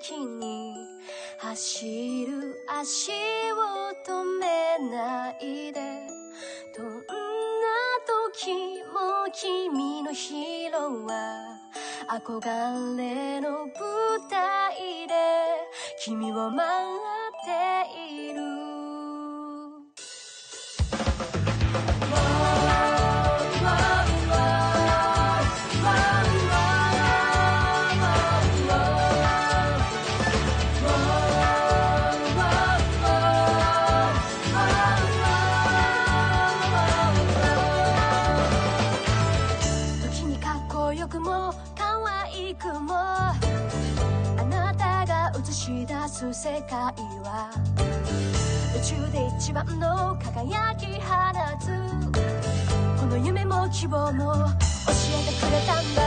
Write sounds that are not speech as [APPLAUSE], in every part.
時に走る足を止めないでどんな時も君のヒーローは憧れの舞台で君を待す世界は宇宙で一番の輝き放つ。この夢も希望も教えてくれたんだ。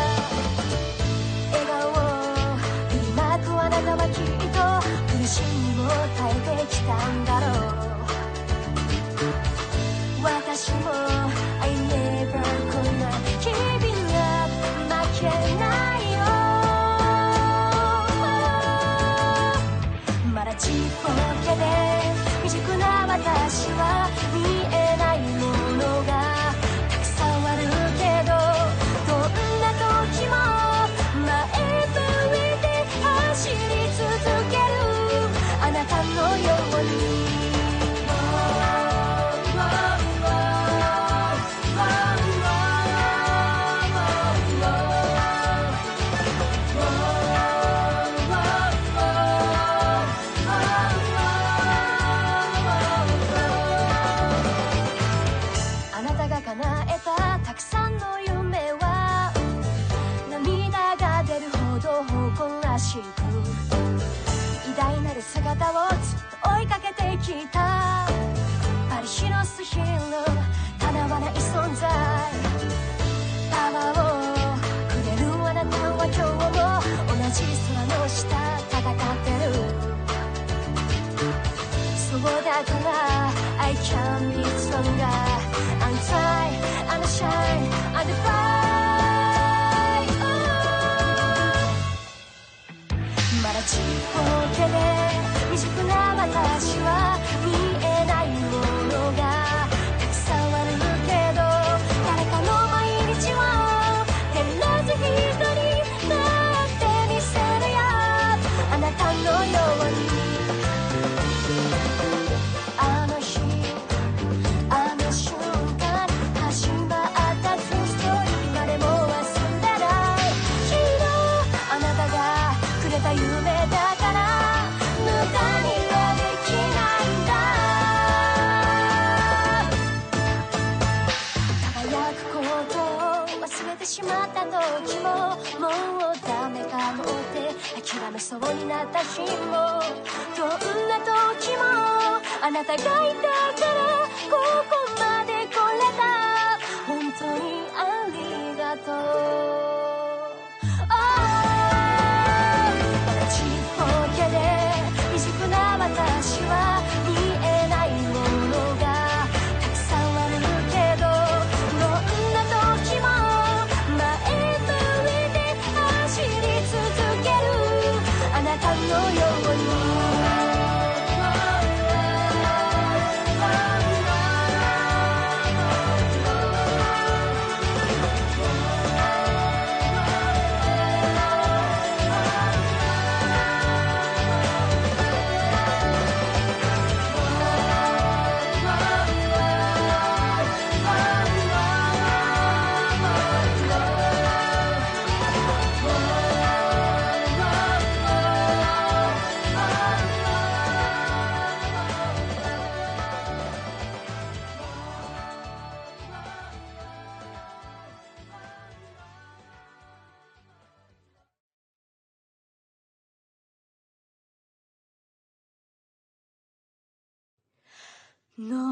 笑顔を振りまくあなたはきっと苦しみを耐えてきたんだろう。私も can be stronger. I'm try, I'm shine, I'm the fire. Oh. まだちっぽけで未熟な私は私もどんな時もあなたがいたからここ No.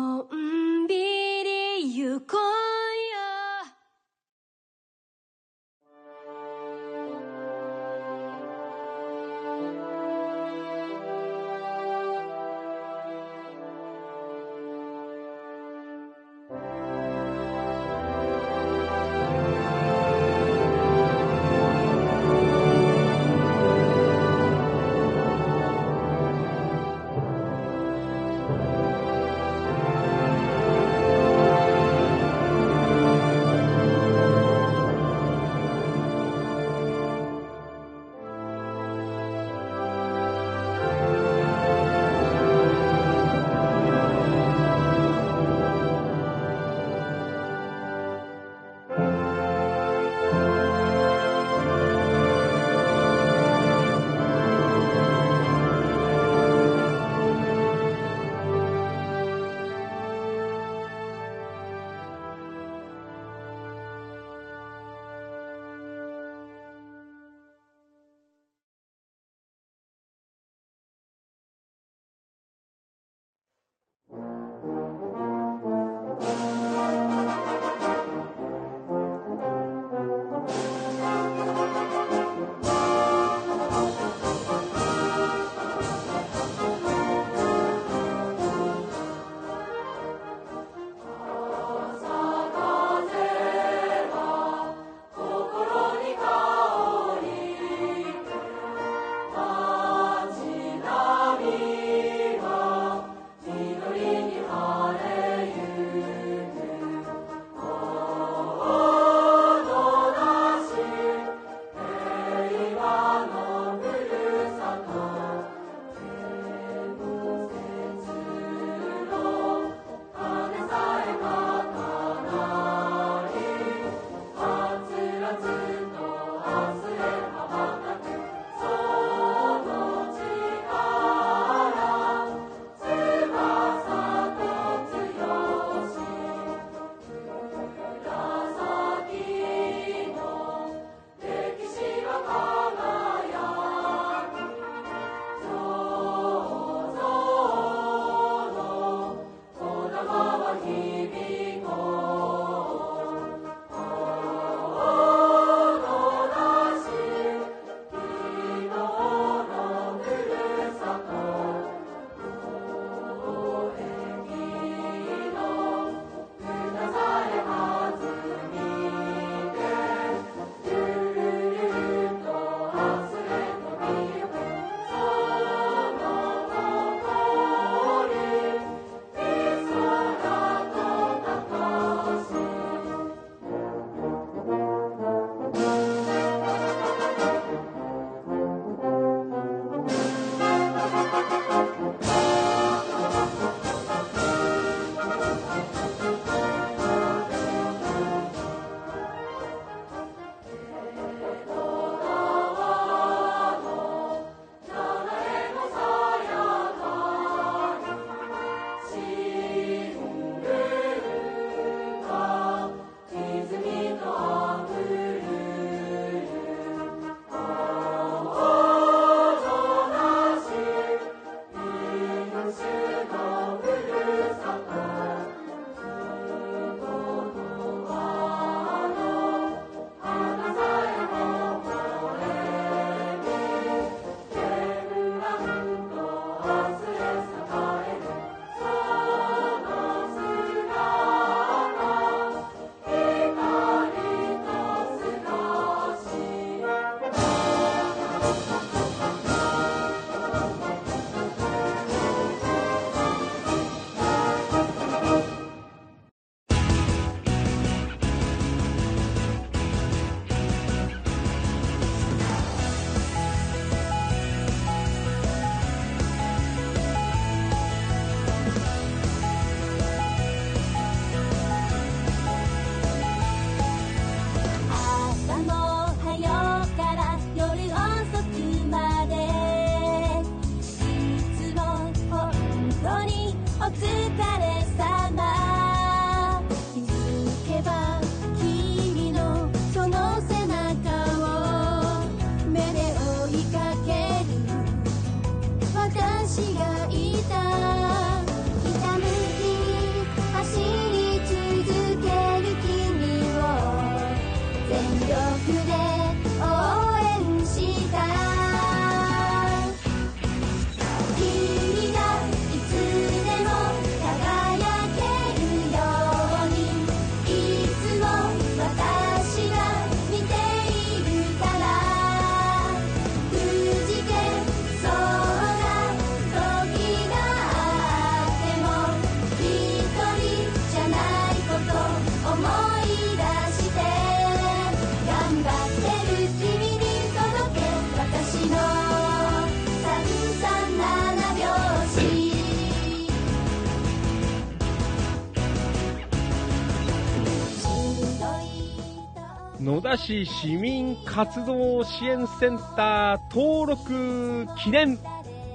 市市民活動支援センター登録記念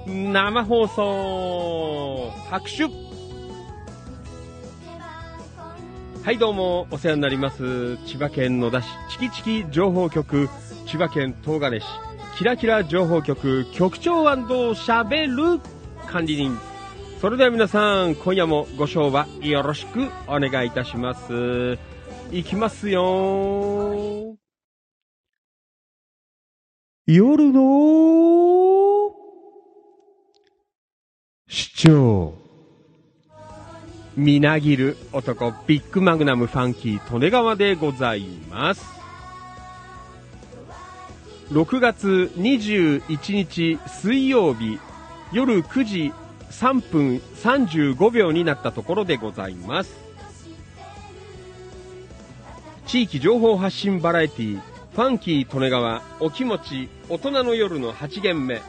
生放送拍手。はいどうもお世話になります。千葉県野田市チキチキ情報局千葉県東金市キラキラ情報局局長しゃべる管理人。それでは皆さん今夜もご賞はよろしくお願いいたします。いきますよ夜の主張みなぎる男ビッグマグナムファンキー利根川でございます。6月21日水曜日夜9時3分35秒になったところでございます。地域情報発信バラエティファンキー利根川お気持ち大人の夜の8限目。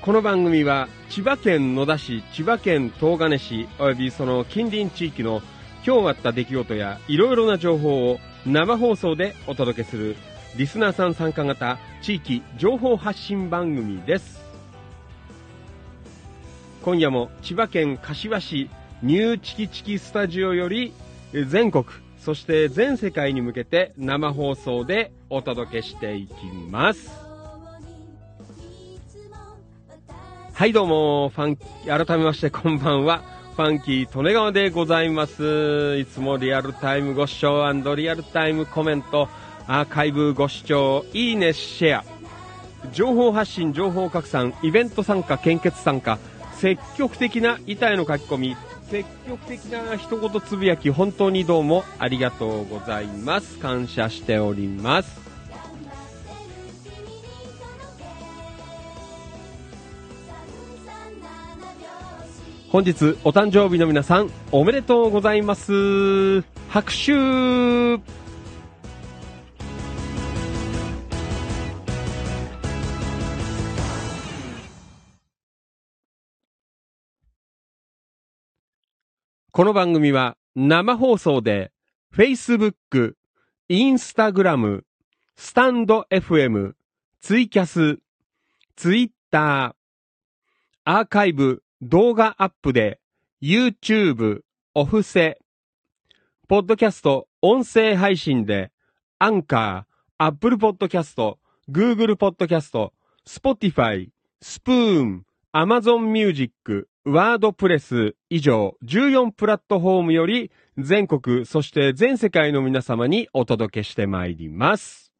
この番組は千葉県野田市千葉県東金市およびその近隣地域の今日あった出来事やいろいろな情報を生放送でお届けするリスナーさん参加型地域情報発信番組です。今夜も千葉県柏市ニューチキチキスタジオより全国そして全世界に向けて生放送でお届けしていきます。はいどうも、ファン、改めましてこんばんは。ファンキー利根川でございます。いつもリアルタイムご視聴リアルタイムコメント、アーカイブご視聴、いいね、シェア。情報発信、情報拡散、イベント参加、献血参加、積極的な板への書き込み、積極的な一言つぶやき、本当にどうもありがとうございます。感謝しております。本日お誕生日の皆さんおめでとうございます。拍手この番組は生放送で Facebook、Instagram、スタンド FM、ツイキャス、Twitter、アーカイブ、動画アップで YouTube、オフセ、ポッドキャスト、音声配信でアンカー、Apple Podcast、Google Podcast、Spotify、スプーン、Amazon Music、ワードプレス以上14プラットフォームより全国そして全世界の皆様にお届けしてまいります。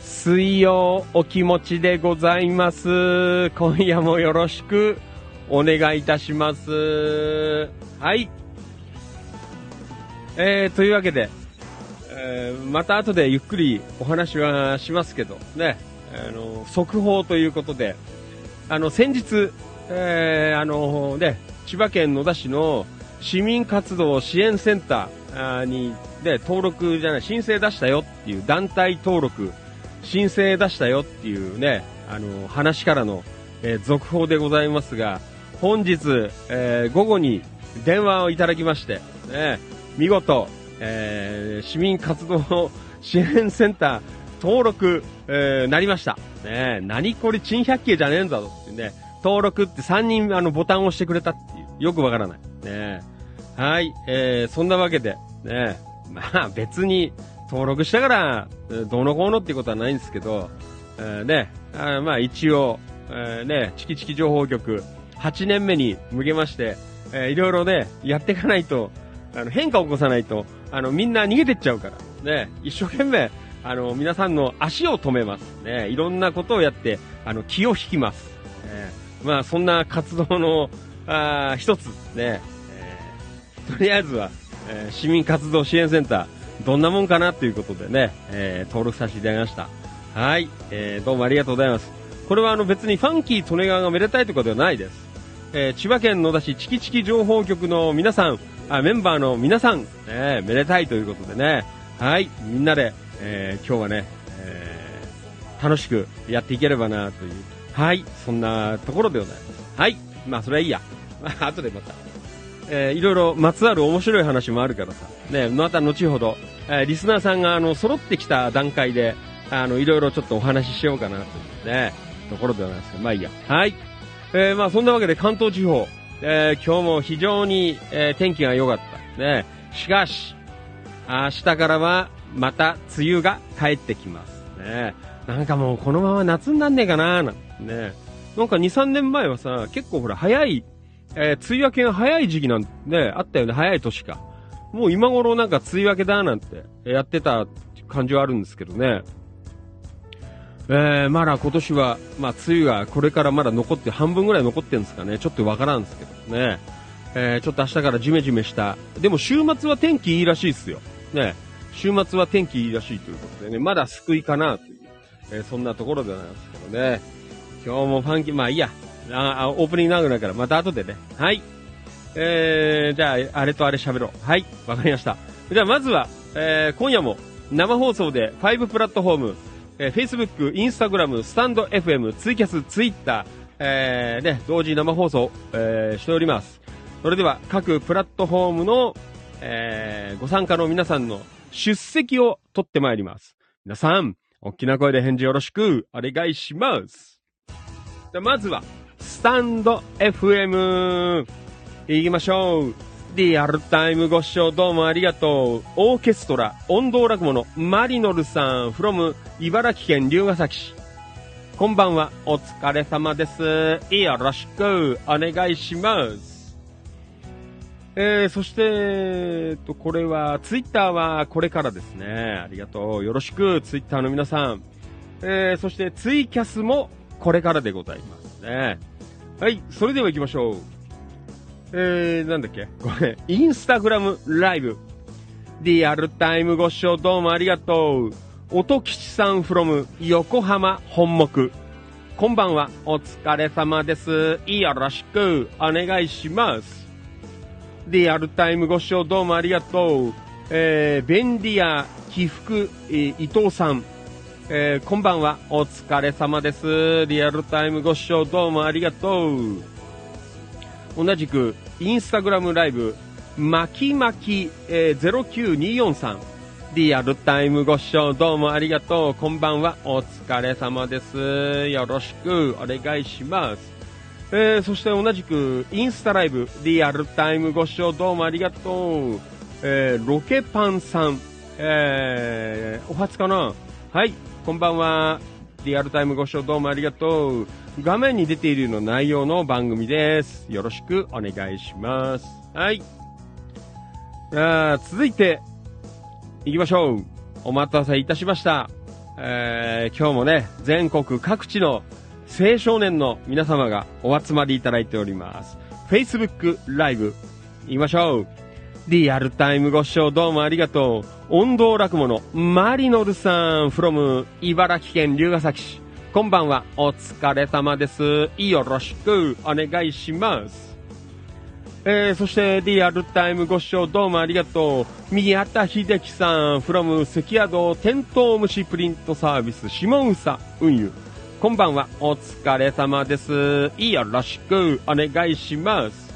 水曜お気持ちでございます。今夜もよろしくお願いいたします。はい。えー、というわけで、えー、また後でゆっくりお話はしますけどね、あの、速報ということで、あの、先日、えー、あのね、千葉県野田市の市民活動支援センターに、で、登録じゃない、申請出したよっていう団体登録、申請出したよっていうね、あの、話からの、えー、続報でございますが、本日、えー、午後に電話をいただきまして、ね、見事、えー、市民活動支援センター登録、えー、なりました。ね何これ珍百景じゃねえんだぞってね、登録って3人あのボタンを押してくれたっていう、よくわからない。ねはい、えー、そんなわけで、ねまあ別に登録したから、どうのこうのっていうことはないんですけど、えーね、あまあ一応、えーね、チキチキ情報局、8年目に向けまして、えーいろいろね、やっていかないと、あの、変化を起こさないと、あの、みんな逃げてっちゃうから、ね、一生懸命、あの、皆さんの足を止めます。ね、いろんなことをやって、あの、気を引きます。ね、まあ、そんな活動の、あー一つ、ね、えーとりあえずは、えー市民活動支援センター、どんなもんかなということでね、えー登録させていただきました。はい、えーどうもありがとうございます。これはあの別にファンキー利根川がめでたいとかではないです。えー千葉県野田市チキチキ情報局の皆さん、あメンバーの皆さん、ね、めでたいということでね、はい、みんなで、えー今日はね、えー楽しくやっていければなという、はい、そんなところでございます。はい、まあそれはいいや。あ [LAUGHS] 後でまた。えーいろいろまつわる面白い話もあるからさ、ね、また後ほど、えーリスナーさんがあの揃ってきた段階で、あの、いろいろちょっとお話ししようかなというね、ところではないですけど、まあいいや。はい。えーまあそんなわけで関東地方、えー今日も非常に、えー天気が良かった。ね。しかし、明日からはまた梅雨が帰ってきます。ね。なんかもうこのまま夏になんねえかななんてね。なんか2、3年前はさ、結構ほら早い、えー梅雨明けが早い時期なんてね、あったよね、早い年か。もう今頃なんか梅雨明けだなんてやってた感じはあるんですけどね。えー、まだ今年は、まあ、梅雨がこれからまだ残って、半分ぐらい残ってるんですかね。ちょっとわからんですけどね。えー、ちょっと明日からジメジメした。でも週末は天気いいらしいですよ。ね。週末は天気いいらしいということでね、まだ救いかなという、えーそんなところでなんですけどね。今日もファンキー、まあいいや。ああオープニング長くなるから、また後でね。はい。えー、じゃあ、あれとあれ喋ろう。はい。わかりました。じゃあ、まずは、えー、今夜も生放送で5プラットフォーム、えー、Facebook、Instagram、スタンド FM、ツイキャス、ツイッター、えー、ね、同時生放送、えー、しております。それでは、各プラットフォームの、えー、ご参加の皆さんの出席を取ってまいります。皆さん、大きな声で返事よろしくお願いします。じゃまずは、スタンド FM。行きましょう。リアルタイムご視聴どうもありがとう。オーケストラ、音頭落語のマリノルさん、from 茨城県龍ケ崎市。こんばんは、お疲れ様です。よろしくお願いします。えー、そして、えっと、これは、ツイッターはこれからですね。ありがとう。よろしく、ツイッターの皆さん。えー、そして、ツイキャスもこれからでございますね。はい、それでは行きましょう。えー、なんだっけ？これ、インスタグラムライブ。リアルタイムご視聴どうもありがとう。音吉さん from 横浜本木。こんばんは、お疲れ様です。よろしくお願いします。リアルタイムご視聴どうもありがとう。えー、便利屋起伏、え伊藤さん。えーこんばんは、お疲れ様です。リアルタイムご視聴どうもありがとう。同じく、インスタグラムライブ、まきまき、え0924さん。リアルタイムご視聴どうもありがとう。こんばんは、お疲れ様です。よろしくお願いします。えーそして同じく、インスタライブ、リアルタイムご視聴どうもありがとう。えーロケパンさん、えーお初かな？はい、こんばんは。リアルタイムご視聴どうもありがとう。画面に出ているような内容の番組です。よろしくお願いします。はい。あ続いて、行きましょう。お待たせいたしました。えー今日もね、全国各地の青少年の皆様がお集まりいただいております。Facebook ライブ、行きましょう。リアルタイムご視聴どうもありがとう。音頭落語のマリノルさん from 茨城県龍ケ崎市。こんばんは。お疲れ様です。よろしくお願いします。えー、そしてリアルタイムご視聴どうもありがとう。宮田秀樹さん from 関宿テントウムシプリントサービス下宇佐運輸。こんばんは。お疲れ様です。よろしくお願いします。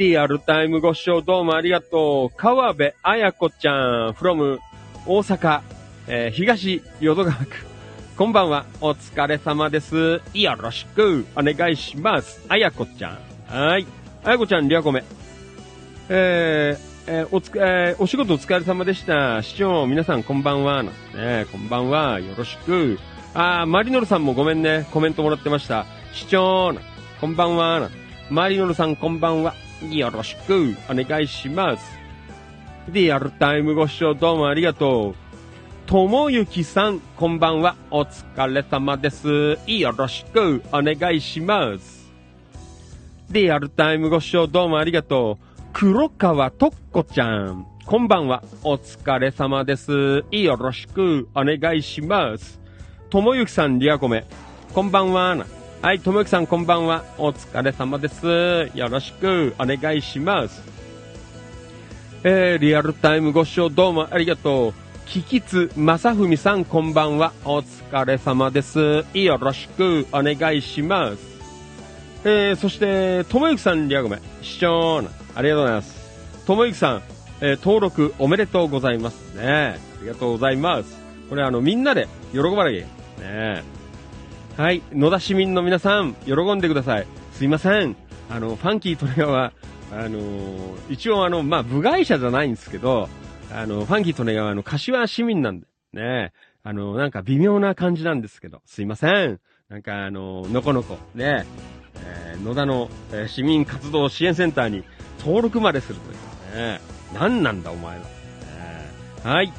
リアルタイムご視聴どうもありがとう。川辺彩子ちゃん from 大阪、えー東淀川区。こんばんは。お疲れ様です。よろしくお願いします。彩子ちゃん。はい。彩子ちゃん、リアコメ。ええーおつ、えーお仕事お疲れ様でした。市長、皆さんこんばんは。なんてね、こんばんは。よろしく。あー、マリノルさんもごめんね。コメントもらってました。市長、こんばんは。マリノルさんこんばんは。よろしく。お願いします。リアルタイムご視聴どうもありがとう。ともゆきさん、こんばんは。お疲れ様です。よろしくお願いします。リアルタイムご視聴どうもありがとう。黒川とっこちゃん。こんばんは。お疲れ様です。よろしくお願いします。ともゆきさん、リアコメ。こんばんは。はい、ともゆきさん、こんばんは。お疲れ様です。よろしくお願いします。えー、リアルタイムご視聴どうもありがとう。キキツまさふみさんこんばんは。お疲れ様です。よろしくお願いします。えー、そして、ともゆきさんリアゴメ、視聴ありがとうございます。ともゆきさん、えー登録おめでとうございますね。ありがとうございます。これあの、みんなで喜ばなきゃいけない。ねはい、野田市民の皆さん、喜んでください。すいません。あの、ファンキートレガは、あの一応あの、まあ、部外者じゃないんですけど、あの、ファンキートネガはあの、柏市民なんで、ね、あの、なんか微妙な感じなんですけど、すいません。なんかあの、のこのこ、ね、えー野田の、えー市民活動支援センターに登録までするというね。何なんだお前は。ねはい。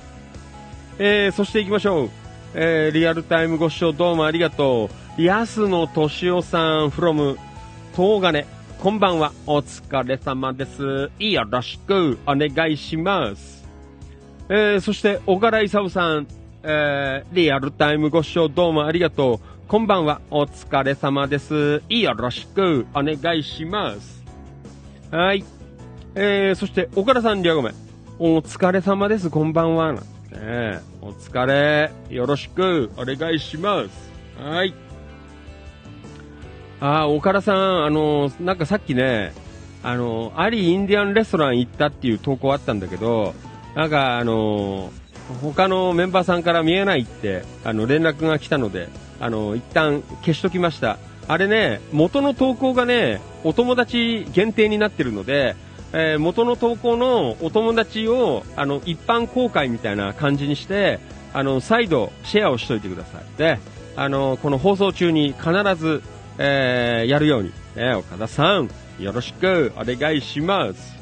えー、そして行きましょう。えー、リアルタイムご視聴どうもありがとう。安野敏夫さん from 東金。こんばんは。お疲れ様です。よろしくお願いします。えー、そして、小柄勲さん、えー、リアルタイムご視聴どうもありがとう。こんばんは。お疲れ様です。よろしくお願いします。はい。えー、そして、岡田さん、りゃごめん。お疲れ様です。こんばんは。なんてね、お疲れ。よろしくお願いします。はい。あー、岡田さん、あのなんかさっきね、あのーアリインディアンレストラン行ったっていう投稿あったんだけど、なんかあの他のメンバーさんから見えないって、あの、連絡が来たので、あの、一旦消しときました。あれね、元の投稿がね、お友達限定になってるので、えー元の投稿のお友達を、あの、一般公開みたいな感じにして、あの、再度シェアをしといてください。で、あの、この放送中に必ず、えーやるように、ね、岡田さん、よろしくお願いします。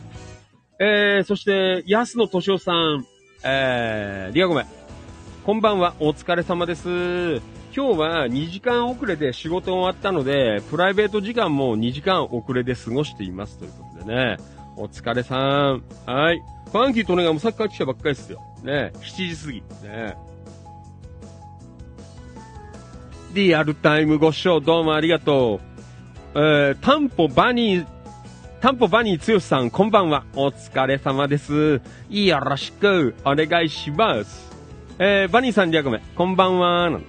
えー、そして、安野敏夫さん、えー、リアゴメ。こんばんは、お疲れ様です。今日は2時間遅れで仕事終わったので、プライベート時間も2時間遅れで過ごしていますということでね。お疲れさん。はい。ファンキーとねがもうさっきから来たばっかりですよ。ね。7時過ぎ。ね。リアルタイムご視聴どうもありがとう。えー、タンポバニー、タンポバニーつよしさん、こんばんは。お疲れ様です。よろしくお願いします。えー、バニーさん、リアコメ、こんばんは。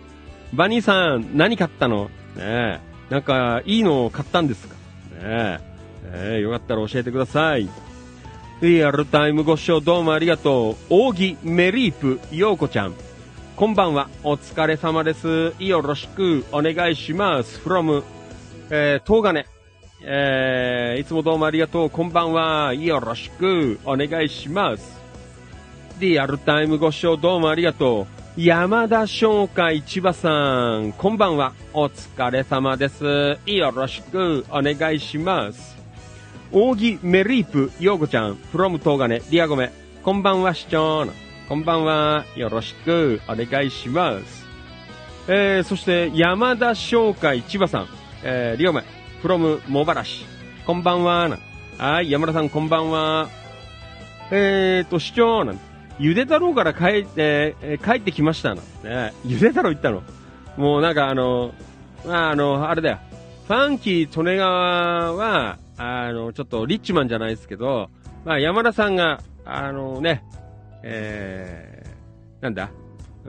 バニーさん、何買ったの？ねえ。なんか、いいのを買ったんですか？ねえ。えーよかったら教えてください。リアルタイムご視聴どうもありがとう。扇メリープ、ようこちゃん。こんばんは。お疲れ様です。よろしくお願いします。from、えー、東金。えー、いつもどうもありがとう。こんばんは。よろしくお願いします。リアルタイムご視聴どうもありがとう。山田商会千葉さん、こんばんは。お疲れ様です。よろしくお願いします。扇メリープ、ようこちゃん、from 東金、リアゴメ、こんばんは、市長。こんばんは。よろしくお願いします。えー、そして、山田商会千葉さん、えー、リオメ、from 茂原市。こんばんは。はい、山田さん、こんばんは。えーと、市長、なゆで太郎から帰って、えー帰ってきましたな。ね、ゆで太郎行ったの。もうなんかあの、まああの、あれだよ。ファンキー利根川は、あの、ちょっとリッチマンじゃないですけど、まあ山田さんが、あのね、えー、なんだ、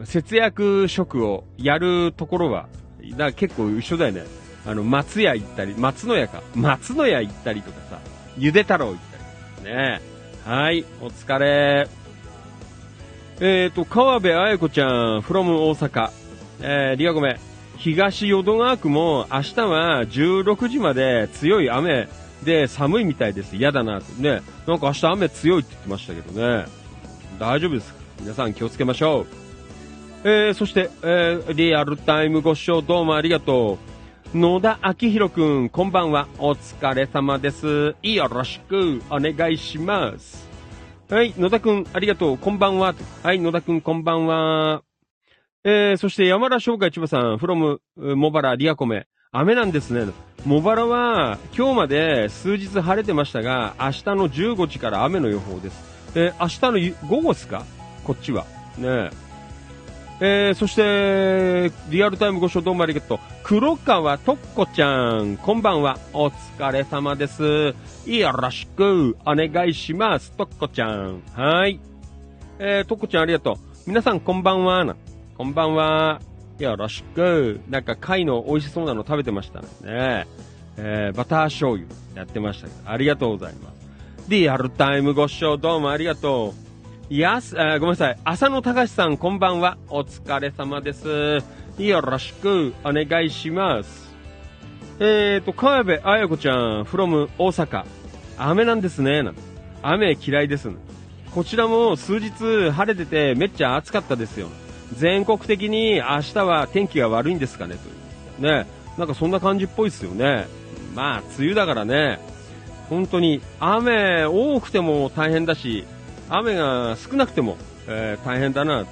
節約食をやるところは、だ結構一緒だよね。あの、松屋行ったり、松の屋か。松の屋行ったりとかさ、ゆで太郎行ったり。ねはい、お疲れ。えっ、と、川辺彩子ちゃん、from 大阪。えー、リアゴメ。東淀川区も明日は16時まで強い雨、で、寒いみたいです。嫌だなってね。なんか明日雨強いって言ってましたけどね。大丈夫です。皆さん気をつけましょう。えー、そして、えー、リアルタイムご視聴どうもありがとう。野田明宏くん、こんばんは。お疲れ様です。よろしくお願いします。はい、野田くん、ありがとう。こんばんは。はい、野田くん、こんばんは。えー、そして山田翔海千葉さん、フロム、モバラ、リアコメ。雨なんですね。茂原は今日まで数日晴れてましたが、明日の15時から雨の予報です。えー、明日の午後ですか？こっちは。ねえー、そして、リアルタイムご視聴どうもありがとう。黒川とっこちゃん、こんばんは。お疲れ様です。よろしくお願いします。とっこちゃん。はい。えー、とっこちゃんありがとう。皆さんこんばんは。こんばんは。よろしく。なんか貝の美味しそうなの食べてましたね。えー、バター醤油やってましたけど、ありがとうございます。リアルタイムご視聴どうもありがとう。やす、あごめんなさい。浅野隆さん、こんばんは。お疲れ様です。よろしくお願いします。えーと、川辺彩子ちゃん、from 大阪。雨なんですね。雨嫌いです、ね。こちらも数日晴れててめっちゃ暑かったですよ。全国的に明日は天気が悪いんですかねという。ね。なんかそんな感じっぽいですよね。まあ、梅雨だからね。本当に雨多くても大変だし、雨が少なくても、えー、大変だなという、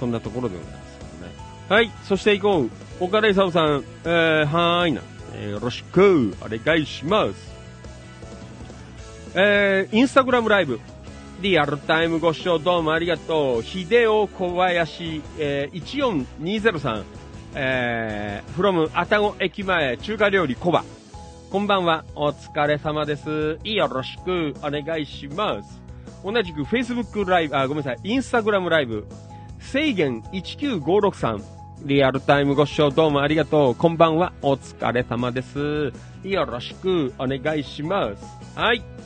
そんなところでございますからね。はい、そして行こう。岡田勲さん、えー、はーいな、えー、よろしくお願いします。えー、インスタグラムライブ、リアルタイムご視聴どうもありがとう。秀夫小林、えー、14203、えー、from 愛宕駅前中華料理コバ。こんばんは。お疲れ様です。よろしくお願いします。同じく Facebook ライブ、あ、ごめんなさい、インスタグラムライブ、制限19563、リアルタイムご視聴どうもありがとう。こんばんは。お疲れ様です。よろしくお願いします。はい。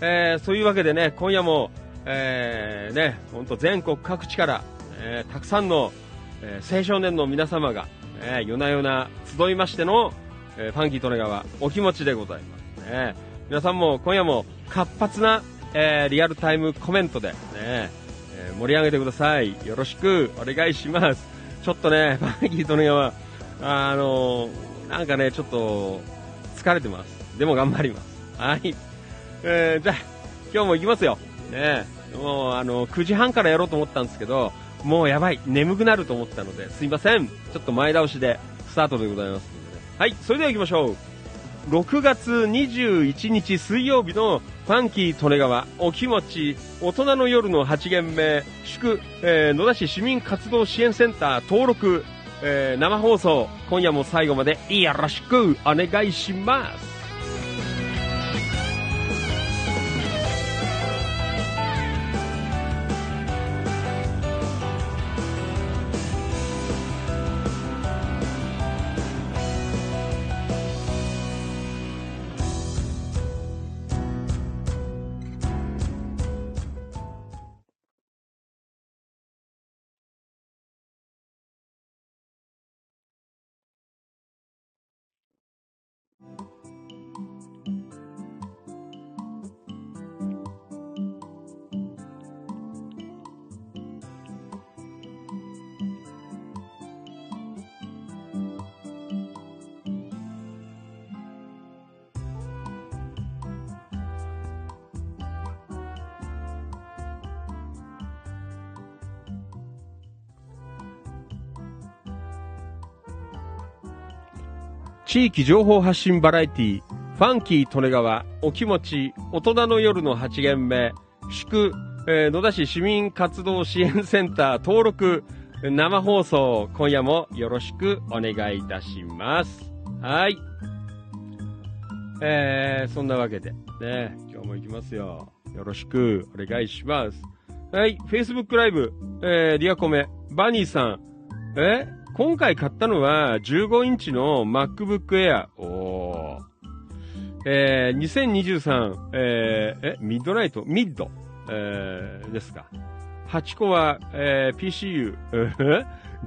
えー、そういうわけでね、今夜も、えー、ね、ほんと全国各地から、えー、たくさんの、えー、青少年の皆様が、えー、夜な夜な集いましての、えー、ファンキートネガはお気持ちでございますね。皆さんも今夜も活発なえー、リアルタイムコメントでね、えー、盛り上げてください。よろしくお願いします。ちょっとね、[LAUGHS] バーギーとのは、あのー、なんかね、ちょっと、疲れてます。でも頑張ります。はい。えー、じゃあ、今日も行きますよ。ねもう、あの、9時半からやろうと思ったんですけど、もうやばい、眠くなると思ったので、すいません。ちょっと前倒しで、スタートでございますので、ね、はい、それでは行きましょう。6月21日水曜日のファンキー利根川お気持ち大人の夜の8限目祝、えー、野田市市民活動支援センター登録、えー、生放送今夜も最後までよろしくお願いします地域情報発信バラエティファンキー利根川お気持ち大人の夜の8限目祝、えー、野田市市民活動支援センター登録生放送今夜もよろしくお願いいたします。はい。えー、そんなわけで、ね、今日も行きますよ。よろしくお願いします。はい、Facebook ライブ、えー、リアコメ、バニーさん、え今回買ったのは15インチの MacBook Air。おー。えー、2023、えー、え、ミッドナイト？ミッド、えー、ですか。8個は、えー、PCU。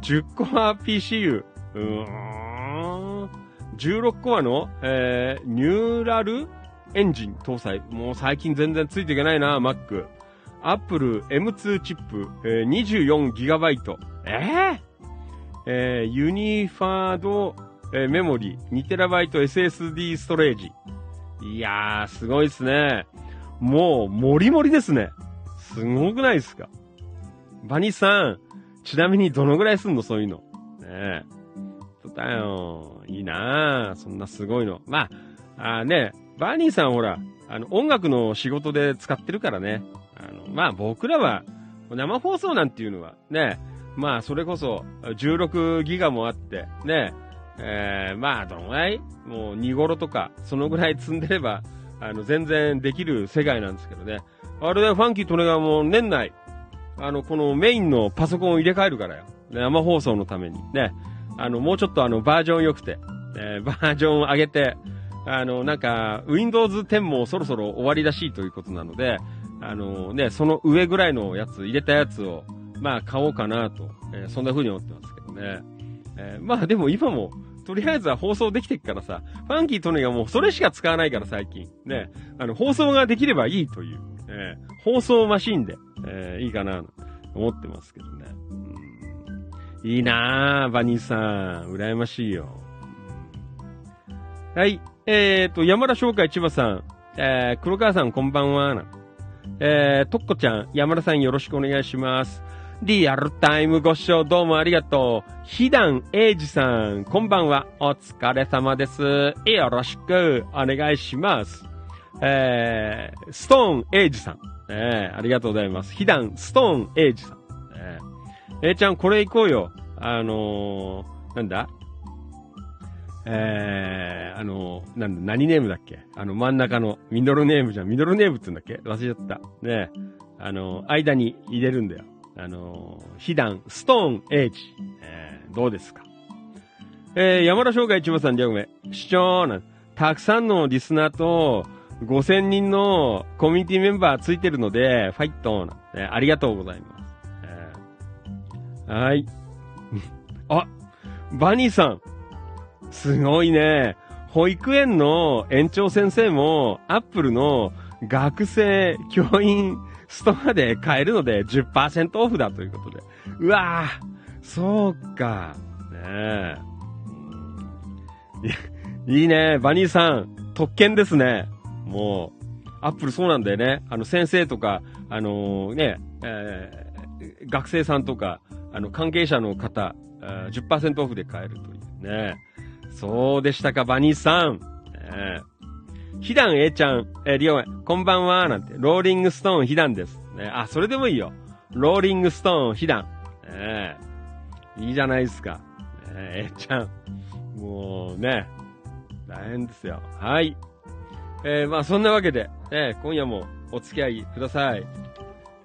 10個は PCU。うーん。16コアの、えー、ニューラルエンジン搭載。もう最近全然ついていけないな、Mac。Apple M2 チップ、えー、24GB。えー、えー、ユニファード、えー、メモリー、2TB SSD ストレージ。いやー、すごいっすね。もう、もりもりですね。すごくないですかバニーさん、ちなみにどのぐらいすんのそういうの。ねえ。そうだよ。いいなぁ。そんなすごいの。まあ、あね、バニーさんほら、あの、音楽の仕事で使ってるからね。あの、まあ僕らは、生放送なんていうのは、ね、まあそれこそ、16ギガもあって、ね、えー、まあどのぐらい？もう2頃とか、そのぐらい積んでれば、あの、全然できる世界なんですけどね。あれでファンキートネガーも年内、あの、このメインのパソコンを入れ替えるからよ。生放送のために。ね。あの、もうちょっとあの、バージョン良くて、えー、[LAUGHS] バージョンを上げて、あの、なんか、Windows 10もそろそろ終わりらしいということなので、あのね、その上ぐらいのやつ、入れたやつを、まあ、買おうかなと、えー、そんな風に思ってますけどね。えー、まあ、でも今も、とりあえずは放送できてっからさ、ファンキートネがもうそれしか使わないから最近。ね、あの、放送ができればいいという、えー、放送マシンで、えー、いいかな、思ってますけどね。うん、いいなぁ、バニーさん。羨ましいよ。はい。えーと、山田商会千葉さん。えー、黒川さんこんばんは。えー、とっこちゃん、山田さんよろしくお願いします。リアルタイムご視聴どうもありがとう。ひだんえいじさん、こんばんは。お疲れ様です。よろしくお願いします。えー、ストーンえいじさん。えー、ありがとうございます。ひだんストーンえいじさん。えー、えー、ちゃん、これ行こうよ。あのー、なんだ？えー、あの、なんだ、何ネームだっけ？あの、真ん中の、ミドルネームじゃん。ミドルネームって言うんだっけ？忘れちゃった。ねあの、間に入れるんだよ。あの、被弾、ストーン、エイジ。えー、どうですか？えー、山田商会一番さん、じゃごめん。視聴なたくさんのリスナーと、5000人のコミュニティメンバーついてるので、ファイトな、えー、ありがとうございます。えー、はい。[LAUGHS] あ、バニーさん。すごいね。保育園の園長先生も、アップルの学生、教員、ストアで買えるので10%オフだということで。うわぁ、そうか。ねえ。いいね。バニーさん、特権ですね。もう、アップルそうなんだよね。あの、先生とか、あのー、ね、えー、学生さんとか、あの、関係者の方、10%オフで買えるというね。そうでしたか、バニーさん。え、ひだん A ちゃん、えー、りょうこんばんは、なんて、ローリングストーンひだんです。ね、あ、それでもいいよ。ローリングストーンひだん。えー、いいじゃないですか。えー、A ちゃん。もうね、大変ですよ。はい。えー、まあそんなわけで、えー、今夜もお付き合いください。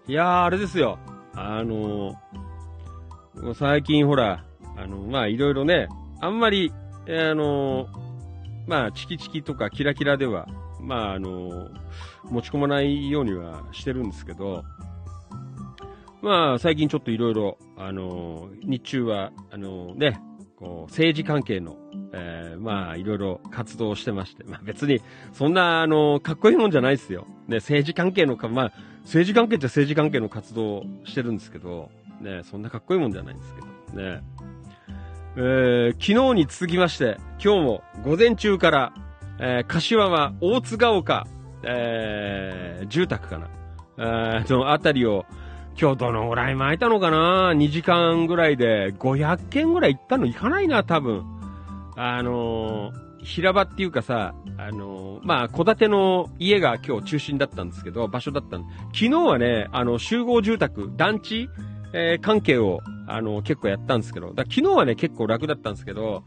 いやー、あれですよ。あのー、最近ほら、あの、まあいろいろね、あんまりえー、あのまあ、チキチキとかキラキラでは、まあ、あの持ち込まないようにはしてるんですけど、まあ、最近ちょっといろいろ、あの日中は、あのね、こう、政治関係の、えー、まあ、いろいろ活動をしてまして、まあ別に、そんな、あの、かっこいいもんじゃないですよ。ね、政治関係のか、まあ、政治関係っちゃ政治関係の活動をしてるんですけど、ね、そんなかっこいいもんじゃないんですけど、ね。えー、昨日に続きまして、今日も午前中から、えー、柏は大津ヶ丘、えー、住宅かな。えー、そのあたりを、今日どのぐらい巻いたのかな ?2 時間ぐらいで500件ぐらい行ったの行かないな、多分。あのー、平場っていうかさ、あのー、まあ、戸建ての家が今日中心だったんですけど、場所だったん昨日はね、あの、集合住宅、団地、えー、関係を、あの、結構やったんですけど、だ昨日はね、結構楽だったんですけど、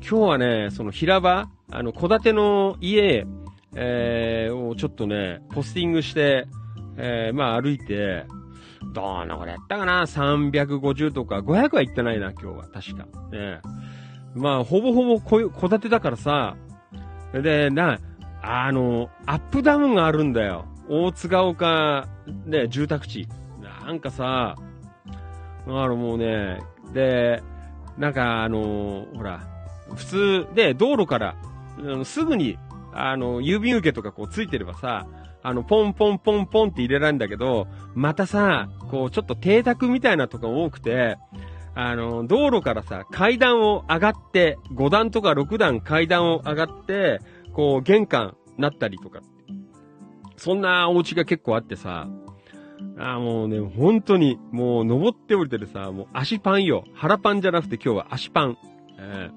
今日はね、その平場、あの、戸建ての家、えー、をちょっとね、ポスティングして、えー、まあ歩いて、どのぐらいやったかな ?350 とか、500は行ってないな、今日は。確か。ね。まあ、ほぼほぼ戸建てだからさ、で、な、あの、アップダウンがあるんだよ。大津ヶ丘、ね、住宅地。なんかさ、だからもうね、で、なんかあの、ほら、普通で道路から、うん、すぐに、あの、郵便受けとかこうついてればさ、あの、ポンポンポンポンって入れられるんだけど、またさ、こう、ちょっと邸宅みたいなとこ多くて、あの、道路からさ、階段を上がって、5段とか6段階段を上がって、こう、玄関なったりとか。そんなお家が結構あってさ、あもうね、本当に、もう登って降りてるさ、もう足パンよ。腹パンじゃなくて今日は足パン。え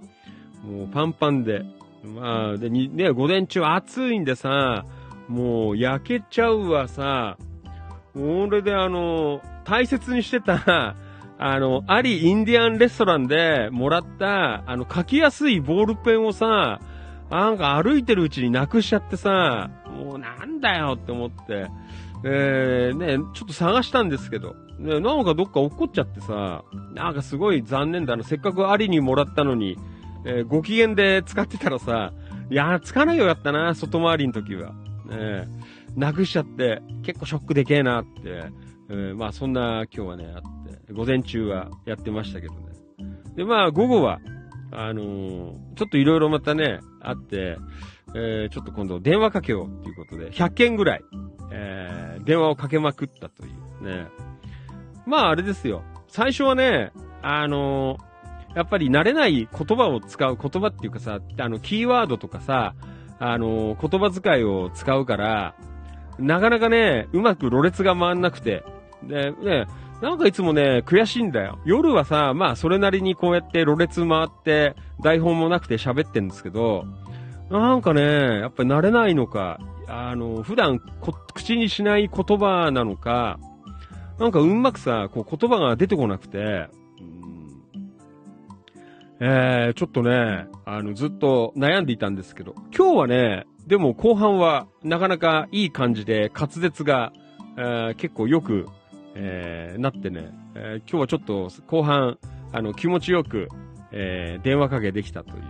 ー、もうパンパンで。まあ、で、に、ね、午前中暑いんでさ、もう焼けちゃうわさ、俺であの、大切にしてた、[LAUGHS] あの、ありインディアンレストランでもらった、あの、書きやすいボールペンをさ、なんか歩いてるうちになくしちゃってさ、もうなんだよって思って、えー、ね、ちょっと探したんですけど、ね、なんかどっか落っこっちゃってさ、なんかすごい残念だな。せっかくありにもらったのに、えー、ご機嫌で使ってたらさ、いや、つかないようやったな、外回りの時は。ね、なくしちゃって、結構ショックでけえなって、えー、まあそんな今日はね、あって、午前中はやってましたけどね。で、まあ午後は、あのー、ちょっといろいろまたね、あって、えー、ちょっと今度電話かけようっていうことで、100件ぐらい、えー、電話をかけまくったというね。まああれですよ。最初はね、あのー、やっぱり慣れない言葉を使う言葉っていうかさ、あの、キーワードとかさ、あのー、言葉遣いを使うから、なかなかね、うまくろれつが回んなくて、で、ね、なんかいつもね、悔しいんだよ。夜はさ、まあそれなりにこうやってろれつ回って、台本もなくて喋ってんですけど、なんかね、やっぱり慣れないのか、あの、普段口にしない言葉なのか、なんかうまくさ、こう言葉が出てこなくて、えー、ちょっとね、あの、ずっと悩んでいたんですけど、今日はね、でも後半はなかなかいい感じで滑舌が、えー、結構よく、えー、なってね、えー、今日はちょっと後半、あの、気持ちよく、えー、電話かけできたという、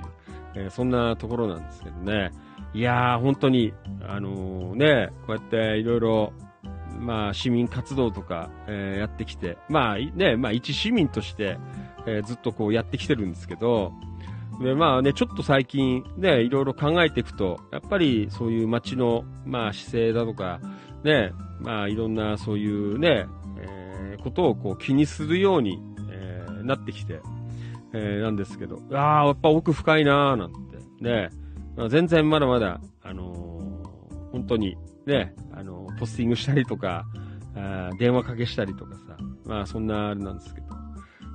えー、そんなところなんですけどね。いやー、本当に、あのー、ね、こうやっていろいろ、まあ、市民活動とか、えー、やってきて、まあ、ね、まあ、一市民として、えー、ずっとこうやってきてるんですけど、で、まあね、ちょっと最近ね、いろいろ考えていくと、やっぱりそういう街の、まあ姿勢だとか、ね、まあいろんなそういうね、えー、ことをこう気にするように、えー、なってきて、えー、なんですけど、ああ、やっぱ奥深いなーなんて、ね、まあ、全然まだまだ、あのー、本当に、ね、あのー、ポスティングしたりとか、あ電話かけしたりとかさ、まあそんなあれなんですけど。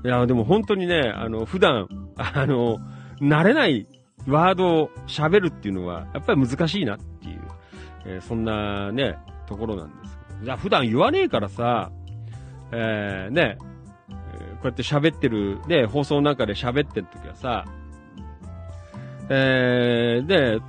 いや、でも本当にね、あの、普段、あの、慣れないワードを喋るっていうのは、やっぱり難しいなっていう、えー、そんなね、ところなんです。じゃあ普段言わねえからさ、えー、ね、こうやって喋ってる、ね、放送の中で喋ってる時はさ、えー、で、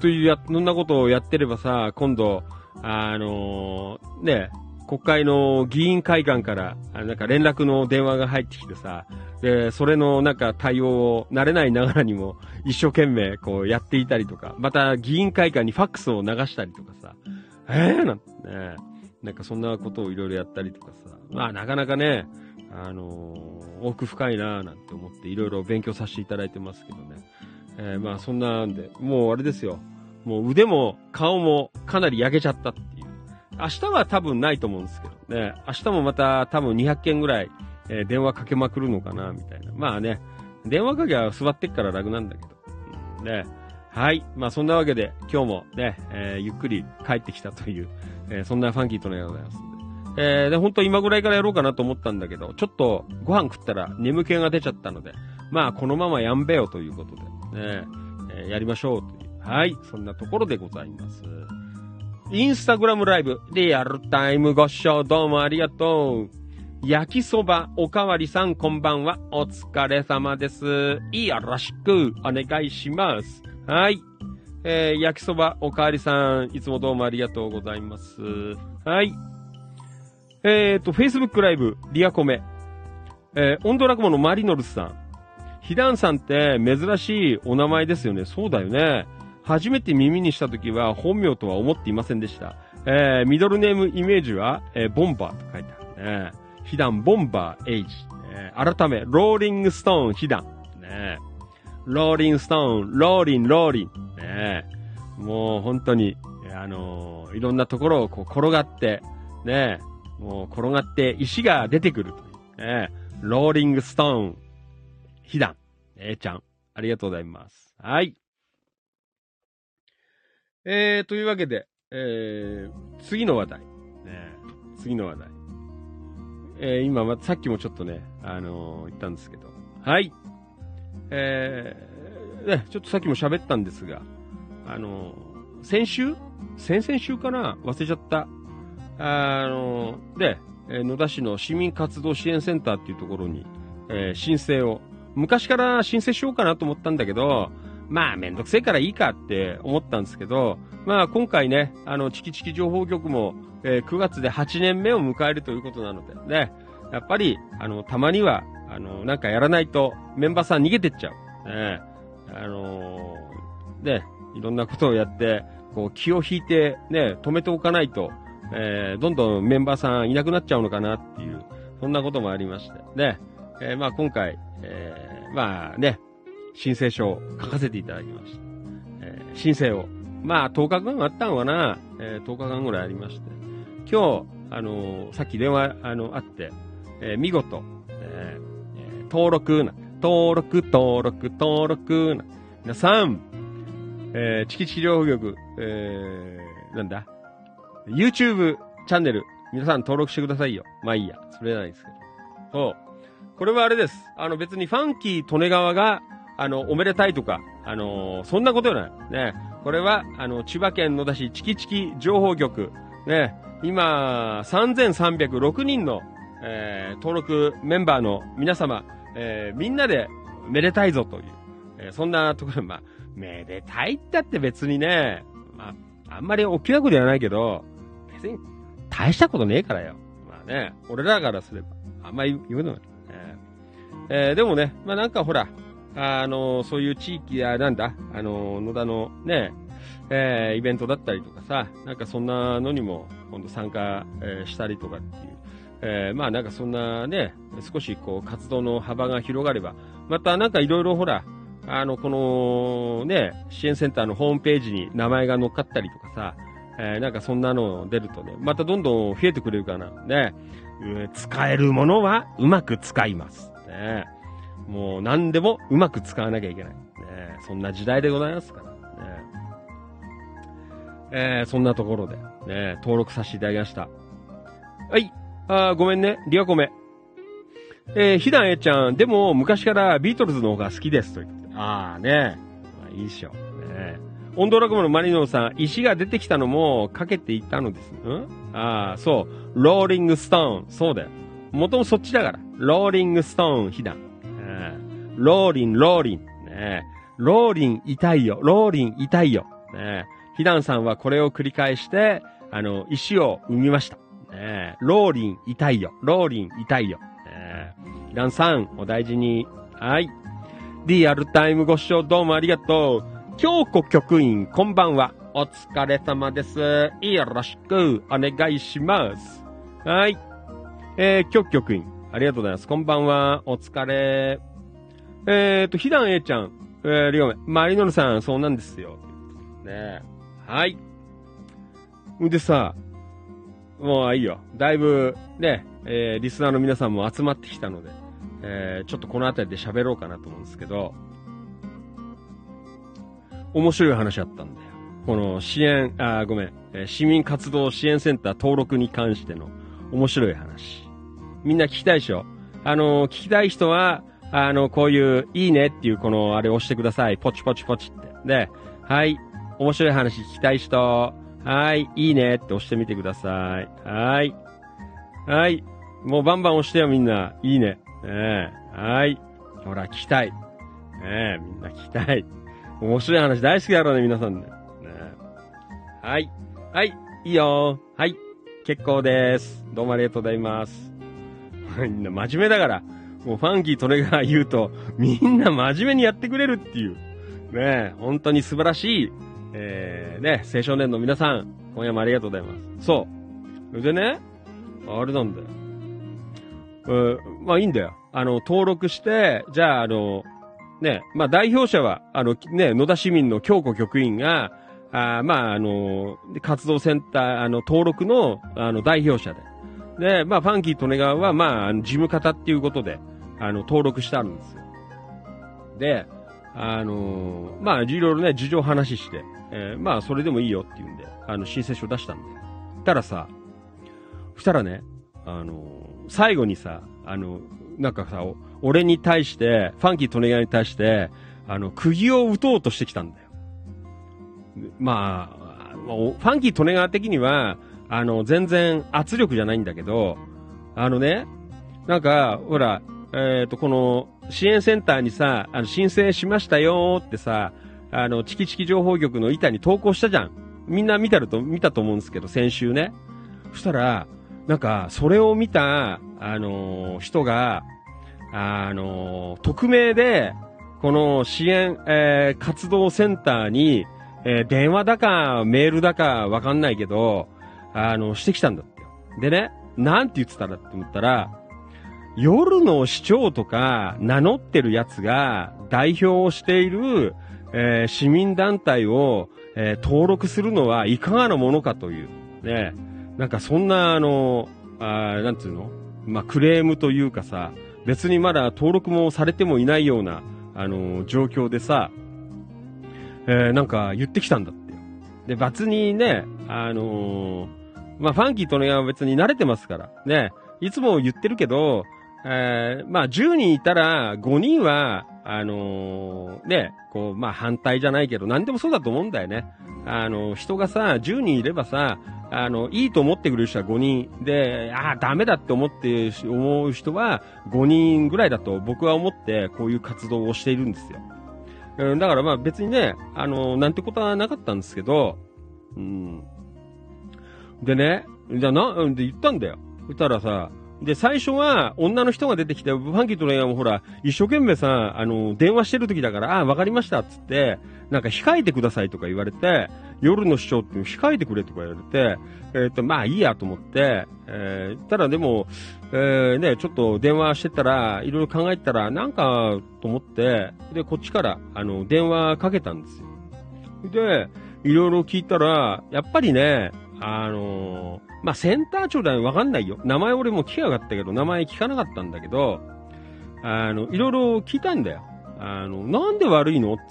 というや、そんなことをやってればさ、今度、あのー、ね、国会の議員会館から、なんか連絡の電話が入ってきてさ、で、それのなんか対応を慣れないながらにも一生懸命こうやっていたりとか、また議員会館にファックスを流したりとかさ、えーなんてね、なんかそんなことをいろいろやったりとかさ、まあなかなかね、あのー、奥深いなぁなんて思っていろいろ勉強させていただいてますけどね。えー、まあそんなんで、もうあれですよ。もう腕も顔もかなり焼けちゃったっていう。明日は多分ないと思うんですけどね。明日もまた多分200件ぐらい、えー、電話かけまくるのかな、みたいな。まあね、電話かけは座ってっから楽なんだけど。うん、ね。はい。まあそんなわけで、今日もね、えー、ゆっくり帰ってきたという、えー、そんなファンキーとのようでございます。えー、で、本当今ぐらいからやろうかなと思ったんだけど、ちょっとご飯食ったら眠気が出ちゃったので、まあこのままやんべよということで、ね、えー、やりましょうという。はい。そんなところでございます。インスタグラムライブ、リアルタイムご視聴どうもありがとう。焼きそばおかわりさんこんばんは。お疲れ様です。よろしくお願いします。はい。えー、焼きそばおかわりさん、いつもどうもありがとうございます。はい。えーと、Facebook ライブ、リアコメ。えー、オンドラクモのマリノルスさん。ヒダンさんって珍しいお名前ですよね。そうだよね。初めて耳にした時は本名とは思っていませんでした。えー、ミドルネームイメージは、えー、ボンバーと書いてあるね。ヒダンボンバーエイジ。えー、改め、ローリングストーンヒダン。ね。ローリングストーン、ローリン、ローリン。ねもう本当に、あのー、いろんなところをこう転がって、ねもう転がって石が出てくるという、ねローリングストーン、被弾。えー、ちゃん、ありがとうございます。はい。えー、というわけで、えー、次の話題。ね、次の話題。えー、今、ま、さっきもちょっとね、あのー、言ったんですけど。はい。えー、ね、ちょっとさっきも喋ったんですが、あのー、先週？先々週かな？忘れちゃった。あの、で、野田市の市民活動支援センターっていうところに、え申請を、昔から申請しようかなと思ったんだけど、まあ、めんどくせえからいいかって思ったんですけど、まあ、今回ね、あの、チキチキ情報局も、えー、9月で8年目を迎えるということなので、ね、やっぱり、あの、たまには、あの、なんかやらないと、メンバーさん逃げてっちゃう。ね、あのー、ね、いろんなことをやって、こう、気を引いて、ね、止めておかないと、えー、どんどんメンバーさんいなくなっちゃうのかなっていう、そんなこともありまして、ね、えー、まあ今回、えー、まあね、申請書を書かせていただきました。えー、申請を。まあ、10日間あったのかな、えー、10日間ぐらいありまして。今日、あのー、さっき電話、あの、あって、えー、見事、えー、登録な、登録、登録、登録な。皆さん、えー、チキチキ療法局、えー、なんだ、YouTube チャンネル、皆さん登録してくださいよ。まあいいや。それじゃないですけど。そう。これはあれです。あの別にファンキー利根川があの、おめでたいとか、あのー、そんなことない。ね。これは、あの、千葉県野田市チキチキ情報局、ね。今、3306人の、えー、登録メンバーの皆様、えー、みんなでめでたいぞという、えー、そんなところ、まあ、めでたいったって別にね、まあ、あんまり大きなことではないけど、別に大したことねえからよ。まあね、俺らからすれば、あんまり言うのない。えー、でもね、まあなんかほら、あの、そういう地域や、なんだ、あの、野田のね、えー、イベントだったりとかさ、なんかそんなのにも、今度参加、えー、したりとかっていう。えー、まあなんかそんなね、少しこう活動の幅が広がれば、またなんかいろいろほら、あの、このね、支援センターのホームページに名前が載っかったりとかさ、えー、なんかそんなの出るとね、またどんどん増えてくれるかな。ね、使えるものはうまく使います。ね。もう何でもうまく使わなきゃいけない。ね、そんな時代でございますから。ねえー、そんなところで、ね、登録させていただきました。はい。あごめんね。リアコメ。えー、ひだんえちゃん、でも昔からビートルズの方が好きですと言って。ああね。まあ、いいっしょ。ねオンドラゴムのマリノさん、石が出てきたのもかけていたのです。ん？ああ、そう。ローリングストーン。そうだよ。もともそっちだから。ローリングストーン、ひだん。ローリン、ローリン。ねローリン痛いよ。ローリン痛いよ。ねヒダンさんはこれを繰り返して、あの、石を生みました。ねローリン痛いよ。ローリン痛いよ。ねヒダンさん、お大事に。はい。リアルタイムご視聴どうもありがとう。京子局員、こんばんは。お疲れ様です。よろしくお願いします。はい。えー、京子局員、ありがとうございます。こんばんは。お疲れ。え、ー、と、ひだんえいちゃん、えー、りょうめ、マリノルさん、そうなんですよ。ねはい。んでさ、もういいよ。だいぶ、ね、えー、リスナーの皆さんも集まってきたので、えー、ちょっとこの辺りで喋ろうかなと思うんですけど、面白い話あったんだよ。この支援、あ、ごめん、え、市民活動支援センター登録に関しての面白い話。みんな聞きたいでしょ？あの、聞きたい人は、あの、こういう、いいねっていう、この、あれ押してください。ポチポチポチって。で、はい。面白い話聞きたい人、はい。いいねって押してみてください。はい。はい。もうバンバン押してよ、みんな。いいね。えねはい。ほら、聞きたい。ねみんな聞きたい。面白い話大好きだろうね、皆さんね。ねはい。はい。いいよ。はい。結構です。どうもありがとうございます。[LAUGHS] みんな真面目だから。もうファンキートレガー言うと、みんな真面目にやってくれるっていう。ね本当に素晴らしい、えー、ね、青少年の皆さん、今夜もありがとうございます。そう。でね、あれなんだよ。うん、まあいいんだよ。あの、登録して、じゃあ、あの、ね、まあ代表者は、あの、ね、野田市民の京子局員が、あまあ、あの、活動センター、あの、登録の、あの、代表者で。で、まあ、ファンキー利根川は、まあ、事務方っていうことで、あの、登録してあるんですよ。で、あのまあ、いろいろね、事情話して、えー、まあ、それでもいいよって言うんで、あの、申請書出したんで。たらさ、したらね、あの最後にさ、あの、なんかさ、俺に対して、ファンキー利根川に対して、あの、釘を打とうとしてきたんだよ。まあ、ファンキー利根川的には、あの、全然圧力じゃないんだけど、あのね、なんか、ほら、えっ、ー、と、この、支援センターにさ、あの、申請しましたよってさ、あの、チキチキ情報局の板に投稿したじゃん。みんな見たると、見たと思うんですけど、先週ね。そしたら、なんか、それを見た、あのー、人が、あの、匿名で、この支援、えー、活動センターに、えー、電話だか、メールだか、わかんないけど、あの、してきたんだってよ。でね、なんて言ってたらって思ったら、夜の市長とか名乗ってるやつが代表をしている、えー、市民団体を、えー、登録するのはいかがなものかという、ね、なんかそんな、あの、あなんつうの？まあ、クレームというかさ、別にまだ登録もされてもいないような、あの、状況でさ、えー、なんか言ってきたんだってよ。で、別にね、あのー、まあ、ファンキーとのは別に慣れてますから、ね、いつも言ってるけど、えー、まあ、10人いたら、5人は、あのー、ね、こう、まあ、反対じゃないけど、何でもそうだと思うんだよね。あの、人がさ、10人いればさ、あの、いいと思ってくれる人は5人で、ああ、ダメだって思って、思う人は5人ぐらいだと僕は思ってこういう活動をしているんですよ。うん、だからまあ別にね、あの、なんてことはなかったんですけど、うん。でね、じゃあな、で言ったんだよ。言ったらさ、で、最初は女の人が出てきて、ファンキーとの映画もほら、一生懸命さ、あの、電話してる時だから、あ、わかりましたっつって、なんか控えてくださいとか言われて、夜の視聴って控えてくれとか言われて、えっ、と、まあいいやと思って、えー、ただでも、えー、ね、ちょっと電話してたら、いろいろ考えたら、なんかと思って、で、こっちから、あの、電話かけたんですよ。で、いろいろ聞いたら、やっぱりね、あのーまあ、センター長だよ、わかんないよ。名前俺も聞かなかったけど、名前聞かなかったんだけど、あの、いろいろ聞いたんだよ。あの、なんで悪いのつっ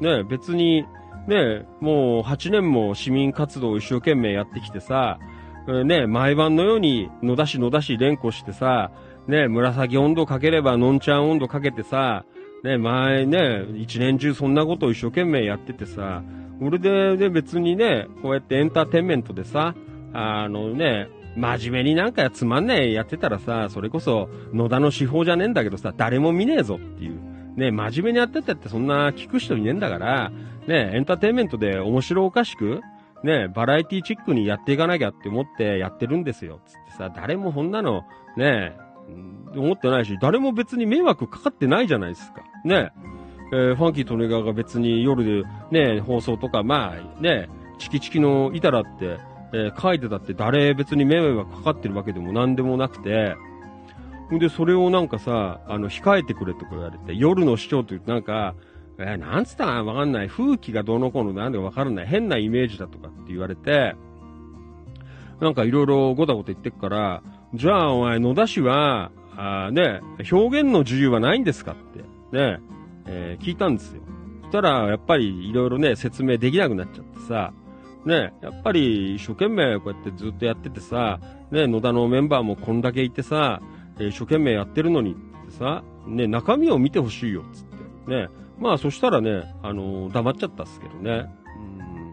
て。ね、別に、ね、もう8年も市民活動を一生懸命やってきてさ、ね、毎晩のように野田市野田市連呼してさ、ね、紫温度かければのんちゃん温度かけてさ、ね、前ね、一年中そんなことを一生懸命やっててさ、俺で、で別にね、こうやってエンターテインメントでさ、あのね、真面目になんかつまんねえやってたらさ、それこそ野田の手法じゃねえんだけどさ、誰も見ねえぞっていう。ね、真面目にやってたってそんな聞く人いねえんだから、ね、エンターテインメントで面白おかしく、ね、バラエティチックにやっていかなきゃって思ってやってるんですよ。つってさ、誰もこんなの、ね、思ってないし、誰も別に迷惑かかってないじゃないですか。ね。えー、ファンキー・トネガーが別に夜でね、放送とか、まあね、チキチキのいたらって、えー、書いてたって誰別に迷惑かかってるわけでも何でもなくて、んで、それをなんかさ、あの、控えてくれとか言われて、夜の市長というとなんか、えー、なんつったかわかんない。風紀がどのこのなんでかわからない。変なイメージだとかって言われて、なんかいろいろごたごた言ってくから、じゃあお前野田市は、あね、表現の自由はないんですかって、ね、えー、聞いたんですよ。そしたら、やっぱりいろいろね、説明できなくなっちゃってさ、ね、やっぱり一生懸命こうやってずっとやっててさ、ね、野田のメンバーもこんだけいてさえ、一生懸命やってるのにってさ、ね、中身を見てほしいよ、つって。ね。まあそしたらね、あのー、黙っちゃったっすけどね。うん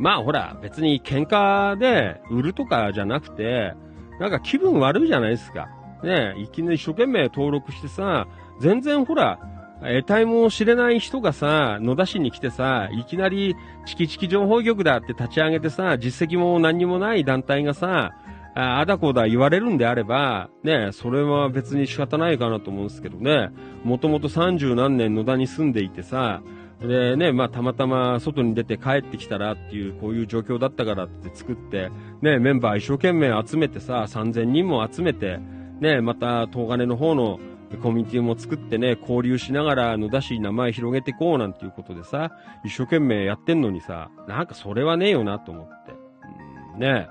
まあほら、別に喧嘩で売るとかじゃなくて、なんか気分悪いじゃないですか。ね、いきなり一生懸命登録してさ、全然ほら、得体も知れない人がさ、野田市に来てさ、いきなりチキチキ情報局だって立ち上げてさ、実績も何にもない団体がさ、あだこだ言われるんであれば、ね、それは別に仕方ないかなと思うんですけどね、もともと三十何年野田に住んでいてさ、でね、まあたまたま外に出て帰ってきたらっていう、こういう状況だったからって作って、ね、メンバー一生懸命集めてさ、3000人も集めて、ね、また東金の方のコミュニティも作ってね、交流しながら野田市名前広げてこうなんていうことでさ、一生懸命やってんのにさ、なんかそれはねえよなと思って。うん、ね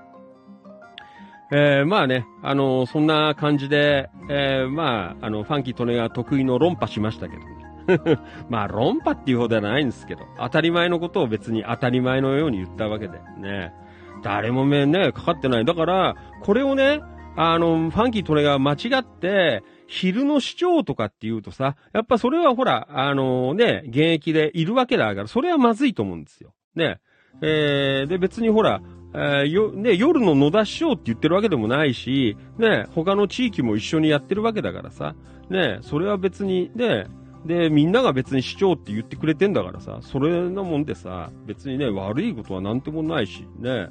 えー、まあね、あのー、そんな感じで、えー、まあ、あの、ファンキー利根が得意の論破しましたけどね。[LAUGHS] まあ、論破っていうほどではないんですけど、当たり前のことを別に当たり前のように言ったわけで、ね。誰も目ね、かかってない。だから、これをね、あの、ファンキートレが間違って、昼の市長とかって言うとさ、やっぱそれはほら、あのね、現役でいるわけだから、それはまずいと思うんですよ。ね。えー、で、別にほら、えー、よ、ね、夜の野田市長って言ってるわけでもないし、ね、他の地域も一緒にやってるわけだからさ、ね、それは別に、ね、で、みんなが別に市長って言ってくれてんだからさ、それなもんでさ、別にね、悪いことはなんてもないし、ね、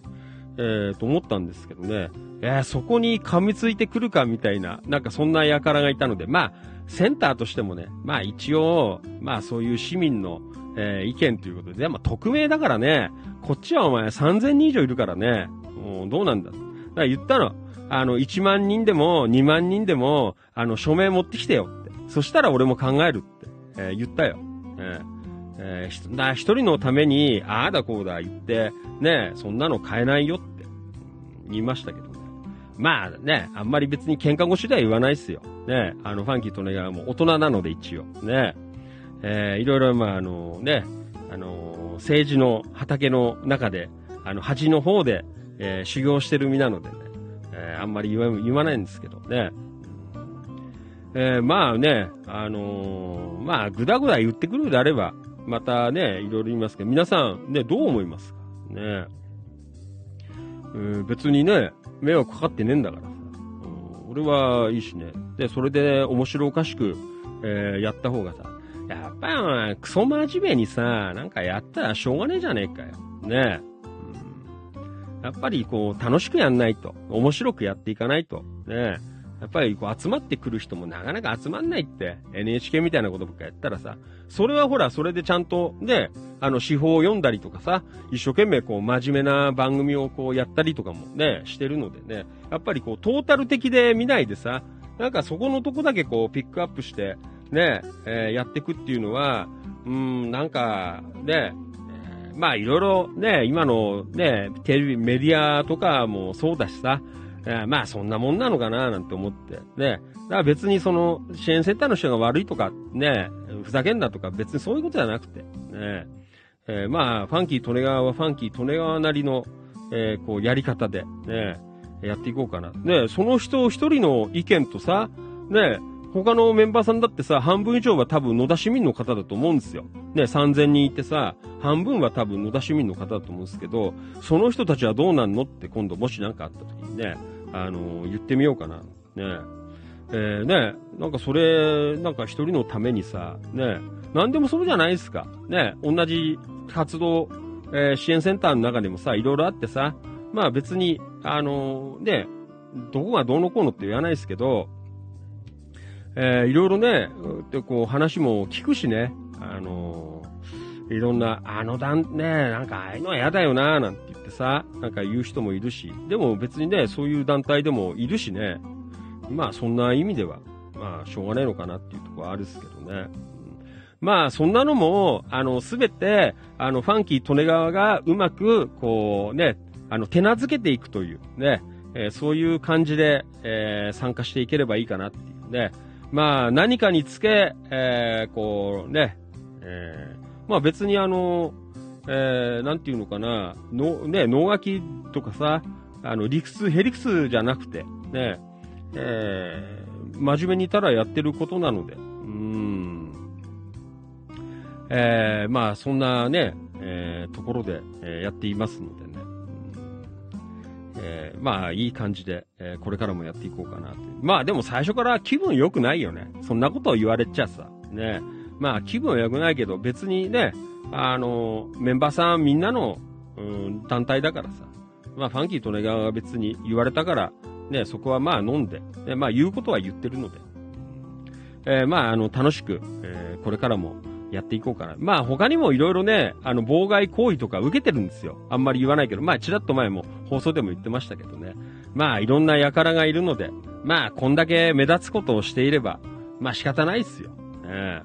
えー、と思ったんですけどね、えー、そこに噛みついてくるかみたいな、なんかそんな輩がいたので、まあ、センターとしてもね、まあ一応、まあそういう市民の、えー、意見ということで、でも匿名だからね、こっちはお前3000人以上いるからね、もうどうなんだ。だから言ったの、あの、1万人でも2万人でも、あの、署名持ってきてよって。そしたら俺も考えるって、えー、言ったよ。えーえー、だ一人のために、ああだこうだ言って、ね、そんなの買えないよって言いましたけどね。まあね、あんまり別に喧嘩腰では言わないっすよ。ね、あの、ファンキーとねはもう大人なので一応。ね、えー、いろいろ、まああのね、あの政治の畑の中で、あの、端の方で、えー、修行してる身なのでね、えー、あんまり言わ言わないんですけどね。えー、まあね、あのー、まあ、ぐだぐだ言ってくるであれば、またね、いろいろ言いますけど、皆さんね、どう思いますか？ね。うん、別にね、迷惑かかってねえんだからさ。俺はいいしね。で、それで面白おかしく、えー、やった方がさ、やっぱり、クソ真面目にさ、なんかやったらしょうがねえじゃねえかよ。ねうん、やっぱりこう、楽しくやんないと。面白くやっていかないと。ねやっぱりこう集まってくる人もなかなか集まんないって、NHK みたいなことばっかやったらさ、それはほら、それでちゃんと、ね、あの、司法を読んだりとかさ、一生懸命こう、真面目な番組をこう、やったりとかもね、してるのでね、やっぱりこう、トータル的で見ないでさ、なんかそこのとこだけこう、ピックアップして、ね、えー、やっていくっていうのは、うん、なんか、ね、まあいろいろね、今のね、テレビ、メディアとかもそうだしさ、えー、まあそんなもんなのかななんて思って。ね。だから別にその支援センターの人が悪いとか、ね、ふざけんなとか別にそういうことじゃなくて、ね。えー、まあ、ファンキー利根川はファンキー利根川なりの、えー、こうやり方で、ね、やっていこうかな。ね、その人一人の意見とさ、ね、他のメンバーさんだってさ、半分以上は多分野田市民の方だと思うんですよ。ね、3000人いてさ、半分は多分野田市民の方だと思うんですけど、その人たちはどうなんのって今度もし何かあった時にね、あの言ってみようかな。ね。えー、ね、なんかそれ、なんか一人のためにさ、ね、なんでもそうじゃないですか。ね、同じ活動、えー、支援センターの中でもさ、いろいろあってさ、まあ別に、あのー、ね、どこがどうのこうのって言わないですけど、えー、いろいろね、ってこう話も聞くしね、あのー、いろんな、あの団、ね、なんかああいうのは嫌だよな、なんて言ってさ、なんか言う人もいるし、でも別にね、そういう団体でもいるしね、まあそんな意味では、まあしょうがないのかなっていうところはあるっすけどね。まあ、そんなのも、あの、すべて、あの、ファンキー・利根川がうまく、こうね、あの、手なずけていくという、ね、えー、そういう感じで、えー、参加していければいいかなっていうね。まあ、何かにつけ、えー、こうね、え、まあ別にあの、えー、なんていうのかな、の、ね、脳書きとかさ、あの、理屈、へりくつじゃなくて、ね、えー、真面目にいただやってることなので、うん、えー、まあ、そんなね、えー、ところで、えー、やっていますのでね、えー、まあ、いい感じで、えー、これからもやっていこうかなと。まあ、でも最初から気分良くないよね。そんなことを言われちゃさ、ね。まあ、気分は良くないけど、別にね、あの、メンバーさんみんなの、うん、団体だからさ、まあ、ファンキーとネガーが別に言われたから、ね、そこはまあ飲んで、ね、まあ言うことは言ってるので、えー、まああの楽しく、えー、これからもやっていこうかな。まあ他にもいろいろね、あの妨害行為とか受けてるんですよ。あんまり言わないけど、まあちらっと前も放送でも言ってましたけどね。まあいろんな輩がいるので、まあこんだけ目立つことをしていれば、まあ仕方ないっすよ。ねえ、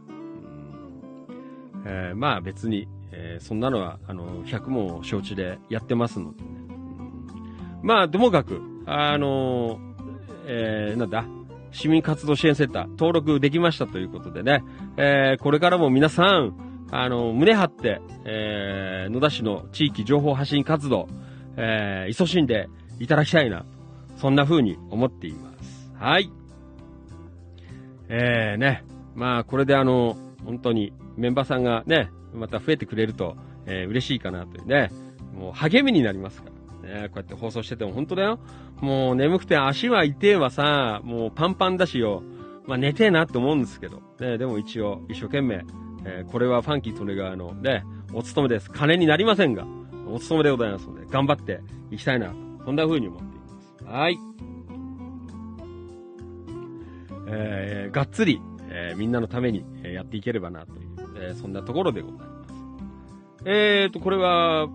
まあ別に、えー、そんなのは、あの、100も承知でやってますのでね。うん、まあ、ともかく、あのえー、なんだ、市民活動支援センター登録できましたということでね、えー、これからも皆さん、あの、胸張って、えー、野田市の地域情報発信活動、えー、勤しんでいただきたいな、そんな風に思っています。はい。えー、ね、まあ、これであの、本当にメンバーさんがね、また増えてくれると、えー、嬉しいかなというね、もう励みになりますから。ね、こうやって放送してても本当だよ。もう眠くて足は痛えわさ、もうパンパンだしよ。まあ寝てえなって思うんですけど。ね、でも一応一生懸命、えー、これはファンキートネガーのね、お勤めです。金になりませんが、お勤めでございますので、頑張っていきたいな、そんな風に思っています。はい。えー、がっつり、えー、みんなのために、えやっていければなという、えそんなところでございます。えーと、これは、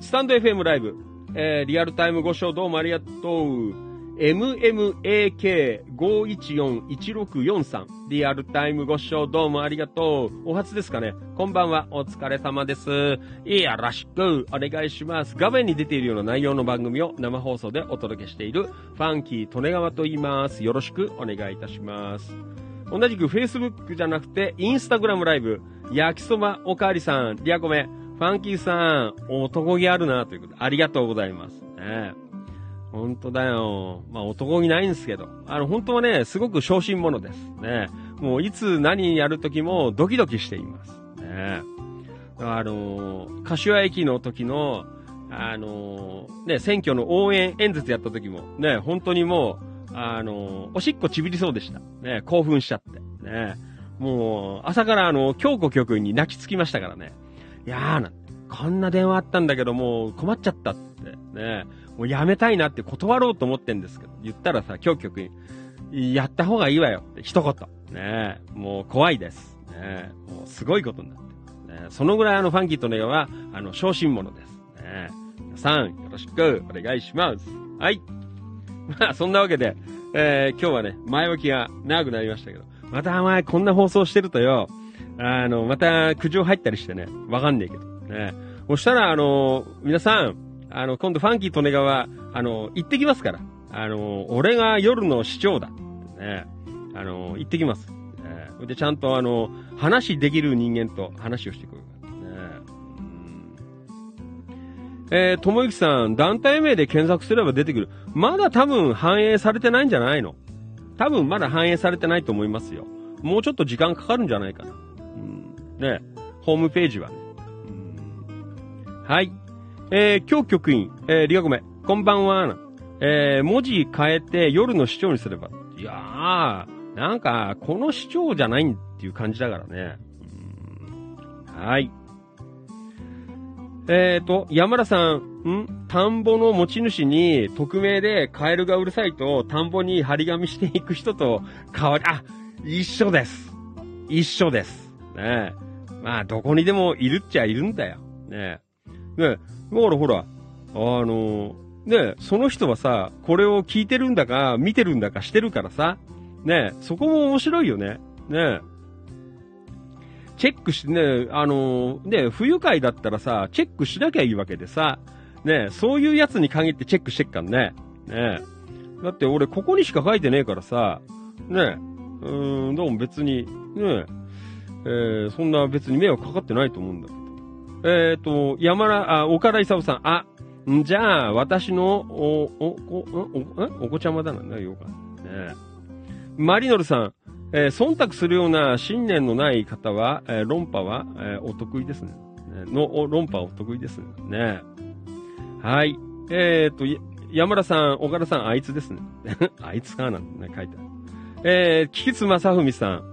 スタンド FM ライブ、えリアルタイムご視聴どうもありがとう。MMAK5141643。リアルタイムご視聴どうもありがとう。お初ですかねこんばんは。お疲れ様です。いやらしくお願いします。画面に出ているような内容の番組を生放送でお届けしているファンキー利根川と言います。よろしくお願いいたします。同じく Facebook じゃなくて Instagram ライブ、焼きそばおかわりさん、リアコメ、ファンキーさん、男気あるなということで、ありがとうございます。ね本当だよ。まあ男気ないんですけど。あの、本当はね、すごく小心者です。ね。もういつ何やるときもドキドキしています。ね。あの、柏駅の時の、あの、ね、選挙の応援演説やった時も、ね、本当にもう、あの、おしっこちびりそうでした。ね、興奮しちゃって。ね。もう、朝からあの、京子局に泣きつきましたからね。いやーな、こんな電話あったんだけどもう困っちゃったって。ね。もうやめたいなって断ろうと思ってんですけど、言ったらさ、今日局員、やった方がいいわよって一言。ねもう怖いです。ねもうすごいことになってねそのぐらいあのファンキーとの絵は、あの、小心者です。ね皆さん、よろしくお願いします。はい。まあ、そんなわけで、えー、今日はね、前置きが長くなりましたけど、またお前こんな放送してるとよ、あの、また苦情入ったりしてね、わかんねえけど、ね。そしたら、あの、皆さん、あの、今度ファンキー利根川、あの、行ってきますから。あの、俺が夜の市長だ。ね。あの、行ってきます。え、で、ちゃんとあの、話できる人間と話をしてくる。えー、ともゆきさん、団体名で検索すれば出てくる。まだ多分反映されてないんじゃないの？多分まだ反映されてないと思いますよ。もうちょっと時間かかるんじゃないかな。うん、ね。ホームページはね。はい。えー、今日局員、えー、リアコメ、こんばんは。えー、文字変えて夜の市長にすれば。いやー、なんか、この市長じゃないっていう感じだからね。はい。えーと、山田さん、ん？田んぼの持ち主に匿名でカエルがうるさいと田んぼに張り紙していく人と変わり、あ、一緒です。一緒です。ねえまあ、どこにでもいるっちゃいるんだよ。ねえねえだからほら、あのねえ、その人はさ、これを聞いてるんだか、見てるんだかしてるからさ、ねえ、そこも面白いよね。ねえ。チェックしてね、あのね、不愉快だったらさ、チェックしなきゃいいわけでさ、ね、そういうやつに限ってチェックしてっからね。ね。だって俺ここにしか書いてねえからさ、ね、うーん、どうも別に、ね、えー、そんな別に迷惑かかってないと思うんだけど。えっ、ー、と、山田、あ、岡田勲さん、あ、んじゃあ、私の、お、お、お、お、お子ちゃまだな、ようか。ねマリノルさん、えー、忖度するような信念のない方は、えー、論破は、えー、お得意ですね。の、論破お得意ですね。はい。えっ、ー、と、山田さん、岡田さん、あいつですね。[LAUGHS] あいつかなんてね、書いてある。えー、菊津正文さん。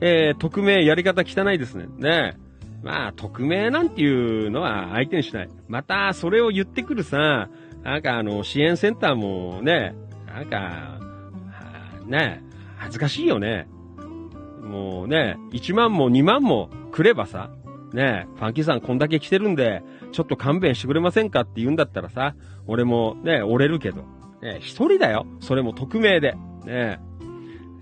えー、匿名やり方汚いですね。ねまあ、匿名なんていうのは相手にしない。また、それを言ってくるさ、なんかあの、支援センターもね、なんか、ね、恥ずかしいよね。もうね、1万も2万もくればさ、ね、ファンキーさんこんだけ来てるんで、ちょっと勘弁してくれませんかって言うんだったらさ、俺もね、折れるけど、ね、一人だよ。それも匿名で。ね、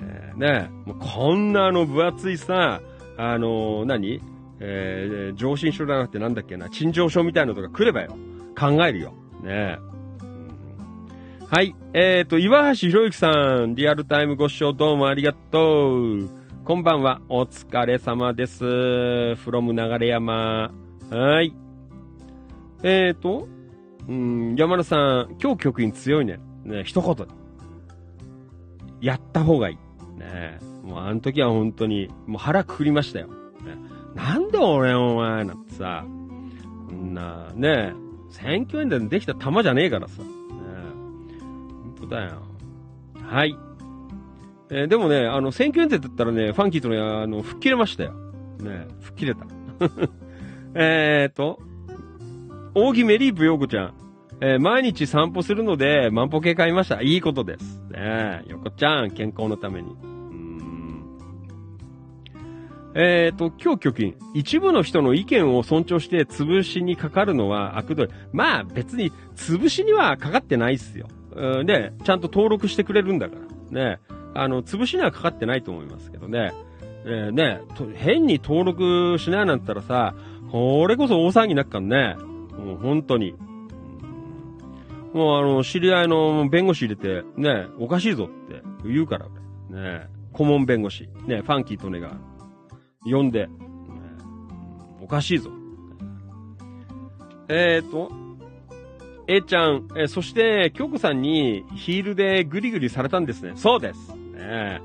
えー、ねもうこんなあの分厚いさ、あのー、何？えー、上申書じゃなくてなんだっけな、陳情書みたいなのとか来ればよ。考えるよ。ねはい。えっ、ー、と、岩橋博之さん、リアルタイムご視聴どうもありがとう。こんばんは。お疲れ様です。from 流山。はい。えっ、ー、と、うん、山田さん、今日局員強いね。ね、一言。やった方がいい。ねもうあの時は本当に、もう腹くくりましたよ。ね、なんで俺お前なんてさ、こんな、ね選挙演でできた玉じゃねえからさ。当だよ。はい。えー、でもね、あの、選挙演説だったらね、ファンキーとね、あの、吹っ切れましたよ。ね吹っ切れた。[LAUGHS] えっと、扇メリープヨーコちゃん。えー、毎日散歩するので、万歩計買いました。いいことです。ねヨコちゃん、健康のために。えっ、ー、と、今日貯金。一部の人の意見を尊重して潰しにかかるのは悪どい。まあ、別に潰しにはかかってないっすよ。で、ちゃんと登録してくれるんだから。ね。あの、潰しにはかかってないと思いますけどね。えー、ね、変に登録しないなんったらさ、これこそ大騒ぎになっかんね。もう本当に。もうあの、知り合いの弁護士入れて、ね、おかしいぞって言うから、ね、顧問弁護士、ね、ファンキーとねが、呼んで、ね、おかしいぞ。えーと、A ちゃん、えそして、京子さんにヒールでグリグリされたんですね。そうです。ね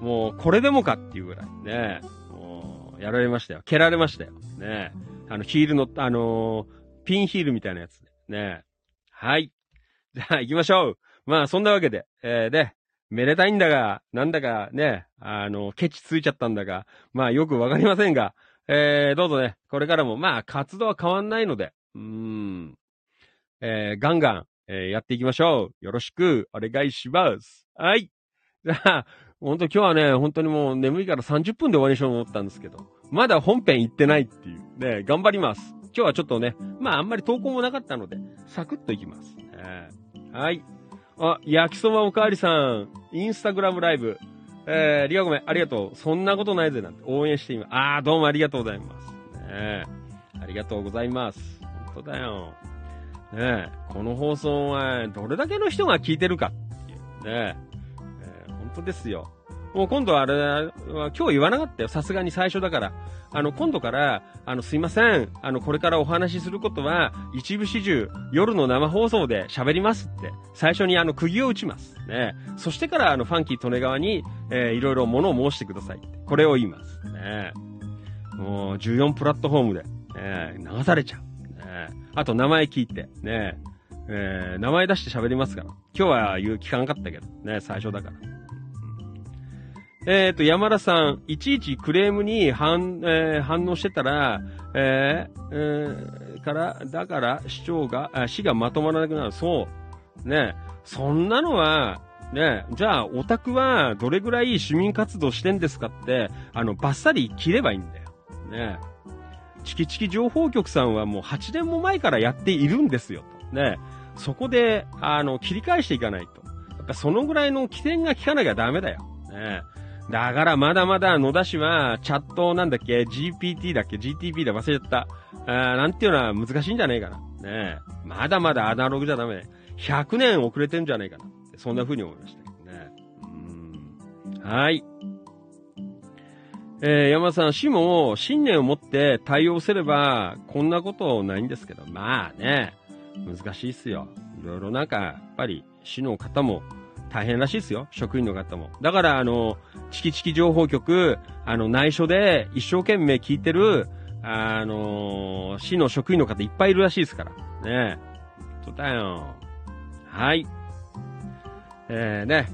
もう、これでもかっていうぐらい、ねもう、やられましたよ。蹴られましたよ。ねあの、ヒールの、あのー、ピンヒールみたいなやつで。ねはい。[LAUGHS] じゃあ行きましょう。まあそんなわけで、えー、で、めでたいんだが、なんだかね、あの、ケチついちゃったんだが、まあよくわかりませんが、えー、どうぞね、これからもまあ活動は変わんないので、うーん、えー、ガンガン、えー、やっていきましょう。よろしくお願いします。はい。[LAUGHS] じゃあ、本当今日はね、本当にもう眠いから30分で終わりにしようと思ったんですけど、まだ本編行ってないっていう。ね、頑張ります。今日はちょっとね、まああんまり投稿もなかったので、サクッといきます。えーはい。あ、焼きそばおかわりさん、インスタグラムライブ。えー、リアごめん、ありがとう。そんなことないぜ、なんて応援しています。あー、どうもありがとうございます。ねありがとうございます。本当だよ。ねこの放送は、どれだけの人が聞いてるかっていうね。えー、本当ですよ。もう今度はあれは、今日言わなかったよ。さすがに最初だから。あの、今度から、あの、すいません。あの、これからお話しすることは、一部始終、夜の生放送で喋りますって、最初にあの、釘を打ちます。ね。そしてから、あの、ファンキー利根川に、えー、いろいろ物を申してください。これを言います。ね。もう、14プラットフォームで、ね、流されちゃう。あと、名前聞いて、ね。えー、名前出して喋りますから。今日は言う聞かなかったけど、ね、最初だから。えっ、と、山田さん、いちいちクレームに反、えー、反応してたら、えー、えー、から、だから市長が、市がまとまらなくなる。そう。ねそんなのは、ねじゃあ、オタクはどれぐらい市民活動してんですかって、あの、バッサリ切ればいいんだよ。ねチキチキ情報局さんはもう8年も前からやっているんですよ。と。ねそこで、あの、切り返していかないと。やっぱそのぐらいの起点が効かなきゃダメだよ。ねだからまだまだ野田氏はチャットなんだっけ ?GPT だっけ ?GTP だ忘れちゃった。あなんていうのは難しいんじゃねえかな。ねまだまだアナログじゃダメ。100年遅れてんじゃねえかな。そんな風に思いましたけどね。うん。はい。えー、山さん、死も信念を持って対応すれば、こんなことないんですけど、まあね、難しいっすよ。いろいろなんか、やっぱり死の方も大変らしいですよ。職員の方も。だから、あの、チキチキ情報局、あの、内緒で一生懸命聞いてる、あの市の職員の方いっぱいいるらしいですから。ねえ。そうだよ。はい。えー、ね。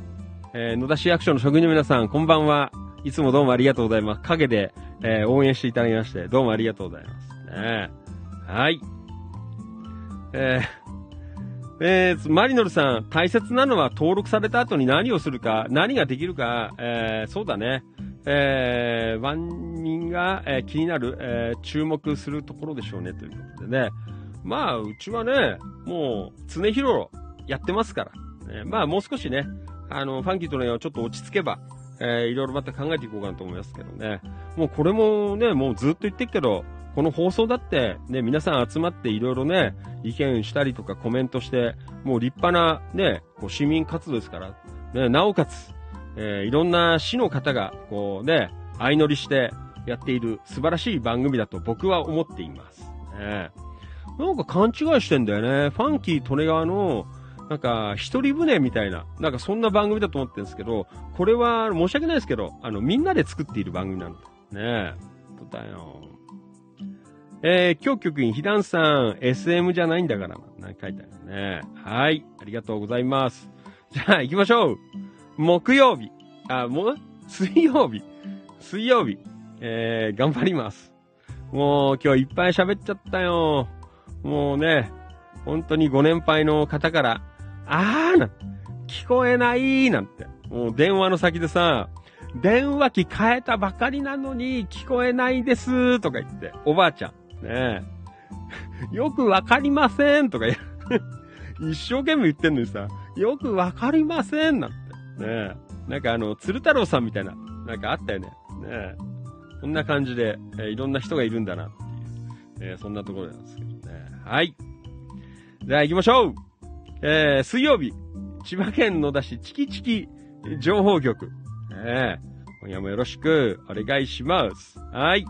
えー、野田市役所の職員の皆さん、こんばんは。いつもどうもありがとうございます。陰で、えー、応援していただきまして、どうもありがとうございます。ねはい。えー、えー、マリノルさん、大切なのは登録された後に何をするか、何ができるか、えー、そうだね。えー、万人が、えー、気になる、えー、注目するところでしょうね、ということでね。まあ、うちはね、もう、常広やってますから。ね、まあ、もう少しね、あの、ファンキーとの絵をちょっと落ち着けば、えー、いろいろまた考えていこうかなと思いますけどね。もうこれもね、もうずっと言ってるけど、この放送だって、ね、皆さん集まっていろいろね、意見したりとかコメントして、もう立派なね、こう市民活動ですから、ね、なおかつ、えー、いろんな市の方が、こうね、相乗りしてやっている素晴らしい番組だと僕は思っています。ね、なんか勘違いしてんだよね。ファンキー・利根川の、なんか、一人船みたいな、なんかそんな番組だと思ってるんですけど、これは申し訳ないですけど、あの、みんなで作っている番組なんだ。ねえ。だよ。えー、今日局員、ひだんさん、SM じゃないんだから、なんか書いてあるね。はい。ありがとうございます。じゃあ、行きましょう。木曜日。あ、もう、水曜日。水曜日。えー、頑張ります。もう、今日いっぱい喋っちゃったよ。もうね、本当にご年配の方から、あーな、聞こえないなんて。もう電話の先でさ、電話機変えたばかりなのに聞こえないですとか言って、おばあちゃん。ねえ。[LAUGHS] よくわかりませんとか [LAUGHS] 一生懸命言ってんのにさ、よくわかりませんなんて。ねえ。なんかあの、鶴太郎さんみたいな、なんかあったよね。ねえ。こんな感じで、えー、いろんな人がいるんだなっていう、えー、そんなところなんですけどね。はい。じゃあ行きましょうえー、水曜日、千葉県野田市チキチキ情報局。えー、今夜もよろしくお願いします。はい。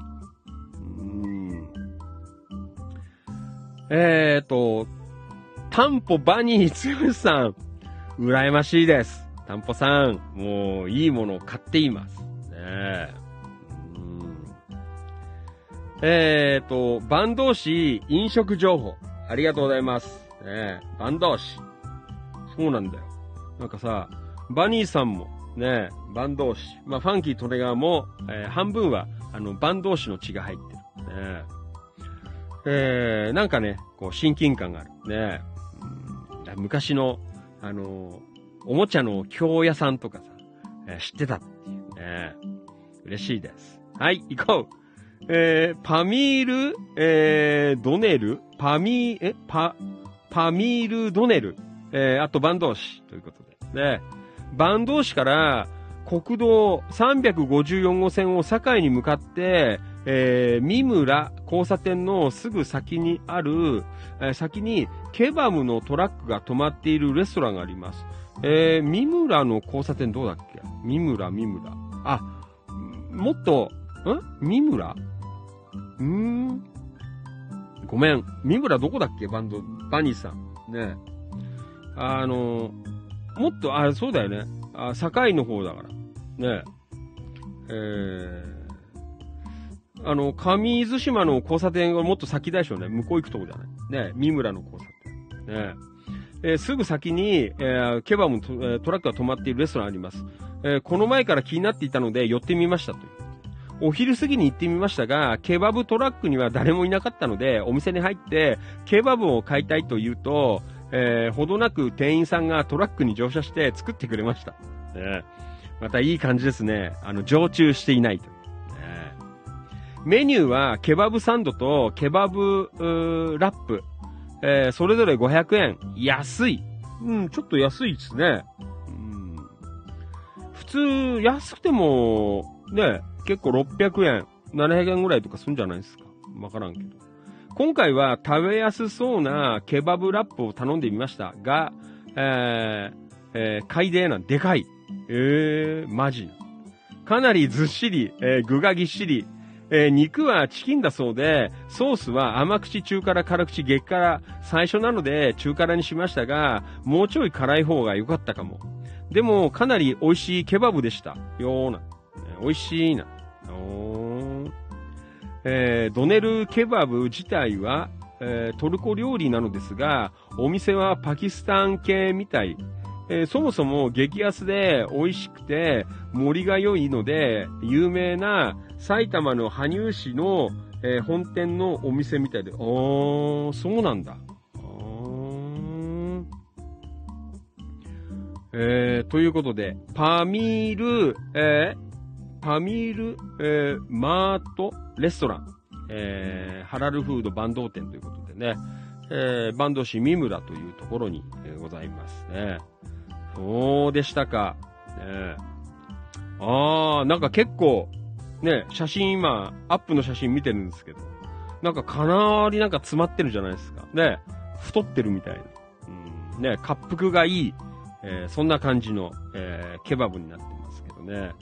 えーと、タンポバニーつぶさん、羨ましいです。タンポさん、もういいものを買っています。ねえーと、バン同士飲食情報。ありがとうございます。ねバン同士。そうなんだよ。なんかさ、バニーさんも、ねバン同士。まあ、ファンキートレガーも、えー、半分は、あの、バン同士の血が入ってる。ねえー、なんかね、こう、親近感がある。ね、うん、昔の、あのおもちゃの京屋さんとかさ、えー、知ってたっていうね。嬉しいです。はい、行こう。えー、パミール、えー、ドネル、パミー、え、パ、パミールドネル、えー、あとバンド士ということで。ね、バンド士から国道354号線を堺に向かって、えー、三村交差点のすぐ先にある、えー、先にケバブのトラックが止まっているレストランがあります。えー、三村の交差点どうだっけ？三村、三村。あ、もっと、ん？三村？うーん？ごめん。三村どこだっけ？バンド、バニーさん。ねあの、もっと、あ、そうだよね。あ、堺の方だから。ねえー、あの、上津島の交差点がもっと先でしょうね。向こう行くとこじゃない？ね、三村の交差点。ねえー、すぐ先に、えー、ケバブトトラックが止まっているレストランあります。えー、この前から気になっていたので寄ってみましたという。お昼過ぎに行ってみましたが、ケバブトラックには誰もいなかったので、お店に入って、ケバブを買いたいと言うと、えー、ほどなく店員さんがトラックに乗車して作ってくれました。ね、またいい感じですね。あの、常駐していないと。メニューは、ケバブサンドとケバブラップ、えー、それぞれ500円。安い。うん、ちょっと安いですね。うん、普通、安くても、ね、結構600円、700円ぐらいとかするんじゃないですか。わからんけど。今回は食べやすそうなケバブラップを頼んでみましたが、えー、えー、海底なんでかい。えー、マジ。かなりずっしり、えー、具がぎっしり、えー、肉はチキンだそうで、ソースは甘口、中辛、辛口、激辛、最初なので中辛にしましたが、もうちょい辛い方が良かったかも。でも、かなり美味しいケバブでした。よーな。美味しいな。えー、ドネルケバブ自体は、えー、トルコ料理なのですが、お店はパキスタン系みたい。えー、そもそも激安で美味しくて盛りが良いので、有名な埼玉の羽生市の、えー、本店のお店みたいで、おー、そうなんだ。えー、ということで、パミール、えー、パミール、えー、マートレストラン、えー、ハラルフードバンド店ということでね、えー、バンド市三村というところに、え、ございますね。そうでしたか。ね、あー、なんか結構、ね、写真今、アップの写真見てるんですけど、なんかかなりなんか詰まってるじゃないですか。ね、太ってるみたいな。うん、ね、滑腹がいい、えー、そんな感じの、えー、ケバブになってますけどね。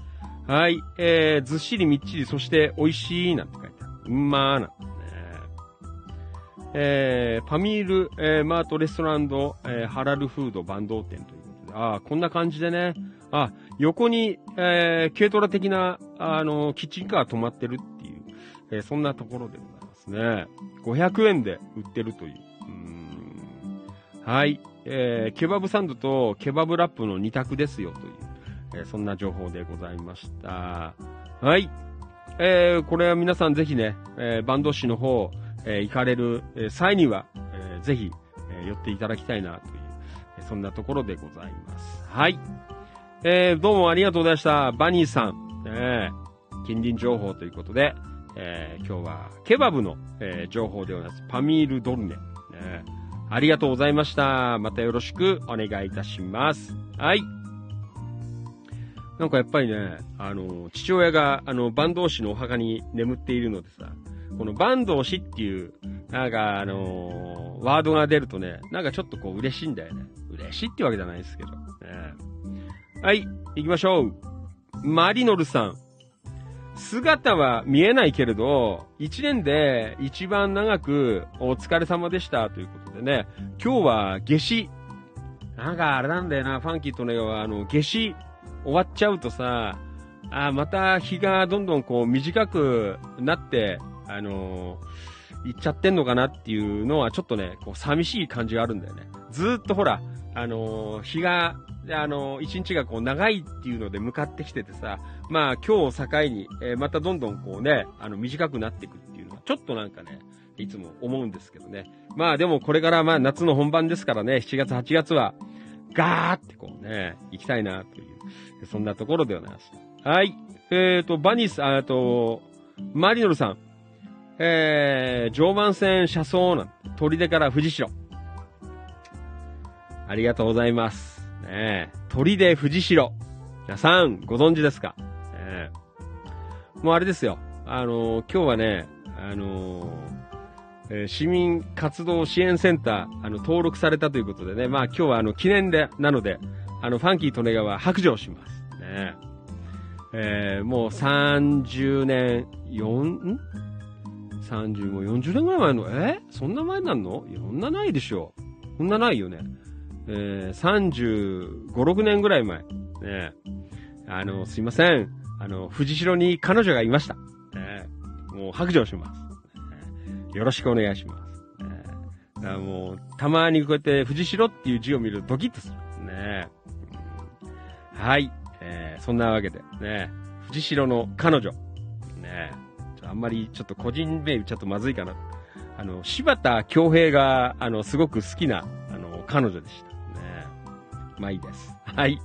はい、えー、ずっしりみっちり、そして美味しいなんて書いてある。うんまーなんてね。えー、パミール、えー、マートレストランド、えー、ハラルフードバンド店ということで、ああ、こんな感じでね、あ、横に、えー、軽トラ的な、あの、キッチンカー止まってるっていう、えー、そんなところでございますね。500円で売ってるという。うんはい。えー、ケバブサンドとケバブラップの2択ですよという、えー、そんな情報でございました。はい。えー、これは皆さんぜひね、えー、バンド市の方、え、行かれる際には、えー、ぜひ、え、寄っていただきたいなという、えそんなところでございます。はい。えー、どうもありがとうございました。バニーさん。え、近隣情報ということで、え、今日はケバブの、え、情報でございます。パミールドルネ。え、ありがとうございました。またよろしくお願いいたします。はい。なんかやっぱりね、あの、父親が、あの、坂東市のお墓に眠っているのでさ、この坂東市っていう、なんかあのー、ワードが出るとね、なんかちょっとこう嬉しいんだよね。嬉しいってわけじゃないですけど。ね、はい、行きましょう。マリノルさん。姿は見えないけれど、一年で一番長くお疲れ様でしたということでね、今日は夏至。なんかあれなんだよな、ファンキーとね、はあの、夏至終わっちゃうとさ、あまた日がどんどんこう短くなって、あのー、行っちゃってんのかなっていうのはちょっとね、こう寂しい感じがあるんだよね。ずっとほら、あのー、日があの、一日がこう長いっていうので向かってきててさ、まあ今日を境に、えー、またどんどんこうね、あの短くなっていくっていうのは、ちょっとなんかね、いつも思うんですけどね。まあでもこれからまあ夏の本番ですからね、7月8月は、ガーってこうね、行きたいなという、そんなところでございます。はい。えっ、ー、と、バニス、あと、マリノルさん。えー、常磐線車窓な砦から富士城。ありがとうございます。ね鳥で藤代。皆さん、ご存知ですか、ね、もうあれですよ。あのー、今日はね、あのー、え、市民活動支援センター、あの、登録されたということでね、まあ今日はあの、記念で、なので、あの、ファンキー利根川白状します。ねえー、もう30年、4、ん ?30 も40年ぐらい前の、え？そんな前なんの？そんなないでしょ。そんなないよね。えー、35、6年ぐらい前、ね、あの、すいません。あの、藤代に彼女がいました。ね、もう白状します、よろしくお願いします。ね、もう、たまにこうやって藤代っていう字を見るとドキッとする。ね、はい。えー、そんなわけで、ね、藤代の彼女。ね、あんまりちょっと個人名ちょっとまずいかな。あの、柴田恭平が、あの、すごく好きな、あの、彼女でした。まあいいです。はい。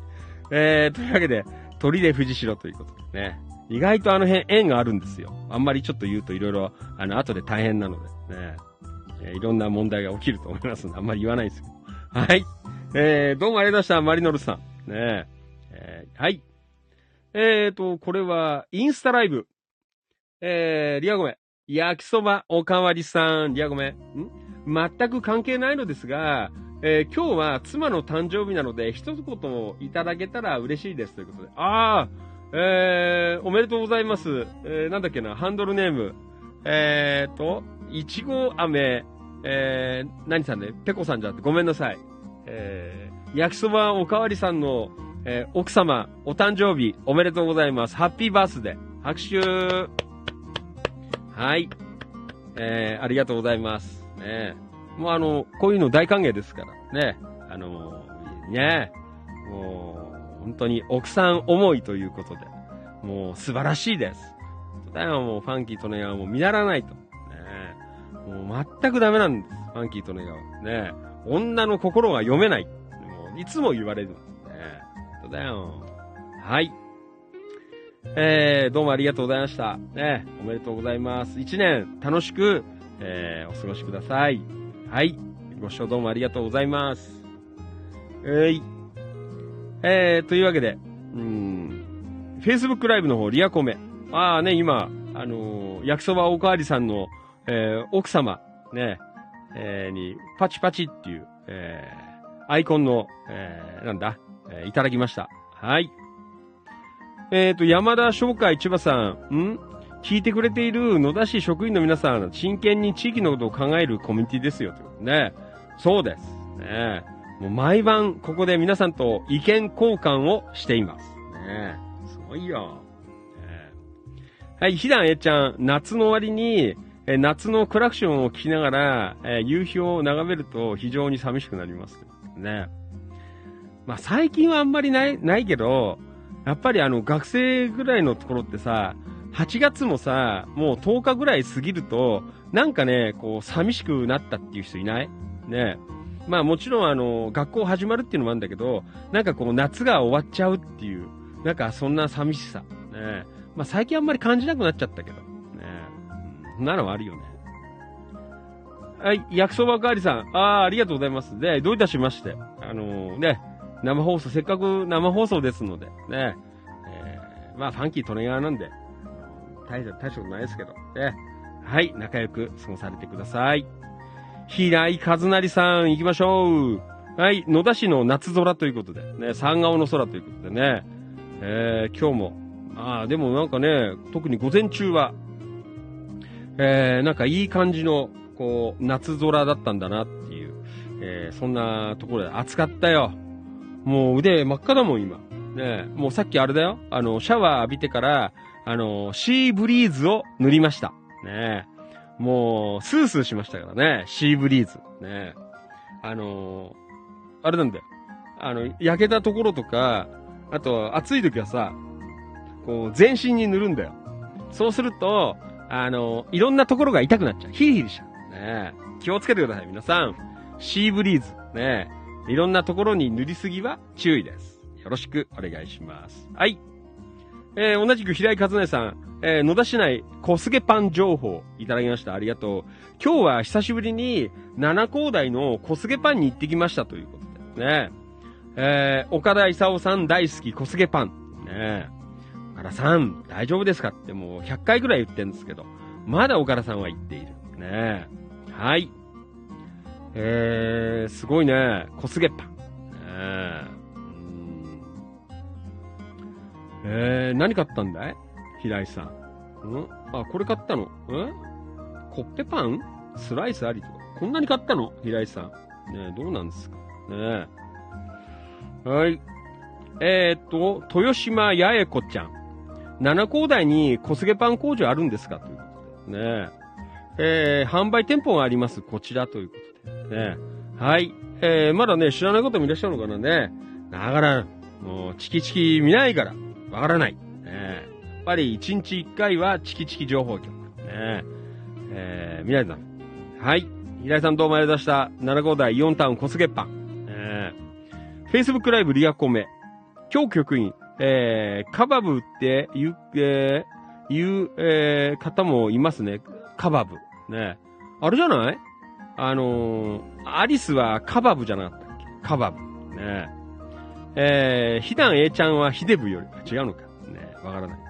えー、というわけで、鳥で藤代ということでね。意外とあの辺縁があるんですよ。あんまりちょっと言うといろいろ、あの、後で大変なのでね。え、いろんな問題が起きると思いますので、あんまり言わないですけど。はい。えー、どうもありがとうございました。マリノルさん。ねえー、はい。えーと、これは、インスタライブ。えー、リアゴメ。焼きそばおかわりさん。リアゴメ。ん？全く関係ないのですが、えー、今日は妻の誕生日なので、一言いただけたら嬉しいですということで。ああ、えー、おめでとうございます。えー、なんだっけな、ハンドルネーム。えーと、いちご飴、えー、何さんね、ペコさんじゃなくてごめんなさい。えー、焼きそばおかわりさんの、えー、奥様、お誕生日、おめでとうございます。ハッピーバースデー。拍手はい。えー、ありがとうございます。ねもうあの、こういうの大歓迎ですからね。あの、ね、もう、本当に奥さん思いということで、もう素晴らしいです。だよ、もうファンキーとネガはもう見習わないと。ね、もう全くダメなんです。ファンキーとネガは。ね、女の心が読めない。もういつも言われる。ね、そうだよ。はい。えー、どうもありがとうございました。ね、おめでとうございます。一年楽しく、えー、お過ごしください。はい。ご視聴どうもありがとうございます。えー、えー、というわけで、うん、Facebook ライブの方、リアコメ。ああね、今、あのー焼きそばおかわりさんの、えー奥様、ね、えーに、パチパチっていう、えーアイコンの、えーなんだ、えーいただきました。はい。えっ、と、山田商会千葉さん、ん？聞いてくれている野田市職員の皆さん、真剣に地域のことを考えるコミュニティですよ。ということでね。そうです。ね。もう毎晩ここで皆さんと意見交換をしています。ね。すごいよ。ねはい、ひだんえちゃん、夏の終わりに、えー夏のクラクションを聞きながら、えー夕日を眺めると非常に寂しくなります。ね。まあ最近はあんまりない、ないけど、やっぱりあの学生ぐらいのところってさ、8月もさ、もう10日ぐらい過ぎると、なんかね、こう寂しくなったっていう人いない？ね。まあもちろんあの、学校始まるっていうのもあるんだけど、なんかこう夏が終わっちゃうっていう、なんかそんな寂しさ。ね。まあ最近あんまり感じなくなっちゃったけど。ね。そんなのはあるよね。はい、焼きそばかりさん。ああ、ありがとうございます。で、どういたしまして。あのーね、生放送、せっかく生放送ですので、ね、えーまあ、ファンキー利根川なんで、大した、大したことないですけど、ね、はい、仲良く過ごされてください。平井和成さん、行きましょう。はい、野田市の夏空ということで、ね、三顔の空ということでね、えー、今日も、ああ、でもなんかね、特に午前中は、えー、なんかいい感じの、こう、夏空だったんだなっていう、えー、そんなところで暑かったよ。もう腕真っ赤だもん、今。ねもうさっきあれだよ。あの、シャワー浴びてから、あの、シーブリーズを塗りました。ねもう、スースーしましたからね。シーブリーズ。ねあのあれなんだよ。あの、焼けたところとか、あと、暑い時はさ、こう、全身に塗るんだよ。そうすると、あの、いろんなところが痛くなっちゃう。ヒリヒリしちゃう。ね気をつけてください、皆さん。シーブリーズ。ねいろんなところに塗りすぎは注意です。よろしくお願いします。はい。えー、同じく平井和成さん、えー、野田市内小菅パン情報いただきました。ありがとう。今日は久しぶりに七高台の小菅パンに行ってきましたということでね。えー、岡田勲さん大好き小菅パン。ね岡田さん、大丈夫ですかってもう100回ぐらい言ってるんですけど、まだ岡田さんは言っている。ねはい。えー、すごいね。小菅パン。ねえうんえー、何買ったんだい？平井さん。ん？あ、これ買ったの？んコッペパン？スライスありとか？こんなに買ったの？平井さん。ねどうなんですか？ねはい。えー、っと、豊島八重子ちゃん。七高台に小菅パン工場あるんですか？ということで。ねえ。ー、販売店舗があります。こちらということで。ねはい。えー、まだね、知らない方もいらっしゃるのかなね。だから、もう、チキチキ見ないから、わからない。ねやっぱり、一日一回は、チキチキ情報局。ねえー、皆さん。はい。平井さんどうもありがとうございました。7号台イオンタウン小菅パン。えー、Facebook ライブリアコメ。今日局員、えー、カバブって言う、えー、言う、えー、方もいますね。カバブ。ねあれじゃない？あのー、アリスはカバブじゃなかったっけ？カバブ。ねええー、ヒダン A ちゃんはヒデブより、違うのか。ねわからない。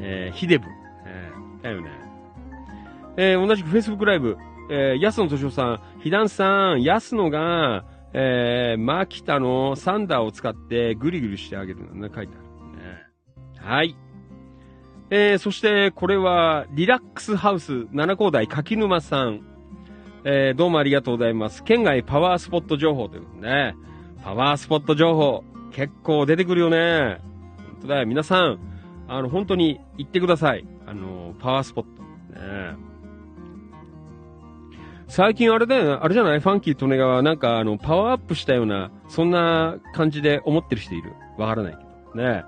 えー、ヒデブ。えー、だよね。えー、同じく Facebook ライブ、えー、安野敏夫さん、ヒダンさん、安野が、えー、マキタのサンダーを使ってグリグリしてあげるのね、書いてある。ね、はい。えー、そして、これは、リラックスハウス七高台柿沼さん。えー、どうもありがとうございます。県外パワースポット情報ということでね。パワースポット情報、結構出てくるよね。本当だよ。皆さん、あの、本当に行ってください。あの、パワースポット。ね最近あれだよ、あれじゃない？ファンキー利根川、なんかあの、パワーアップしたような、そんな感じで思ってる人いる。わからないけど。ね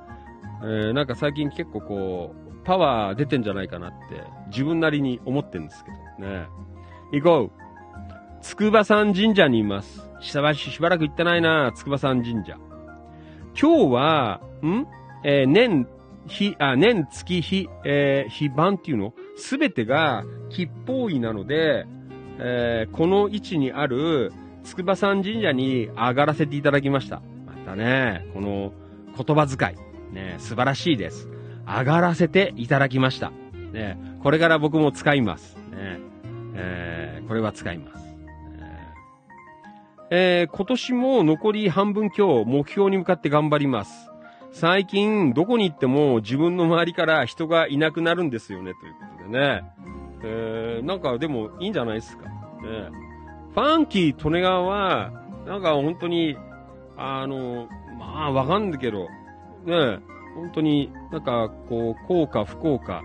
えーなんか最近結構こう、パワー出てんじゃないかなって、自分なりに思ってるんですけど。ね行こう。筑波山神社にいます。しばししばらく行ってないな、筑波山神社。今日は、ん？えー年、日、あ、年、月、日、えー、日番っていうの？すべてが、吉報位なので、えーこの位置にある、筑波山神社に上がらせていただきました。またね、この言葉遣い、ね、素晴らしいです。上がらせていただきました。ね、これから僕も使います。ねえーこれは使います。えー今年も残り半分今日、目標に向かって頑張ります。最近、どこに行っても自分の周りから人がいなくなるんですよね、ということでね。えーなんかでもいいんじゃないですか。ね、ファンキー・利根川は、なんか本当に、あの、まあわかんないけど、ね、本当になんかこう、効果、不効果。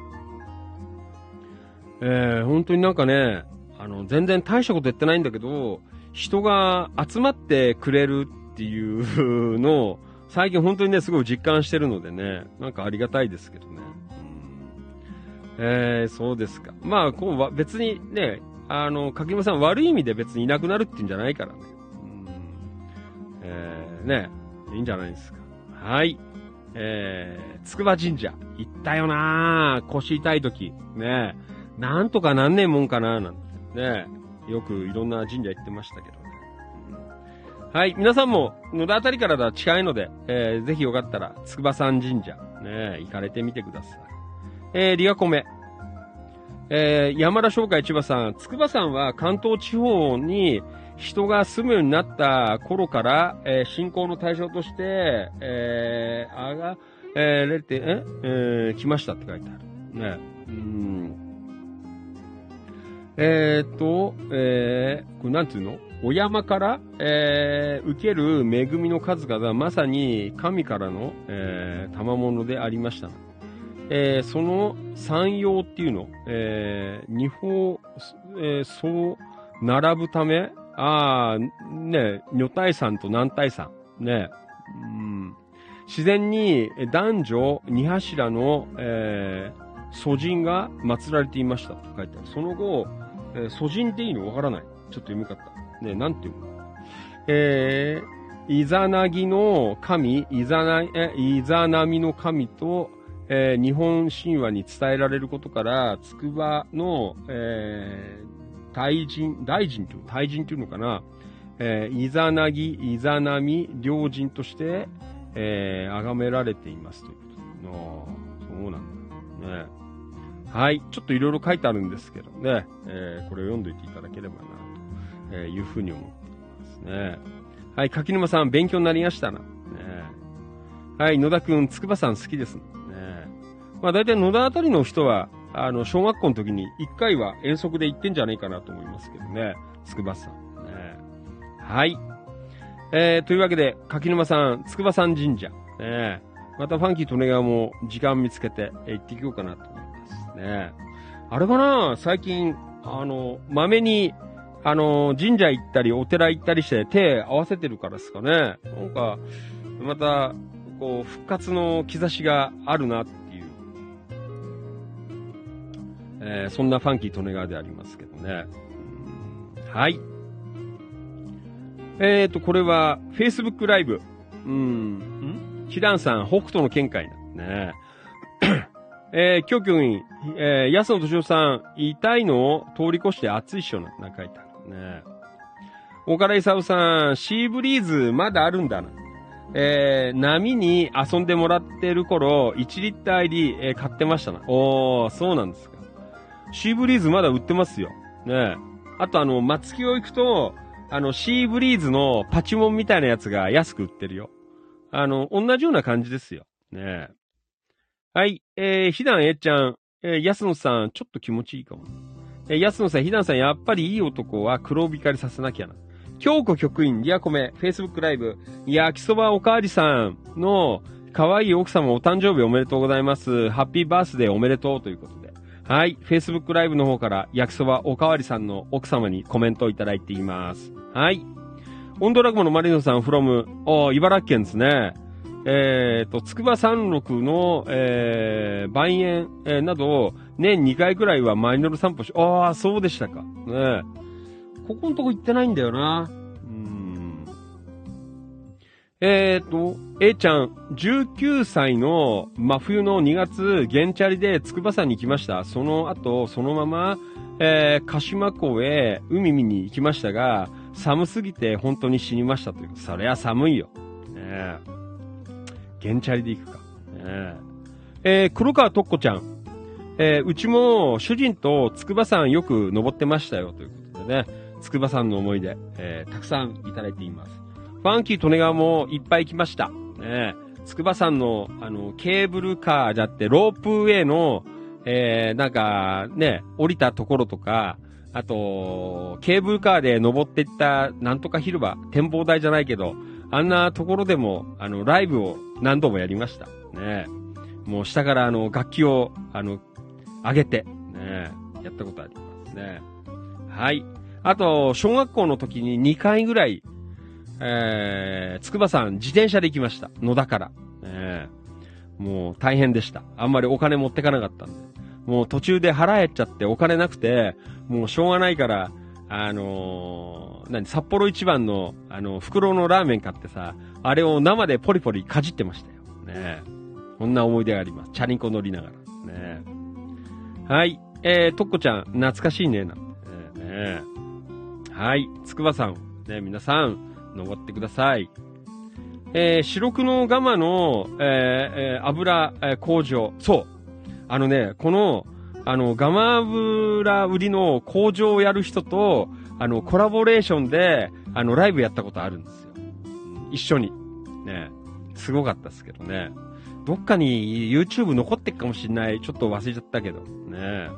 えー本当になんかね、あの、全然大したこと言ってないんだけど、人が集まってくれるっていうのを、最近本当にね、すごい実感してるのでね、なんかありがたいですけどね。うんえー、そうですか。まあ、こうわ、別にね、あの、柿沼さん悪い意味で別にいなくなるっていうんじゃないからね。うんえー、ね、いいんじゃないですか。はい。えー、筑波神社。行ったよなぁ。腰痛い時。ねなんとかなんねえもんかなぁなんて。ねよくいろんな神社行ってましたけど。はい。皆さんも、野田あたりからだ近いので、えー、ぜひよかったら、筑波山神社、ね行かれてみてください。えー、リアコメ。えー、山田商会千葉さん、筑波山は関東地方に人が住むようになった頃から、えー、信仰の対象として、えー、あが、えー、れて、ええー、来ましたって書いてある。ね。うん。えーっと、えー、これなんていうの？お山から、えー、受ける恵みの数々は、まさに神からの、えー、賜物でありました。えーその山陽っていうの、えー、二方、えーそう並ぶため、ああ、ね、女体山と男体山、ね、うん、自然に男女二柱の、えー、祖人が祀られていましたと書いてある。その後、えー、祖人っていいのわからない。ちょっと読み方。ね、なんていうの？えー、イザナギの神、イザナ、え、イザナミの神と、えー日本神話に伝えられることから、つくばの、えー、大神、大神っていう、大神っていうのかな、えー、イザナギ、イザナミ、両神として、えー、崇められていますということ。ああ、そうなんだ。ね。はい。ちょっといろいろ書いてあるんですけどね、えー、これを読んどいていただければな、えーいうふうに思ってますね。はい。柿沼さん、勉強になりましたな。ねはい。野田くん、筑波山好きですね。まあ大体野田あたりの人は、あの、小学校の時に一回は遠足で行ってんじゃないかなと思いますけどね。筑波山。ね、はい。えー、というわけで、柿沼さん、筑波山神社。ね、またファンキー利根川も時間見つけて、えー行ってきようかなと思いますね。あれかな？最近、あの、まめに、あの、神社行ったり、お寺行ったりして手合わせてるからですかね。なんか、また、こう、復活の兆しがあるなっていう、えーそんなファンキー利根川でありますけどね。うんはい。えーと、これは、Facebook ライブ。うん。ん？ヒランさん、北斗の見解だ。ね [COUGHS] えー、京京院、えー、安野敏夫さん、痛いのを通り越して熱いっしょな、なんか書いてあるね。岡田勲さん、シーブリーズまだあるんだな。えー、波に遊んでもらってる頃、1リッター入り、えー買ってましたな。おー、そうなんですか。シーブリーズまだ売ってますよ。ねあとあの、松木を行くと、あの、シーブリーズのパチモンみたいなやつが安く売ってるよ。あの、同じような感じですよ。ねはい、えー、ひだんえっちゃん、えー、安野さん、ちょっと気持ちいいかも。えー、安野さん、ひだんさん、やっぱりいい男は黒光りさせなきゃな。京子局員、リアコメ、Facebook ライブ、焼きそばおかわりさんの可愛い奥様お誕生日おめでとうございます。ハッピーバースデーおめでとうということで。はい。Facebook ライブの方から焼きそばおかわりさんの奥様にコメントをいただいています。はい。オンドラゴンのマリノさん from、お茨城県ですね。えーと、つくば山麓の、えー、万円、えーなど、年2回くらいはマイノル散歩し、ああ、そうでしたか。ねここのとこ行ってないんだよな。うん。えーと、A ちゃん、19歳の真冬の2月、現チャリで筑波山に行きました。その後、そのまま、えー、鹿島港へ海見に行きましたが、寒すぎて本当に死にましたという。そりゃ寒いよ。ねえ。現チャリで行くか。ねえ。えー、黒川とっこちゃん。えー、うちも主人と筑波山よく登ってましたよ、ということでね。筑波山の思い出、えー、たくさんいただいています。ファンキー利根川もいっぱい来ました。ね、筑波山の、あの、ケーブルカーじゃって、ロープウェイの、えー、なんか、ね、降りたところとか、あと、ケーブルカーで登っていったなんとか広場、展望台じゃないけど、あんなところでも、あの、ライブを何度もやりました。ね。もう下からあの、楽器を、あの、上げて、ね、やったことありますね。はい。あと、小学校の時に2回ぐらい、えー、筑波山自転車で行きました。野田から。ね、もう大変でした。あんまりお金持ってかなかったんで。もう途中で腹減っちゃってお金なくて、もうしょうがないから、あのー、何、札幌一番の、あの、袋のラーメン買ってさ、あれを生でポリポリかじってましたよ。ねこんな思い出があります。チャリンコ乗りながら。ねはい。えー、とっこちゃん、懐かしいね、なんて。ねはい。つくばさん、ね、皆さん、登ってください。えー、白黒のガマの、えー、油、えー、工場。そう。あのね、この、あの、ガマ油売りの工場をやる人と、あの、コラボレーションで、あの、ライブやったことあるんですよ。一緒に。ね。すごかったですけどね。どっかに YouTube 残ってっかもしんない。ちょっと忘れちゃったけど。ね。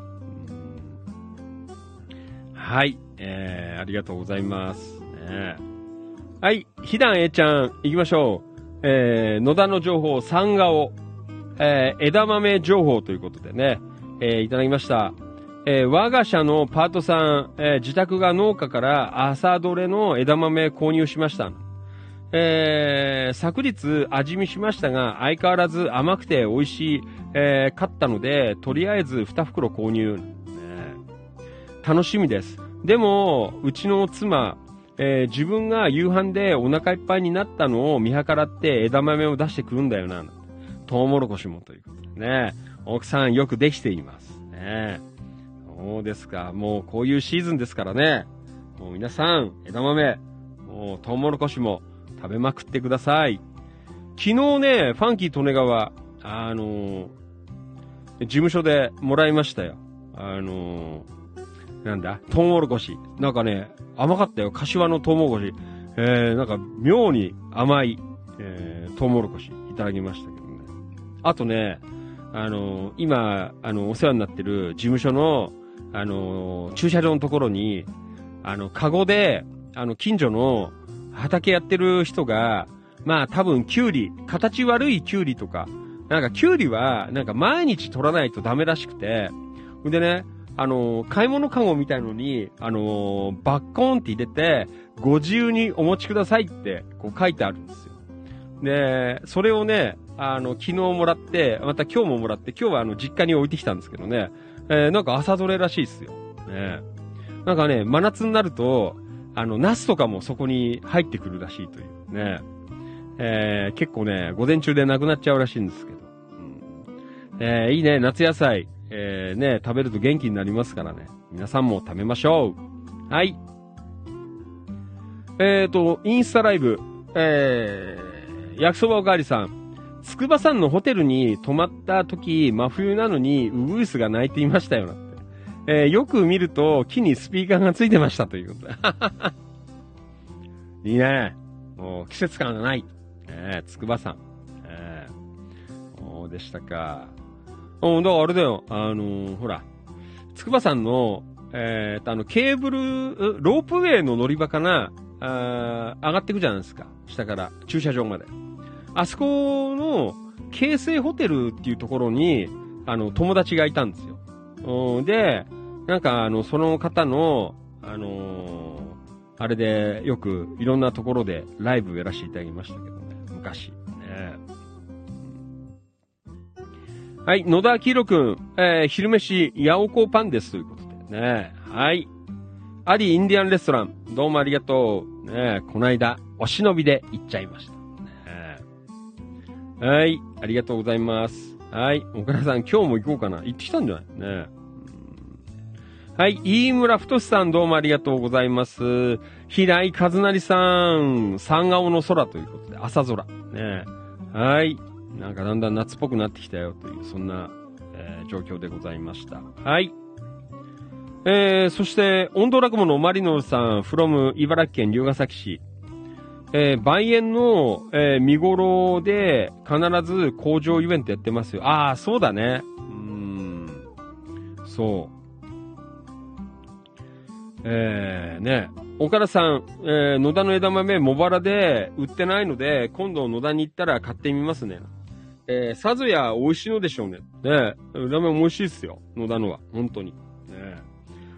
はい。えー、ありがとうございます。ね。はい。ひだんえちゃん、行きましょう。えー、野田の情報、三顔。えー、枝豆情報ということでね。えー、いただきました。えー、我が社のパートさん、えー、自宅が農家から朝どれの枝豆購入しました。えー、昨日味見しましたが、相変わらず甘くて美味しい、えー、買ったので、とりあえず2袋購入。楽しみです。でも、うちの妻、えー、自分が夕飯でお腹いっぱいになったのを見計らって枝豆を出してくるんだよな。トウモロコシもということでね。奥さんよくできています。ねそうですか。もうこういうシーズンですからね。もう皆さん、枝豆、もうトウモロコシも食べまくってください。昨日ね、ファンキー利根川、あの、事務所でもらいましたよ。あの、なんだ、トウモロコシ。なんかね、甘かったよ。柏のトウモロコシ。えー、なんか妙に甘い、えー、トウモロコシいただきましたけどね。あとね、あの、今、あの、お世話になってる事務所の、あの、駐車場のところに、あの、カゴで、あの、近所の畑やってる人が、まあ多分キュウリ、形悪いキュウリとか、なんかキュウリは、なんか毎日取らないとダメらしくて、でね、あのー、買い物カゴみたいのに、あのー、バッコーンって入れて、ご自由にお持ちくださいって、こう書いてあるんですよ。で、それをね、あの、昨日もらって、また今日ももらって、今日はあの、実家に置いてきたんですけどね、えー、なんか朝どれらしいっすよ。ね。なんかね、真夏になると、あの、ナスとかもそこに入ってくるらしいというね。えー、結構ね、午前中でなくなっちゃうらしいんですけど。うん、えー、いいね、夏野菜。えー、ね、食べると元気になりますからね。皆さんも食べましょう。はい。えーと、インスタライブ、えー、焼きそばおかわりさん。筑波山のホテルに泊まった時、真冬なのにウグイスが鳴いていましたよな。えー、よく見ると木にスピーカーがついてましたということで。[LAUGHS] いいね。もう季節感がない。えー、筑波山。えー、そうでしたか。うん、だからあれだよ。あのー、ほら、筑波山の、えー、あの、ケーブル、ロープウェイの乗り場かな、あ上がっていくじゃないですか。下から、駐車場まで。あそこの、京成ホテルっていうところに、あの、友達がいたんですよ。うん、で、なんか、あの、その方の、あのー、あれで、よく、いろんなところでライブやらせていただきましたけどね。昔。ね。はい、野田明宏くん、えー、昼飯、ヤオコパンですということでね。はい。アリインディアンレストラン、どうもありがとう。ね、この間、お忍びで行っちゃいました。ね、はい、ありがとうございます。はい、岡田さん、今日も行こうかな。行ってきたんじゃない？ね。はい、飯村太さんどうもありがとうございます。平井和成さん、三顔の空ということで、朝空。ね。はい。なんかだんだん夏っぽくなってきたよという、そんな、えー、状況でございました。はい。えー、そして、温度落語のマリノルさん、from 茨城県龍ヶ崎市。えー、梅園の、えー、見頃で必ず工場イベントやってますよ。ああ、そうだね。うん。そう。えー、ね。岡田さん、えー、野田の枝豆、茂原で売ってないので、今度野田に行ったら買ってみますね。えー、さぞや美味しいのでしょうね。ね枝豆美味しいっすよ。野田のは。本当に。ね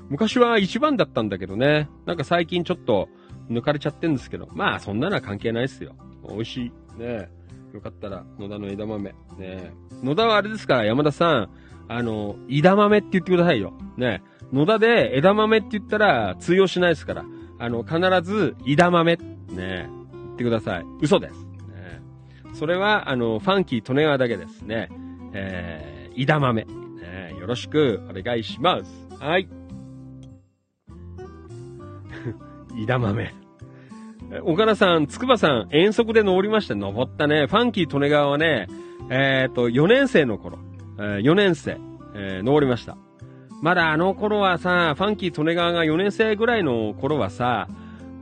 昔は一番だったんだけどね。なんか最近ちょっと抜かれちゃってんですけど。まあ、そんなのは関係ないっすよ。美味しい。ねよかったら、野田の枝豆。ね野田はあれですか？ら、山田さん。あの、枝豆って言ってくださいよ。ね野田で枝豆って言ったら通用しないですから。あの、必ず、枝豆。ね言ってください。嘘です。ねそれは、あの、ファンキー利根川だけですね。えー、枝豆。ねよろしくお願いします。はい。枝豆。岡田さん、筑波さん、遠足で登りまして、登ったね。ファンキー利根川はね、えっ、ー、と、4年生の頃、えー、4年生、えー、登りました。まだあの頃はさ、ファンキー利根川が4年生ぐらいの頃はさ、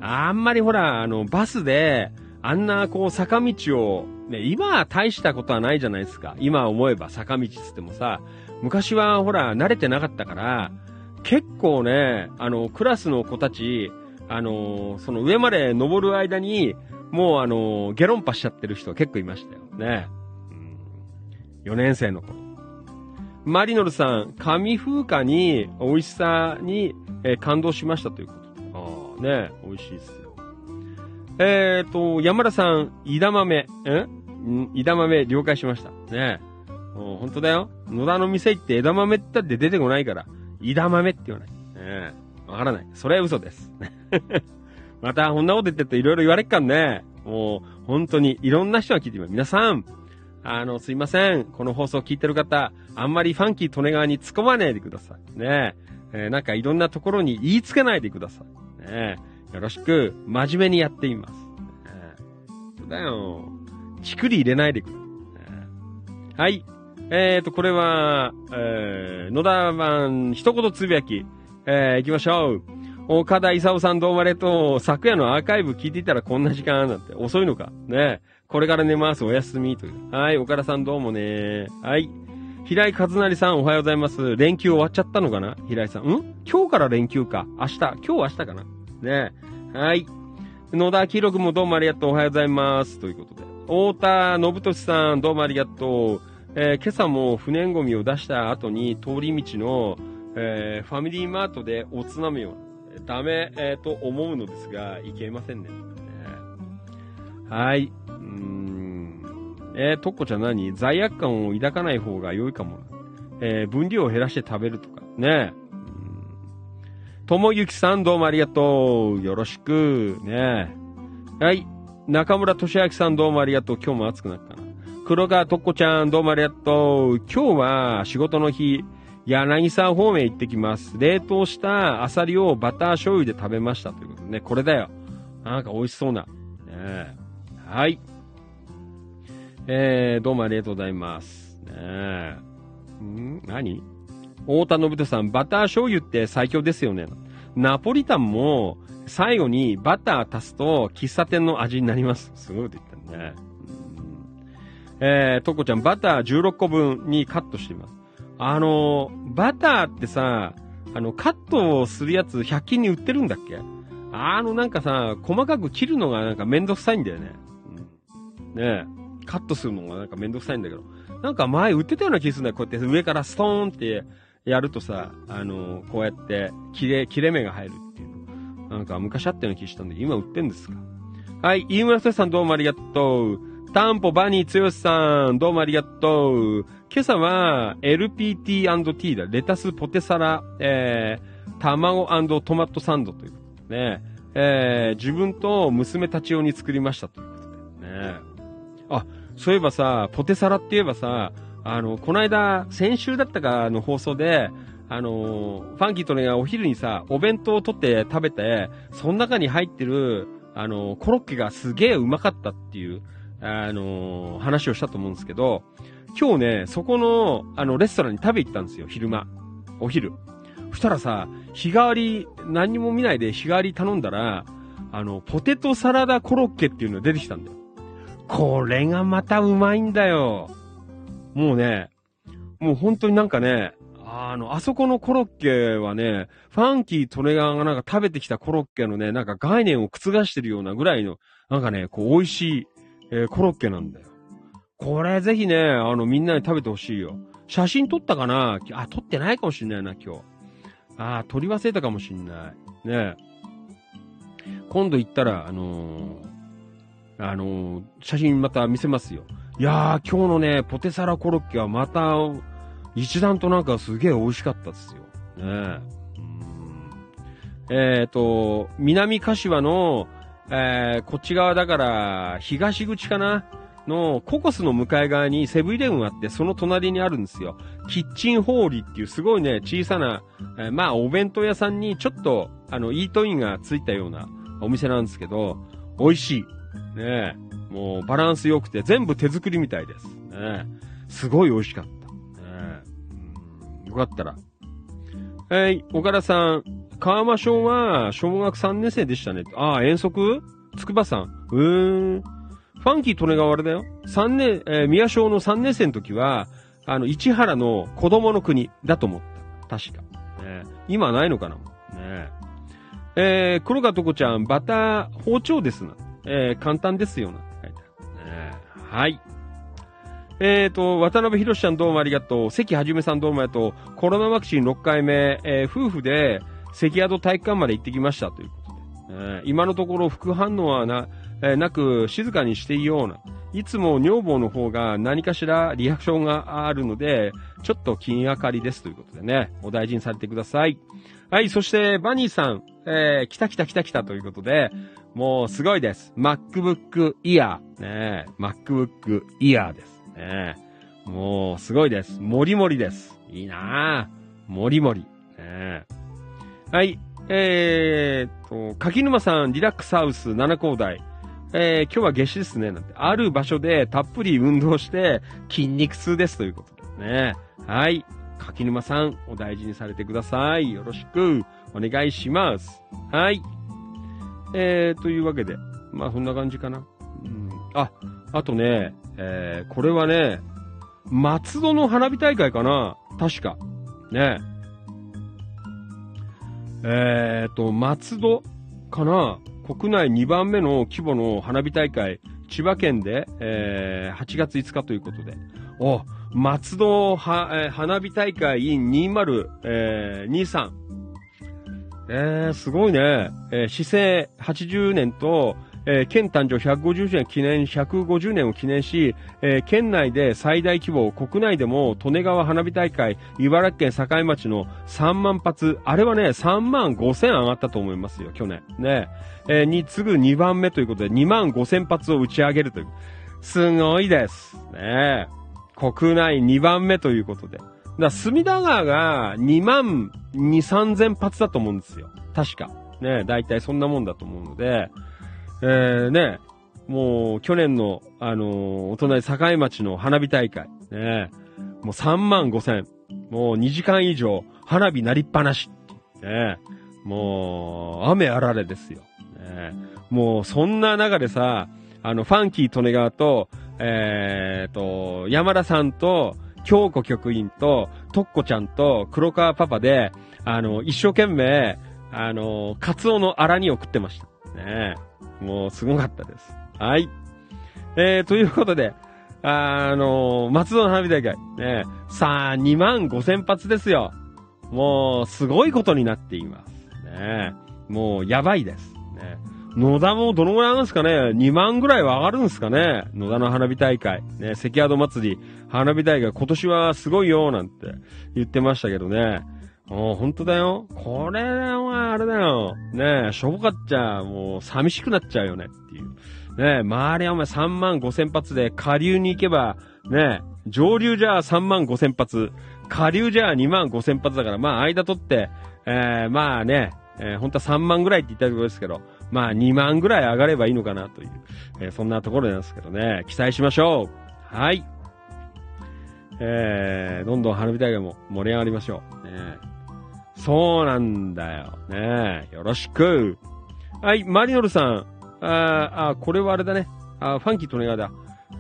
あんまりほら、あの、バスで、あんなこう坂道を、ね、今は大したことはないじゃないですか。今思えば坂道つってもさ、昔はほら、慣れてなかったから、結構ね、あの、クラスの子たち、あのー、その上まで登る間に、もうあのー、ゲロンパしちゃってる人結構いましたよね。うん、4年生の頃。マリノルさん、紙風化に、美味しさに、えー、感動しましたということ。ああ、ね、美味しいですよ。えっ、ー、と、山田さん、枝豆、ん？枝豆了解しました。ね。本当だよ。野田の店行って枝豆って出てこないから、枝豆って言わない。ねわからない。それは嘘です。[LAUGHS] また、こんなこと言ってるといろいろ言われっかんね。もう、本当に、いろんな人が聞いてみます。皆さん、あの、すいません。この放送聞いてる方、あんまりファンキー利根川に突っ込まないでください。ねえ。ー、なんかいろんなところに言いつけないでください。ね。よろしく、真面目にやってみます。ねそうだよ。ちくり入れないでくれ。ね、はい。えーと、これは、えー、野田版一言つぶやき。えー、行きましょう。岡田勲さんどうもありがとう。昨夜のアーカイブ聞いていたらこんな時間なんて。遅いのか。ねこれから寝ます。おやすみ。という。はい。岡田さんどうもね。はい。平井和成さんおはようございます。連休終わっちゃったのかな？平井さん。ん？今日から連休か。明日。今日明日かな？ねはい。野田記録もどうもありがとう。おはようございます。ということで。太田信俊さんどうもありがとう。えー、今朝も不燃ゴミを出した後に通り道のえー、ファミリーマートでおつなみをダメ、えー、と思うのですが、いけませんね。はい。うーん。えー、とっこちゃん何？罪悪感を抱かない方が良いかも。えー、分量を減らして食べるとか。ねともゆきさんどうもありがとう。よろしく。ねはい。中村俊明さんどうもありがとう。今日も暑くなったな。黒川とっこちゃんどうもありがとう。今日は仕事の日。柳沢方面行ってきます。冷凍したアサリをバター醤油で食べましたということでね、これだよ。なんか美味しそうな。ね、はい。えー、どうもありがとうございます。ねん？何？太田信人さん、バター醤油って最強ですよね。ナポリタンも最後にバター足すと喫茶店の味になります。すごいこと言ったね。えー、とこちゃん、バター16個分にカットしています。あの、バターってさ、あの、カットをするやつ100均に売ってるんだっけ？あの、なんかさ、細かく切るのがなんかめんどくさいんだよね。うん、ねえ。カットするのがなんかめんどくさいんだけど。なんか前売ってたような気するんだよ。こうやって上からストーンってやるとさ、あの、こうやって切れ、切れ目が入るっていう。なんか昔あったような気したんだけど、今売ってんですか？はい、飯村さんどうもありがとう。タンポバニーつよしさん、どうもありがとう。今朝は LPT&T だ。レタスポテサラ、えー、卵トマトサンドということでね。えー、自分と娘たち用に作りましたということでね。あ、そういえばさ、ポテサラって言えばさ、あの、この間、先週だったかの放送で、あのファンキーとね、お昼にさ、お弁当を取って食べて、その中に入ってる、あのコロッケがすげえうまかったっていう、あのー話をしたと思うんですけど、今日ね、そこの、あの、レストランに食べ行ったんですよ、昼間。お昼。そしたらさ、日替わり、何も見ないで日替わり頼んだら、あの、ポテトサラダコロッケっていうのが出てきたんだよ。これがまたうまいんだよ。もうね、もう本当になんかね、あの、あそこのコロッケはね、ファンキートレガーがなんか食べてきたコロッケのね、なんか概念を覆してるようなぐらいの、なんかね、こう美味しい、えーコロッケなんだよ。これぜひね、あの、みんなに食べてほしいよ。写真撮ったかな？あ、撮ってないかもしんないな、今日。あ、撮り忘れたかもしんない。ね今度行ったら、あのーあのー写真また見せますよ。いやー、今日のね、ポテサラコロッケはまた、一段となんかすげえ美味しかったですよ。ねえ。えっ、と、南柏の、えー、こっち側だから、東口かな？の、ココスの向かい側にセブンイレブンあって、その隣にあるんですよ。キッチンホーリーっていうすごいね、小さな、えーまあ、お弁当屋さんにちょっと、あの、イートインがついたようなお店なんですけど、美味しい。ねえ。もう、バランス良くて、全部手作りみたいです。ね。すごい美味しかった。ねえうんよかったら。はい、岡田さん。川間小は、小学3年生でしたね。ああ、遠足？筑波さん。うーん。ファンキー利根川あれだよ。3年、えー宮小の3年生の時は、あの、市原の子供の国だと思った。確か。ね、今ないのかなねえー、黒川とこちゃん、バター包丁ですな。えー、簡単ですよな。書いねはい。えーと、渡辺博ちゃんどうもありがとう。関はじめさんどうもありがとう。コロナワクチン6回目、えー夫婦で関宿体育館まで行ってきましたということで。えー今のところ副反応はな、えーなく静かにしていような。いつも女房の方が何かしらリアクションがあるので、ちょっと気がかりですということでね、お大事にされてください。はい、そしてバニーさん、えー、来た来た来た来たということで、もうすごいです。MacBook Ear。ね MacBook Ear です。ねもうすごいです。もりもりです。いいなぁ。もりもり。ねはい。えーっと、柿沼さん、リラックスハウス7高台。えー今日は夏至ですね。なんて。ある場所でたっぷり運動して筋肉痛ですということですね。はい。柿沼さん、お大事にされてください。よろしくお願いします。はい。えー、というわけで、まあそんな感じかな。うん、あ、あとね、えー、これはね、松戸の花火大会かな確か。ねえーと、松戸かな？国内2番目の規模の花火大会、千葉県で、えー、8月5日ということで。お、松戸は、えー花火大会 in 2023。えー、すごいね。えー、市政80年と、えー県誕生150年記念、150年を記念し、えー県内で最大規模、国内でも利根川花火大会、茨城県境町の3万発、あれはね、3万5千上がったと思いますよ、去年。ね。えーに次ぐ2番目ということで、2万5千発を打ち上げるという。すごいです。ね。国内2番目ということで。だ隅田川が2万2、3千発だと思うんですよ。確か。ね、大体そんなもんだと思うので、えー、ね、もう去年の、あのーお隣境町の花火大会、ね、もう3万5千、もう2時間以上花火鳴りっぱなし、ね、もう雨あられですよ。ね、もうそんな中でさ、あの、ファンキー利根川と、えーと、山田さんと、京子局員と、とっこちゃんと、黒川パパで、あの、一生懸命、あの、カツオのアラ煮を食ってました。ねえもう、すごかったです。はい。えー、ということで、あの松戸の花火大会。ねえさあ、2万5千発ですよ。もう、すごいことになっています。ねえもう、やばいです。ね野田もどのぐらい上がるんですかね ?2 万ぐらいは上がるんですかね野田の花火大会。ね、関宿祭り、花火大会、今年はすごいよ、なんて言ってましたけどね。もう本当だよ。これはあれだよ。ねえ、しょぼかっちゃ、もう寂しくなっちゃうよねっていう。ねえ、周りはお前3万5千発で下流に行けば、ねえ、上流じゃ3万5千発、下流じゃ2万5千発だから、まあ間取って、えー、まあね、えー、本当は3万ぐらいって言ったところですけど、まあ2万ぐらい上がればいいのかなという、えー、そんなところなんですけどね、期待しましょう。はい。えー、どんどん花火大会も盛り上がりましょう。ね、そうなんだよ。ねよろしく。はい、マリノルさん。ああ、これはあれだね。あファンキーとネガだ。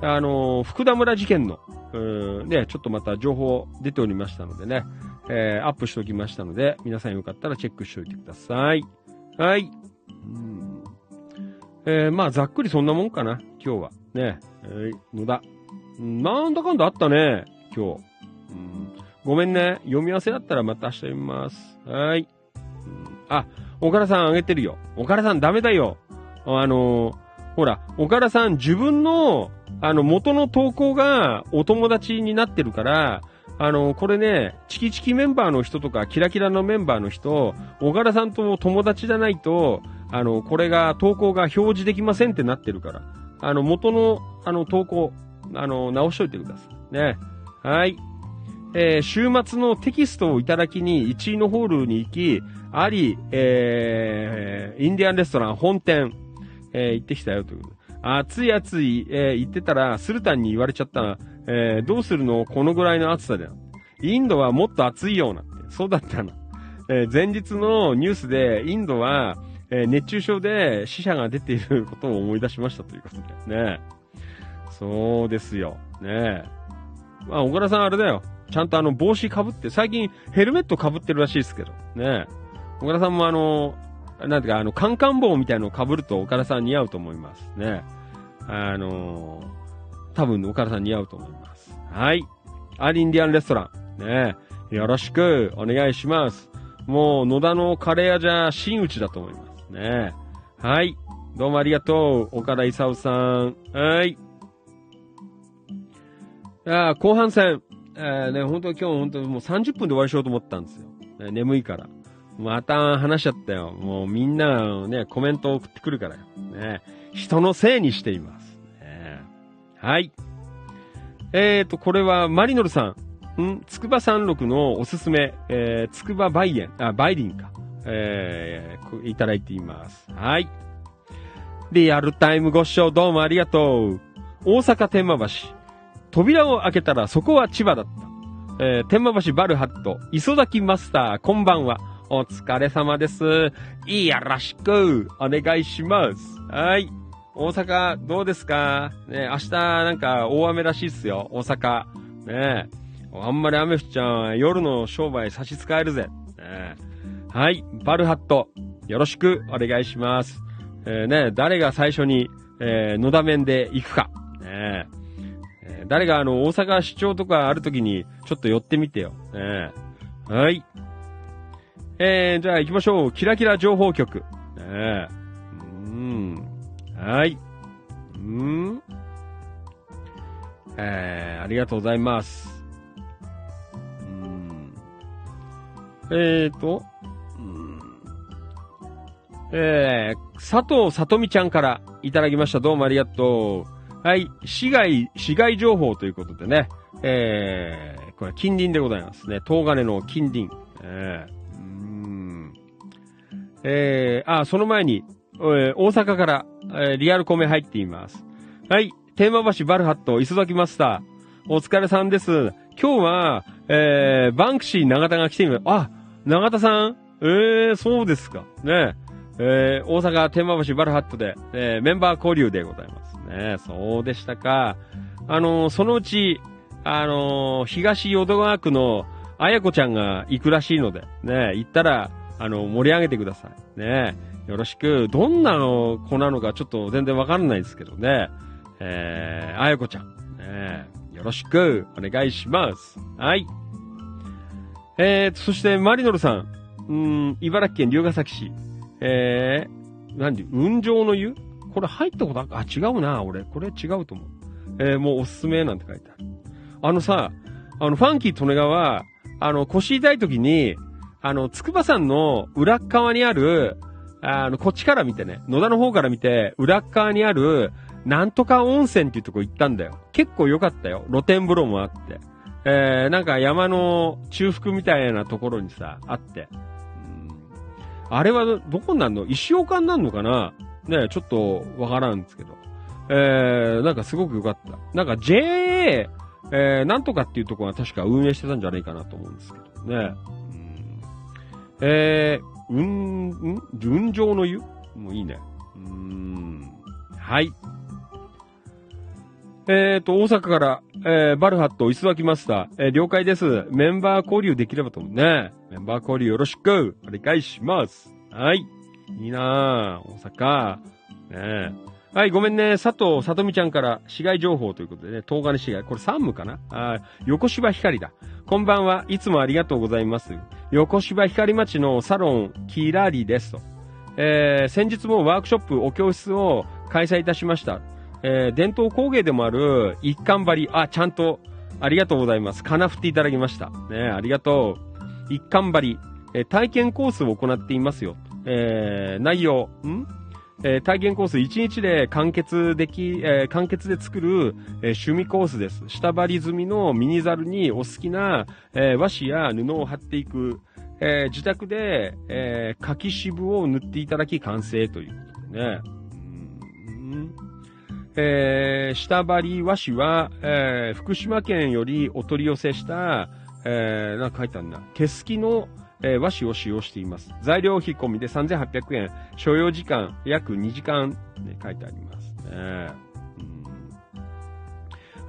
あのー、福田村事件の、うん、ね、ちょっとまた情報出ておりましたのでね、えー、アップしておきましたので、皆さんよかったらチェックしておいてください。はい。うんえー、まあ、ざっくりそんなもんかな、今日は。ね、えー、野田。なんだかんだあったね、今日。うん、ごめんね、読み合わせだったらまた明日読みます。はい。あ、岡田さんあげてるよ。岡田さんダメだよ。あのー、ほら、岡田さん自分の、あの、元の投稿がお友達になってるから、あの、これね、チキチキメンバーの人とか、キラキラのメンバーの人、岡田さんと友達じゃないと、あの、これが、投稿が表示できませんってなってるから、あの、元の、あの、投稿、あの、直しといてください。ね。はい。えー、週末のテキストをいただきに1位のホールに行き、あり、えー、インディアンレストラン本店、えー、行ってきたよという。暑い暑い、えー、言ってたら、スルタンに言われちゃったえー、どうするの？このぐらいの暑さだよ。インドはもっと暑いような。そうだったの。えー、前日のニュースで、インドは、えー、熱中症で死者が出ていることを思い出しましたということで。ね。そうですよ。ね。まあ、小倉さんあれだよ。ちゃんとあの帽子かぶって、最近ヘルメットかぶってるらしいですけど。ね。小倉さんもあの、なんていうか、あの、カンカン帽みたいのを被ると岡田さん似合うと思います。ね。あの、多分岡田さん似合うと思います。はい。アリンディアンレストラン。ね。よろしくお願いします。もう、野田のカレー屋じゃ真打ちだと思いますね。はい。どうもありがとう。岡田勲さん。はい。あ後半戦。えー、ね、本当今日本当もう30分で終わりしようと思ったんですよ。ね、眠いから。また話しちゃったよ。もうみんなね、コメント送ってくるからよ。ね。人のせいにしています。ね、はい。えーと、これはマリノルさん。ん？つくば山麓のおすすめ、えー、つくばバイエン、あ、バイリンか。えー、いただいています。はい。リアルタイムご視聴どうもありがとう。大阪天満橋。扉を開けたらそこは千葉だった。えー、天満橋バルハット、磯崎マスター、こんばんは。お疲れ様です。いやらしく、お願いします。はい。大阪、どうですか？ね、明日なんか大雨らしいっすよ、大阪。ねあんまり雨降っちゃう夜の商売差し支えるぜ。ねはい、バルハット、よろしくお願いします。えー、ね、誰が最初に、えー、野田面で行くか。ねえー、誰があの、大阪市長とかある時に、ちょっと寄ってみてよ。ねはい。えー、じゃあ行きましょう。キラキラ情報局。ねうん。はい。うん。えー、ありがとうございます。うん。えーと、うん。えー、佐藤さとみちゃんからいただきました。どうもありがとう。はい。市街、市街情報ということでね。えー、これ近隣でございますね。東金の近隣。えーえー、あ、その前に、えー、大阪から、えー、リアルコメ入っています。はい。テーマ橋バルハット、磯崎マスター。お疲れさんです。今日は、えー、バンクシー長田が来ています。あ、長田さんえー、そうですか。ねえー、大阪テーマ橋バルハットで、えー、メンバー交流でございますね。そうでしたか。あの、そのうち、あの、東淀川区のあやこちゃんが行くらしいので、ね、行ったら、あの、盛り上げてください。ねよろしく。どんな子なのかちょっと全然わかんないですけどね。えー、あやこちゃん。ねよろしくお願いします。はい。えー、そしてマリノルさん。うん、茨城県龍ヶ崎市。えー、なんで、雲上の湯？これ入ったことあ、あ、違うな、俺。これ違うと思う。えー、もうおすすめなんて書いてある。あのさ、あの、ファンキー利根川、あの、腰痛い時に、あの、筑波山の裏側にある、あの、こっちから見てね、野田の方から見て、裏側にある、なんとか温泉っていうとこ行ったんだよ。結構良かったよ。露天風呂もあって。えー、なんか山の中腹みたいなところにさ、あって。あれはどどこになるの？石岡になるのかな？ねちょっとわからんですけど。えー、なんかすごく良かった。なんか JA、えー、なんとかっていうところが確か運営してたんじゃないかなと思うんですけどね。うん、えー、うん、ん純情の湯？もういいね。うん。はい。えっ、ー、と、大阪から、えー、バルハット、磯崎マスター、えー、了解です。メンバー交流できればと思うね。メンバー交流よろしく、お願いします。はい。いいなぁ、大阪。ねはい、ごめんね。佐藤さとみちゃんから市街情報ということでね、東金市街。これ3部かな？あ横芝光だ。こんばんは。いつもありがとうございます。横芝光町のサロン、キラリですと。えー、先日もワークショップ、お教室を開催いたしました。えー、伝統工芸でもある一貫張り。あ、ちゃんと、ありがとうございます。金振っていただきました。ね、ありがとう。一貫張り。えー、体験コースを行っていますよ。えー、内容、ん？えー、体験コース1日で完結でき、えー、完結で作る、えー、趣味コースです。下張り済みのミニザルにお好きな、え和紙や布を貼っていく、え自宅で、え、柿渋を塗っていただき完成ということでね。うんえ下張り和紙は、え福島県よりお取り寄せした、えなんか書いてあるんだ。毛すきの、えー、和紙を使用しています。材料費込みで3800円、所要時間約2時間、ね、書いてありますね。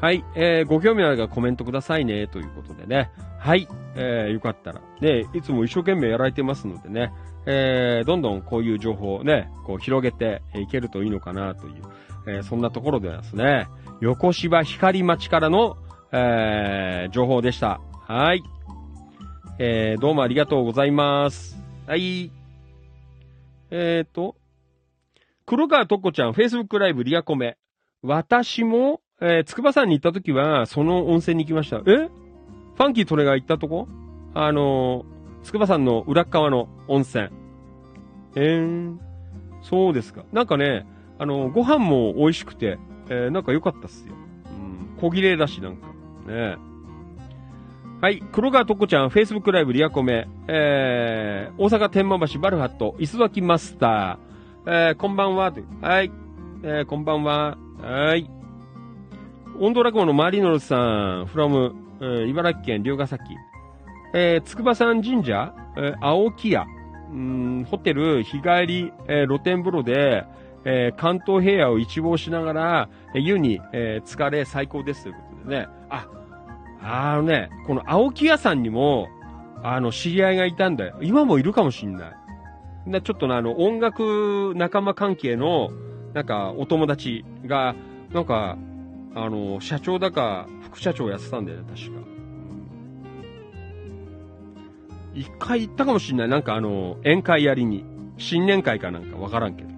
はい、えー、ご興味あるがコメントくださいね、ということでね。はい、えー、よかったら。ね、いつも一生懸命やられてますのでね、えー、どんどんこういう情報をね、こう広げていけるといいのかなという、えー、そんなところでですね、横芝光町からの、えー、情報でした。はい。えー、どうもありがとうございます。はい。えっ、ー、と、黒川とこちゃん、Facebook ライブリアコメ。私も、えー、筑波山に行った時は、その温泉に行きました。え？ファンキートレが行ったとこ？あのー、筑波山の裏側の温泉。えー、そうですか。なんかね、あのー、ご飯も美味しくて、えー、なんか良かったっすよ。うん、小切れだし、なんか。ねはい。黒川とこちゃん、Facebook ライブリアコメ、えー、大阪天満橋バルハット、磯崎マスター、えー、こんばんは、はい。えー、こんばんは。はい。温度落語のマリノルさん、from、えー、茨城県龍ヶ崎。えー、筑波山神社、えー、青木屋、うん、ホテル、日帰り、えー、露天風呂で、えー、関東平野を一望しながら、えー、湯に、えー、疲れ最高ですということでね。あ、あのね、この青木屋さんにも、あの、知り合いがいたんだよ。今もいるかもしんない。で、ちょっとね、あの、音楽仲間関係の、なんか、お友達が、なんか、あの、社長だか、副社長やってたんだよね、確か。一回行ったかもしんない。なんかあの、宴会やりに。新年会かなんかわからんけど。ね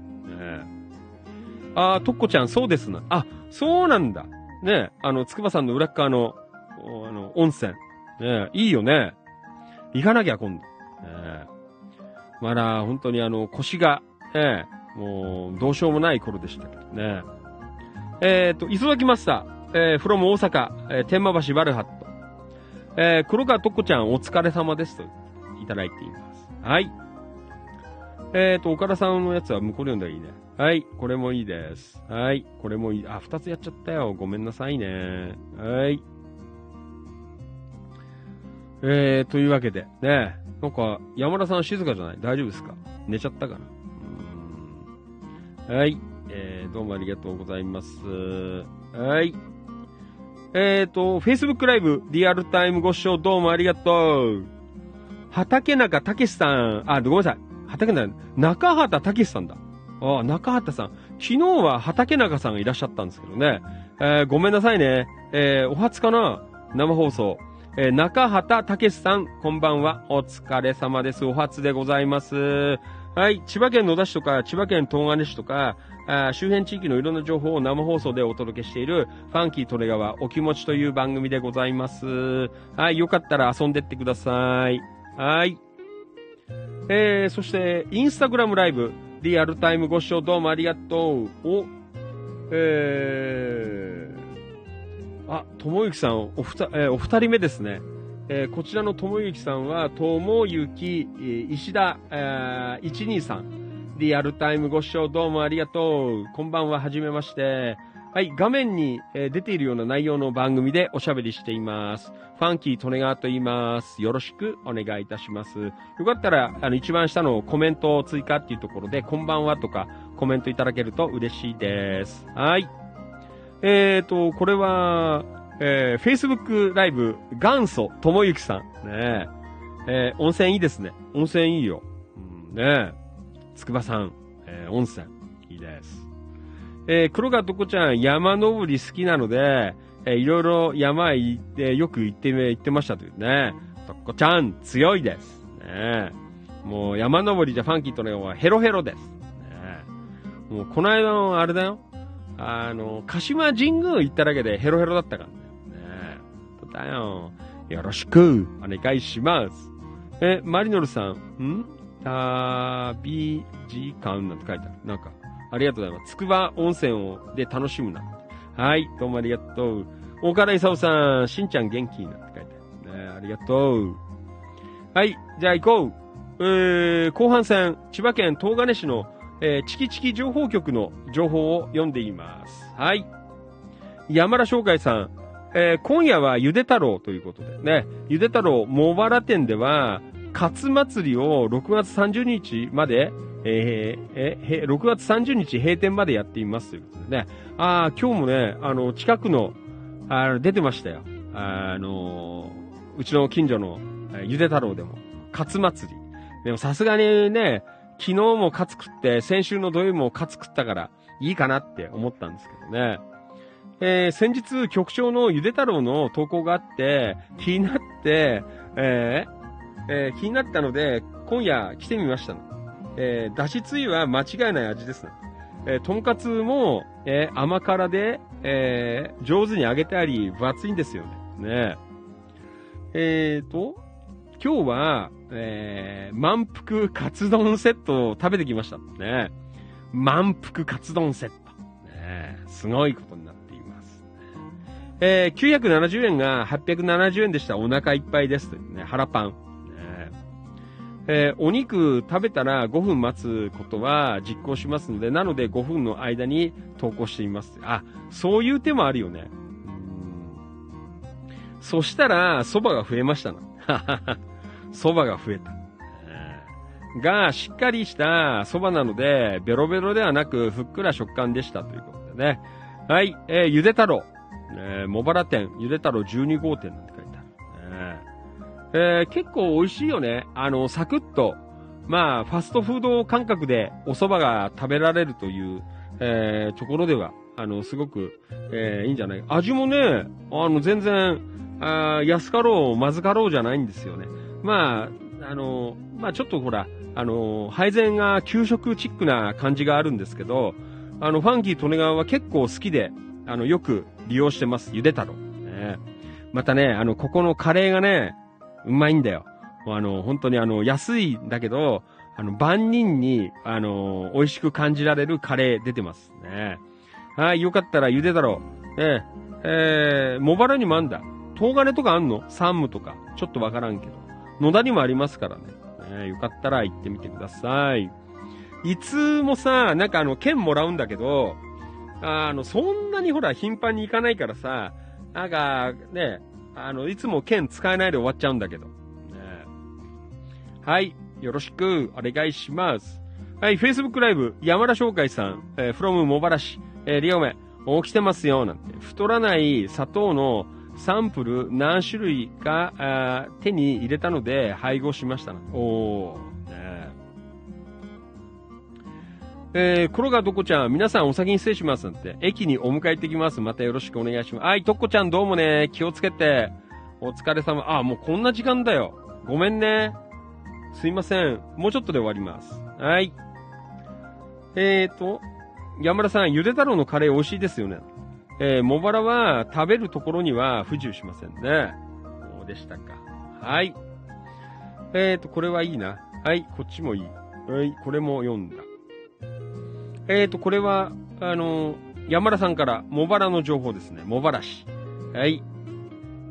あー、とっこちゃん、そうですな。あ、そうなんだ。ねあの、つくばさんの裏側の、あの、温泉。ねいいよね。行かなきゃ、今度。ねまだ、本当にあの、腰が、ねもう、どうしようもない頃でしたけどね。えっ、ー、と、磯崎マスター、えー、フロム大阪、えー、天満橋バルハット。えー、黒川とこちゃんお疲れ様ですと、いただいています。はい。えっ、ー、と、岡田さんのやつは向こうで読んだらいいね。はい。これもいいです。はい。これもいい。あ、二つやっちゃったよ。ごめんなさいね。はい。えー、というわけで、ね、なんか、山田さん静かじゃない？大丈夫ですか？寝ちゃったかな？はい。えー、どうもありがとうございます。はい。えーと、Facebook ライブ、リアルタイムご視聴どうもありがとう。畑中武さん、あ、ごめんなさい。畑中、中畑武さんだ。あ、中畑さん。昨日は畑中さんがいらっしゃったんですけどね。えー、ごめんなさいね。えー、お初かな？生放送。えー、中畑武さん、こんばんは。お疲れ様です。お初でございます。はい。千葉県野田市とか、千葉県東金市とか、あ周辺地域のいろんな情報を生放送でお届けしている、ファンキートレガワお気持ちという番組でございます。はい。よかったら遊んでってください。はい。えー、そして、インスタグラムライブ、リアルタイムご視聴どうもありがとう。お、えー、あ、ともゆきさん、おふた、えー、お二人目ですね。えーこちらのともゆきさんは、ともゆき、石田、えー、123。リアルタイムご視聴どうもありがとう。こんばんは、はじめまして。はい、画面に、えー出ているような内容の番組でおしゃべりしています。ファンキー・トネガーと言います。よろしくお願いいたします。よかったら、あの、一番下のコメントを追加っていうところで、こんばんはとかコメントいただけると嬉しいです。はい。えーと、これは、えー、Facebook ライブ、元祖ともゆきさん。ねええー温泉いいですね。温泉いいよ。うん、ねえつくばさん、えー温泉、いいです。えー黒川とこちゃん、山登り好きなので、えーいろいろ山へ行って、よく行って、行ってましたというね。とこちゃん、強いです。ねえもう山登りじゃファンキーとね、ヘロヘロです。ねえもうこの間のあれだよ。あの、鹿島神宮行っただけでヘロヘロだったからね。ねえだよ。よろしくお願いします。え、マリノルさん、ん？旅時間なんて書いてある。なんか、ありがとうございます。つくば温泉をで楽しむな。はい、どうもありがとう。大原勲さん、しんちゃん元気になって書いてある。ね、ありがとう。はい、じゃあ行こう。えー、後半戦、千葉県東金市の、えーチキチキ情報局の情報を読んでいます。はい。山田商会さん、えー今夜はゆで太郎ということでね、ゆで太郎茂原店では、カツ祭りを6月30日まで、えーえへ6月30日閉店までやっていますということでね。ああ、今日もね、あの、近くの、あ出てましたよ。あの、うちの近所の、えーゆで太郎でも、カツ祭り。でもさすがにね、昨日もカツ食って、先週の土曜日もカツ食ったから、いいかなって思ったんですけどね。えー先日、局長のゆで太郎の投稿があって、気になって、えーえー気になったので、今夜来てみましたの。えーだしつゆは間違いない味ですね。えーとんかつも、えー甘辛で、えー上手に揚げてあり、分厚いんですよね。ねえーと、今日は、えー満腹カツ丼セットを食べてきました。ね満腹カツ丼セット。ねすごいことになっています。えー970円が870円でした。お腹いっぱいです。というね、腹パン。ねえーお肉食べたら5分待つことは実行しますので、なので5分の間に投稿しています。あ、そういう手もあるよね。そしたら、蕎麦が増えましたな。蕎麦が増えた。が、しっかりした蕎麦なので、ベロベロではなく、ふっくら食感でしたということでね。はい、えーゆで太郎。えー、茂原店、ゆで太郎12号店なんて書いてある。えー結構美味しいよね。あの、サクッと、まあ、ファストフード感覚でお蕎麦が食べられるという、えーところでは、あの、すごく、えーいいんじゃない味もね、あの、全然、あ安かろう、まずかろうじゃないんですよね。まあ、あの、まあちょっとほら、あの、配膳が給食チックな感じがあるんですけど、あの、ファンキー・トネガワは結構好きで、あの、よく利用してます。ゆで太郎。ね、またね、あの、ここのカレーがね、うまいんだよ。あの、本当にあの、安いんだけど、あの、万人に、あの、美味しく感じられるカレー出てますね。はい、よかったらゆで太郎。ええ、えー、茂原にもあんだ。東金とかあんの？山武とか。ちょっとわからんけど。野田にもありますからね。ねよかったら行ってみてください。いつもさ、なんかあの、券もらうんだけど、あの、そんなにほら、頻繁に行かないからさ、なんか、ね、あの、いつも券使えないで終わっちゃうんだけど。ね、はい。よろしくお願いします。はい、Facebook ライブ、山田商会さん、えー、from 茂原市、えー、リオメ、起きてますよ、なんて。太らない砂糖のサンプル何種類か手に入れたので配合しましたな。おー。ねえー、黒川とこちゃん、皆さんお先に失礼しますなんて。駅にお迎え行ってきます。またよろしくお願いします。はい、とこちゃんどうもね、気をつけて。お疲れ様。あ、もうこんな時間だよ。ごめんね。すいません。もうちょっとで終わります。はい。えーと、山田さん、ゆで太郎のカレー美味しいですよね。えー、茂原は食べるところには不自由しませんね。そうでしたか。はい。えーと、これはいいな。はい、こっちもいい。はい、これも読んだ。えーと、これは、あの山田さんから茂原の情報ですね。茂原市。はい。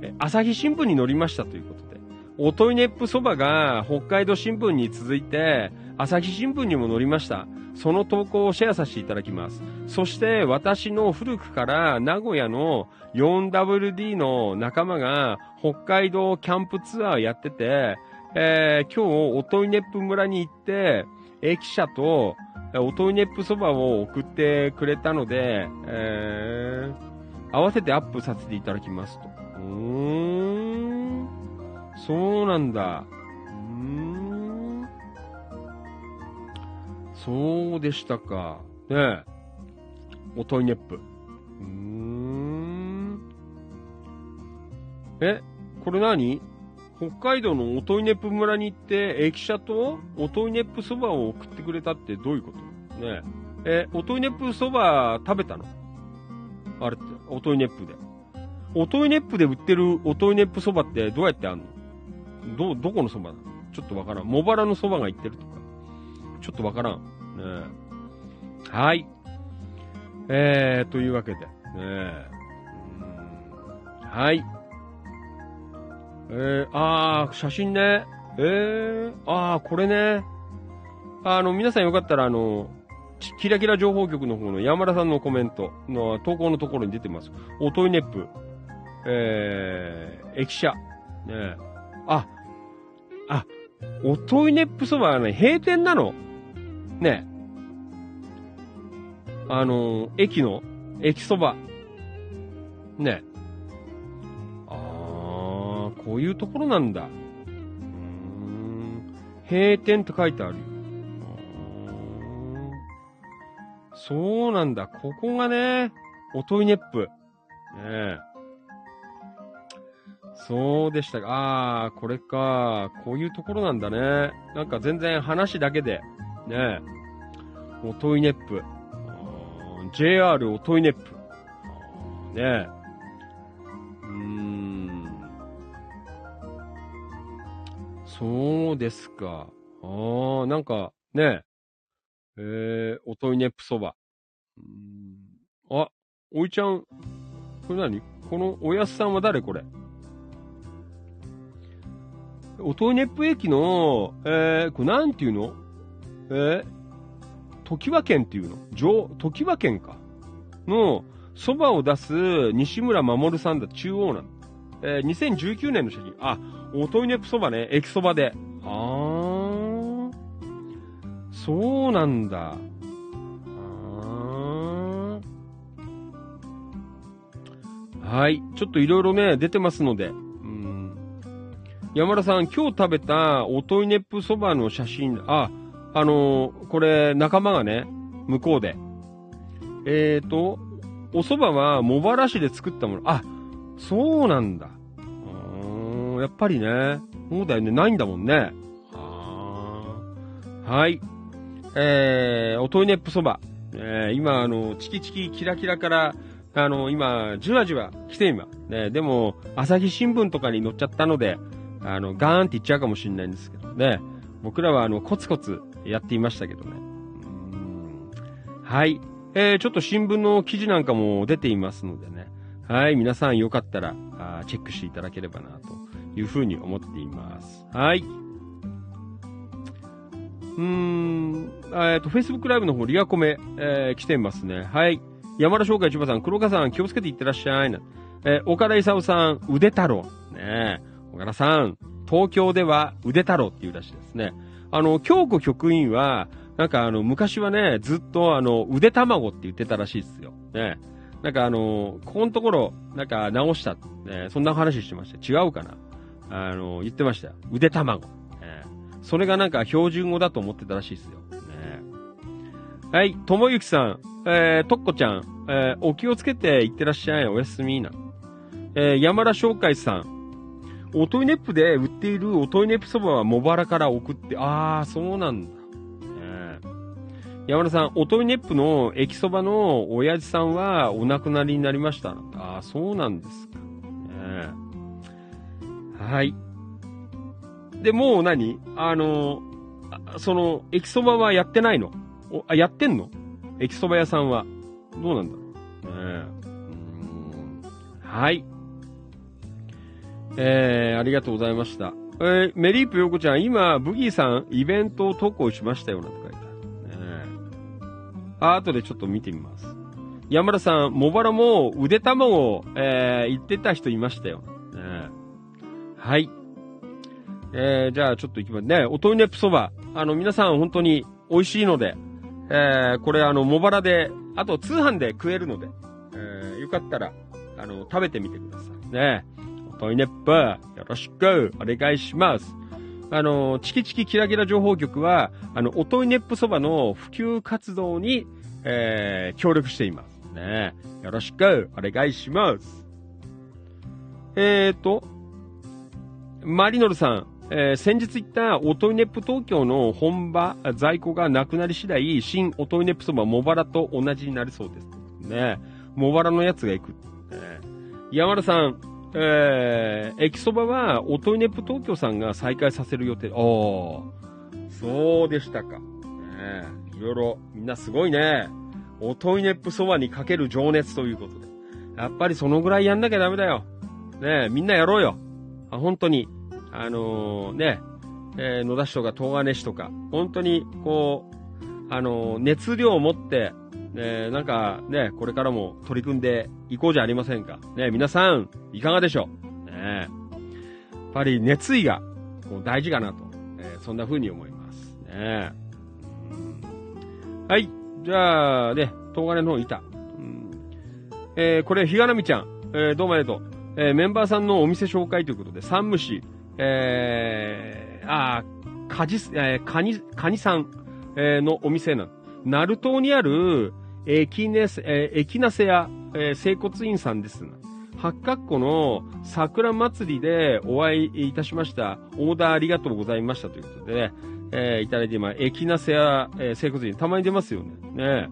え朝日新聞に載りましたということで、おといねっぷそばが北海道新聞に続いて、朝日新聞にも載りました。その投稿をシェアさせていただきます。そして私の古くから名古屋の 4WD の仲間が北海道キャンプツアーやってて、えー、今日、おといねっぷ村に行って、駅舎と、おといねっぷそばを送ってくれたので、えー、合わせてアップさせていただきますと。うーん。そうなんだ。そうでしたか。ねえ。おといねっぷ。うーん。え、これ何？北海道の音イネップ村に行って、駅舎と音イネップそばを送ってくれたってどういうこと？ねえ。え、音イネップそば食べたの？あれって、音イネップで。音イネップで売ってる音イネップそばってどうやってあんの？ど、どこのそばなの？ちょっとわからん。茂原のそばが行ってるとか。ちょっとわからん。ねはい。えー、というわけで。ねはい。えー、あー、写真ね。えー、あー、これね。あの、皆さんよかったら、あの、キラキラ情報局の方の山田さんのコメントの投稿のところに出てます。おといネップ、えー、駅舎、ねあ、あ、おといネップそばはね、閉店なのねあの、駅の、駅そば。ねこういうところなんだ。うーん。閉店って書いてあるよ。そうなんだ。ここがね、おといネップ。ねえ。そうでしたが、ああ、これか。こういうところなんだね。なんか全然話だけで。ねえ。おといネップ。JR おといネップ。ねえ。うーんそうですか。ああ、なんか、ねえ、えー、おといねっぷそば。あ、おいちゃん、これ何？このおやすさんは誰これ？おといねっぷ駅の、えー、これなんていうの？え？ー、時和県っていうの？上、時和県か。の、蕎麦を出す西村守さんだ、中央なんえー、2019年の写真。あ、おといねぷそばね、駅そばで。あー。そうなんだ。はい。ちょっといろいろね、出てますので。うん。山田さん、今日食べたおといねぷそばの写真、あ、あのー、これ、仲間がね、向こうで。えーと、お蕎麦は茂原市で作ったもの。あ、そうなんだ。うーん、やっぱりね。そうだよね。ないんだもんね。はい。えー、おといねっぷそば。えー、今、あの、チキチキキラキラから、あの、今、じわじわ来て今。ね、でも、朝日新聞とかに載っちゃったので、あの、ガーンって言っちゃうかもしれないんですけどね。僕らは、あの、コツコツやっていましたけどね。はい。えー、ちょっと新聞の記事なんかも出ていますのでね。はい、皆さんよかったら、あチェックしていただければな、というふうに思っています。はい。うーん、えっ、と、Facebook ライブの方、リアコメ、えー、来てますね。はい。山田翔海千葉さん、黒川さん、気をつけていってらっしゃい。なえー、岡田勲さん、腕太郎。ね岡田さん、東京では腕太郎っていうらしいですね。あの、京子局員は、なんかあの、昔はね、ずっとあの、腕卵って言ってたらしいですよ。ね。なんかあのここのところ、なんか直した、ね、そんな話してました。違うかなあの言ってましたよ。腕卵。ね、それがなんか標準語だと思ってたらしいですよ。ね、はい、ともゆきさん、えー、とっこちゃん、えー、お気をつけていってらっしゃい。おやすみな。えー、山田翔海さん、おといネップで売っているおといネップそばは茂原から送って、あー、そうなんだ。山田さん、おといネップの駅そばの親父さんはお亡くなりになりました。ああ、そうなんですか。ね、はい。で、もう何？あの、その、駅そばはやってないの？おあ、やってんの？駅そば屋さんは。どうなんだろう。ね、うはい。えー、ありがとうございました。えー、メリープヨコちゃん、今、ブギーさん、イベントを投稿しましたよ、なんて書いてある。ねあ、後でちょっと見てみます。山田さん、茂原も腕卵、えー、言ってた人いましたよ。ねはい。えー、じゃあちょっと行きますね。おといねプそば。あの、皆さん本当に美味しいので、えー、これあの、茂原で、あと通販で食えるので、えー、よかったら、あの、食べてみてください。ね。おといねっぷ、よろしくお願いします。あの、チキチキキラキラ情報局は、あの、おといねっぷそばの普及活動に、えー、協力しています。ね。よろしくお願いします。えーと、マリノルさん、えー先日言ったオトイネップ東京の本場在庫がなくなり次第、新オトイネップそば茂原と同じになりそうです。ね。茂原のやつが行く。ね、山田さん、えー、駅そばはオトイネップ東京さんが再開させる予定。おー、そうでしたか。ねいろいろ、みんなすごいね。オトイネップそばにかける情熱ということで。やっぱりそのぐらいやんなきゃダメだよ。ねみんなやろうよ。あ本当に。あのーね、えー野田市とか東金市とか、本当に、こう、あのー熱量を持って、ね、なんかね、これからも取り組んでいこうじゃありませんか。ね、皆さん、いかがでしょう。ね、やっぱり熱意が、こう大事かなと、えそんな風に思います。ね、はい、じゃあね、東金の方いた。うんえーこれ、ひがなみちゃん、えーどうもありがとう。えーメンバーさんのお店紹介ということで、山武市、えー、あー、かじ、えー、かに、かにさん、えのお店なの。ナルトにある、エキネス、えーエキナセア、えー整骨院さんです。八角湖の桜祭りでお会いいたしました。オーダーありがとうございましたということでね、えーいただいて今、エキナセア、えー整骨院、たまに出ますよね。ね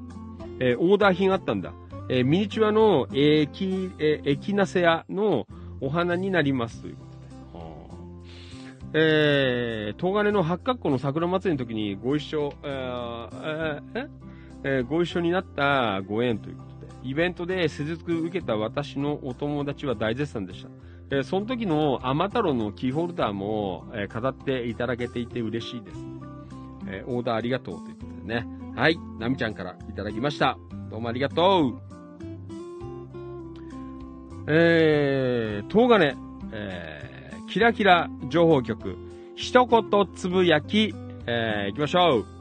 えーオーダー品あったんだ。えーミニチュアのエキ、えーエキナセアのお花になりますということで。はあえー、東金の八角湖の桜祭りの時にご一緒、えーえーええーご一緒になったご縁ということで、イベントで施術受けた私のお友達は大絶賛でした。えーその時の甘太郎のキーホルダーも、えー飾っていただけていて嬉しいです。えーオーダーありがとうということでね。はい、ナミちゃんからいただきました。どうもありがとう。えー、東金、えー、キラキラ情報局、一言つぶやき、えー、行きましょう。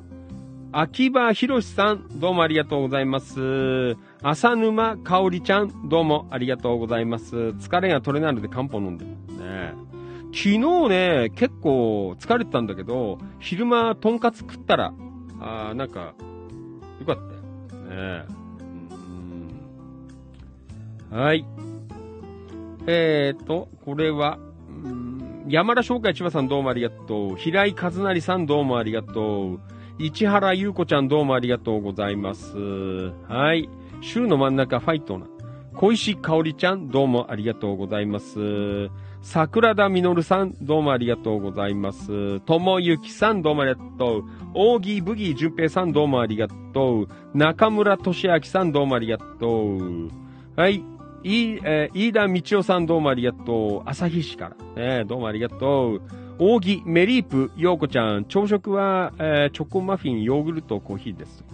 秋葉博さん、どうもありがとうございます。浅沼香織ちゃん、どうもありがとうございます。疲れが取れないので漢方飲んでますね。昨日ね、結構疲れてたんだけど、昼間とんかつ食ったら、あーなんか、よかったよ。ねはい。えーと、これは、山田商会千葉さんどうもありがとう。平井和成さんどうもありがとう。市原優子ちゃんどうもありがとうございます。はい。週の真ん中ファイトな。小石香織ちゃんどうもありがとうございます。桜田実さんどうもありがとうございます。ともゆきさんどうもありがとう。扇ブギー淳平さんどうもありがとう。中村俊明さんどうもありがとう。はい。い、えー飯田道夫さんどうもありがとう。朝日市から。ね、どうもありがとう。扇メリープ陽子ちゃん。朝食は、えーチョコマフィン、ヨーグルト、コーヒーです。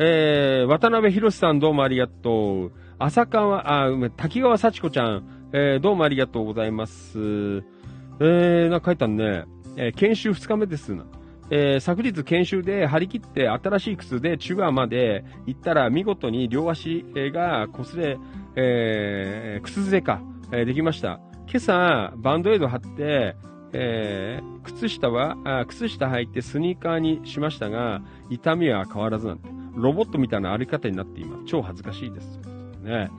えー渡辺博さんどうもありがとう。浅川、あ、滝川幸子ちゃん。えーどうもありがとうございます。えー、なんか書いたんね。えー研修2日目です。えー昨日研修で張り切って新しい靴で中和まで行ったら見事に両足が擦れ、えー、靴ずれか、えーできました。今朝、バンドエイド貼って、えー靴下はあ、靴下履いてスニーカーにしましたが、痛みは変わらずなんて。ロボットみたいな歩き方になっています。超恥ずかしいです。ね。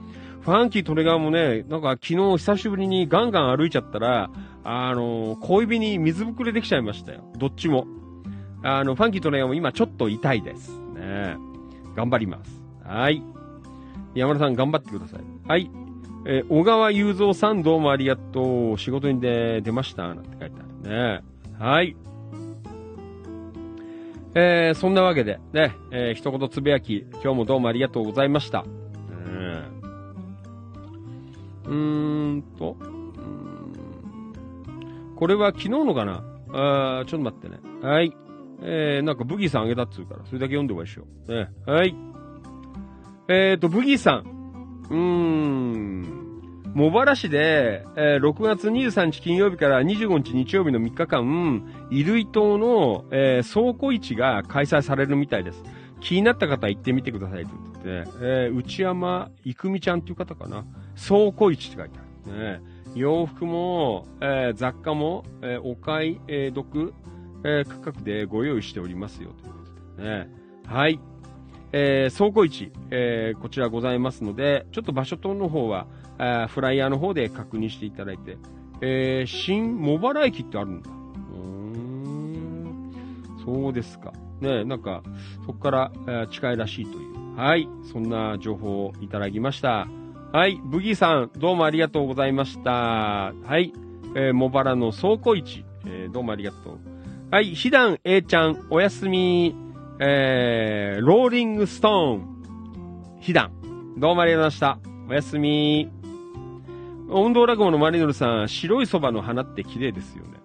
ファンキートレガーもね、なんか昨日久しぶりにガンガン歩いちゃったら、あの小指に水ぶくれできちゃいましたよ。どっちも。あの、ファンキートレガーも今ちょっと痛いです。ね。頑張ります。はい。山田さん頑張ってください。はい。えー小川雄三さんどうもありがとう。仕事に出、出ました。なんて書いてあるね。はい。えーそんなわけで、ね、えー一言つぶやき、今日もどうもありがとうございました。うんうーんと、うんこれは昨日のかな？あーちょっと待ってね。はい。えー、なんかブギーさんあげたっつうから、それだけ読んでおましょう。ね。はい。えーと、ブギーさん。うーん。茂原市で、えー6月23日金曜日から25日日曜日の3日間、イルイ島の、えー倉庫市が開催されるみたいです。気になった方行ってみてくださいということで、えー内山郁美ちゃんっていう方かな。倉庫市って書いてある。ね、洋服も、えー雑貨も、えお買い、えー得、え価格でご用意しておりますよということでね。はい。えー倉庫市、えーこちらございますので、ちょっと場所等の方は、あフライヤーの方で確認していただいて、えー新茂原駅ってあるんだ。うーん。そうですか。ねなんか、そこから、えー近いらしいという。はい。そんな情報をいただきました。はい。ブギーさん、どうもありがとうございました。はい。えー、茂原の倉庫市、えーどうもありがとう。はい。ひだん A ちゃん、おやすみ。えー、ローリングストーン。ひだん。どうもありがとうございました。おやすみ。温度落語のマリノルさん、白いそばの花って綺麗ですよね。ね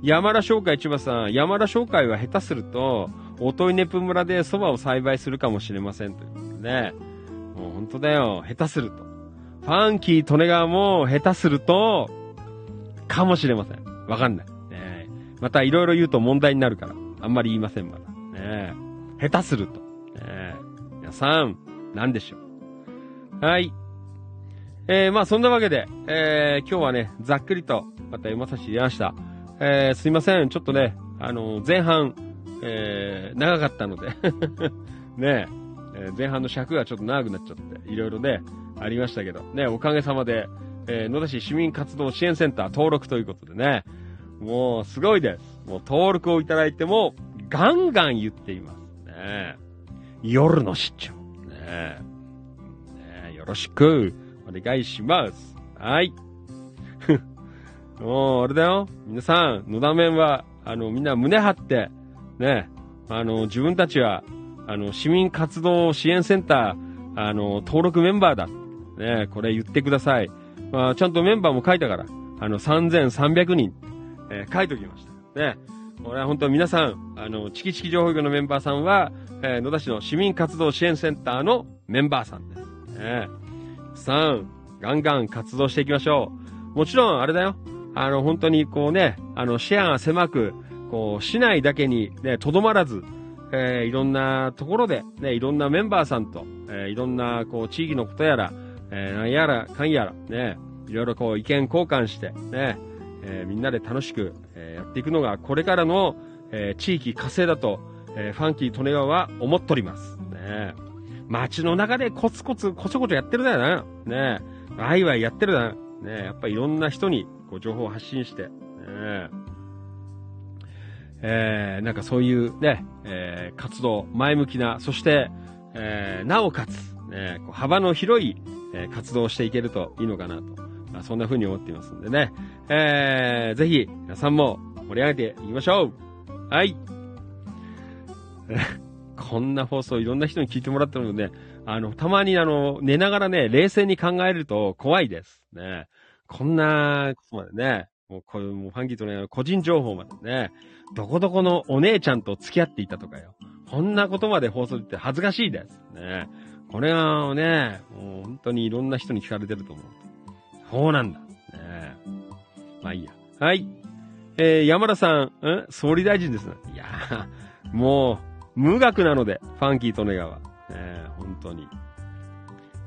山田商会千葉さん、山田商会は下手すると、音井ネプ村で蕎麦を栽培するかもしれませんということで。もう本当だよ。下手すると。ファンキー・利根川も下手すると、かもしれません。わかんない。ねまたいろいろ言うと問題になるから、あんまり言いません、まだ。ね下手すると。ね皆さん、何でしょう。はい。えー、まあそんなわけで、えー、今日はね、ざっくりと、また読まさせていただきました。えー、すいません。ちょっとね、あの前半、えー、長かったので、[LAUGHS] ねえー前半の尺がちょっと長くなっちゃって、いろいろね、ありましたけど、ね、おかげさまで、えー野田市市民活動支援センター登録ということでね、もうすごいです。もう登録をいただいても、ガンガン言っています。ね夜の出張。ねねよろしくお願いします。はい。[LAUGHS] もう、あれだよ。皆さん、野田面は、あの、みんな胸張って、ね、あの、自分たちは、あの、市民活動支援センター、あの、登録メンバーだ。ね、これ言ってください。まあ、ちゃんとメンバーも書いたから、あの、3300人、えー書いておきました。ね。これは本当皆さん、あの、チキチキ情報局のメンバーさんは、えー野田市の市民活動支援センターのメンバーさんです。ね。さん、ガンガン活動していきましょう。もちろん、あれだよ。あの、本当にこうね、あの、視野が狭く、こう、市内だけにね、とどまらず、えーいろんなところで、ね、いろんなメンバーさんと、えーいろんな、こう、地域のことやら、えーなんやら、かんやら、ね、いろいろこう、意見交換して、ね、えみんなで楽しく、えやっていくのが、これからの、え地域活性だと、えファンキー利根川は思っております。ね、街の中でコツコツ、こちょこちょやってるだよな。ね、ワイワイやってるだ。な。ね、やっぱいろんな人に、こう、情報を発信して、ね、え。ー、なんかそういうね、えー、活動、前向きな、そして、えー、なおかつ、ね、こう幅の広い、え活動をしていけるといいのかなと、まあ、そんな風に思っていますんでね、えー、ぜひ、皆さんも盛り上げていきましょうはい [LAUGHS] こんな放送いろんな人に聞いてもらってるので、あの、たまにあの、寝ながらね、冷静に考えると怖いです。ね。こんなことまでね、もうこういう、もうファンキーとね、個人情報までね、どこどこのお姉ちゃんと付き合っていたとかよ。こんなことまで放送って恥ずかしいです。ね。これはね、もう本当にいろんな人に聞かれてると思う。そうなんだ。ねまあいいや。はい。えー、山田さん、ん総理大臣ですね。いやー、もう、無学なので、ファンキーとネガは。ね本当に。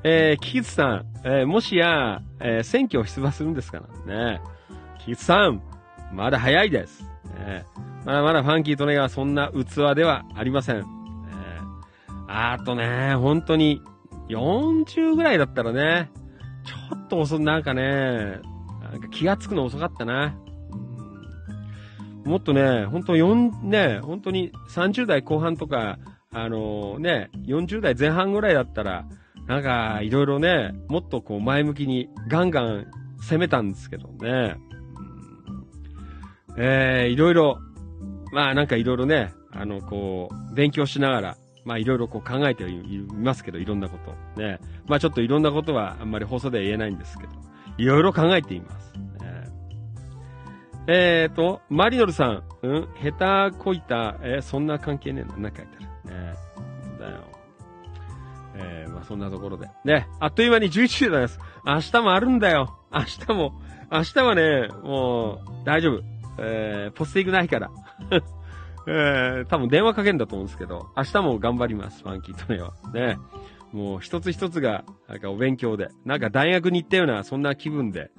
えー、キキツさん、えーもしや、えー選挙を出馬するんですからね。キキツさん、まだ早いです。ねまだまだファンキーとネガはそんな器ではありません。ねあとね、本当に、40ぐらいだったらね、ちょっと遅、なんかね、なんか気がつくの遅かったな。うんもっとね、本当4、ね、本当に30代後半とか、あのね、40代前半ぐらいだったら、なんか、いろいろね、もっとこう前向きにガンガン攻めたんですけどね。うんえー、いろいろ、まあなんかいろいろね、あの、こう、勉強しながら、まあいろいろこう考えていますけど、いろんなこと。ね。まあちょっといろんなことはあんまり放送では言えないんですけど、いろいろ考えています。ねえーと、マリノルさん、うん、下手こいた、えー、そんな関係ねえんだ。なんか書いてある。ねだよ。えー、まあそんなところで。ね、あっという間に11時でございます。明日もあるんだよ。明日も、明日はね、もう、大丈夫。えー、ポスティングないから。[LAUGHS] えー、多分電話かけんだと思うんですけど、明日も頑張ります、ファンキーとねは。ね。もう一つ一つが、なんかお勉強で、なんか大学に行ったような、そんな気分で、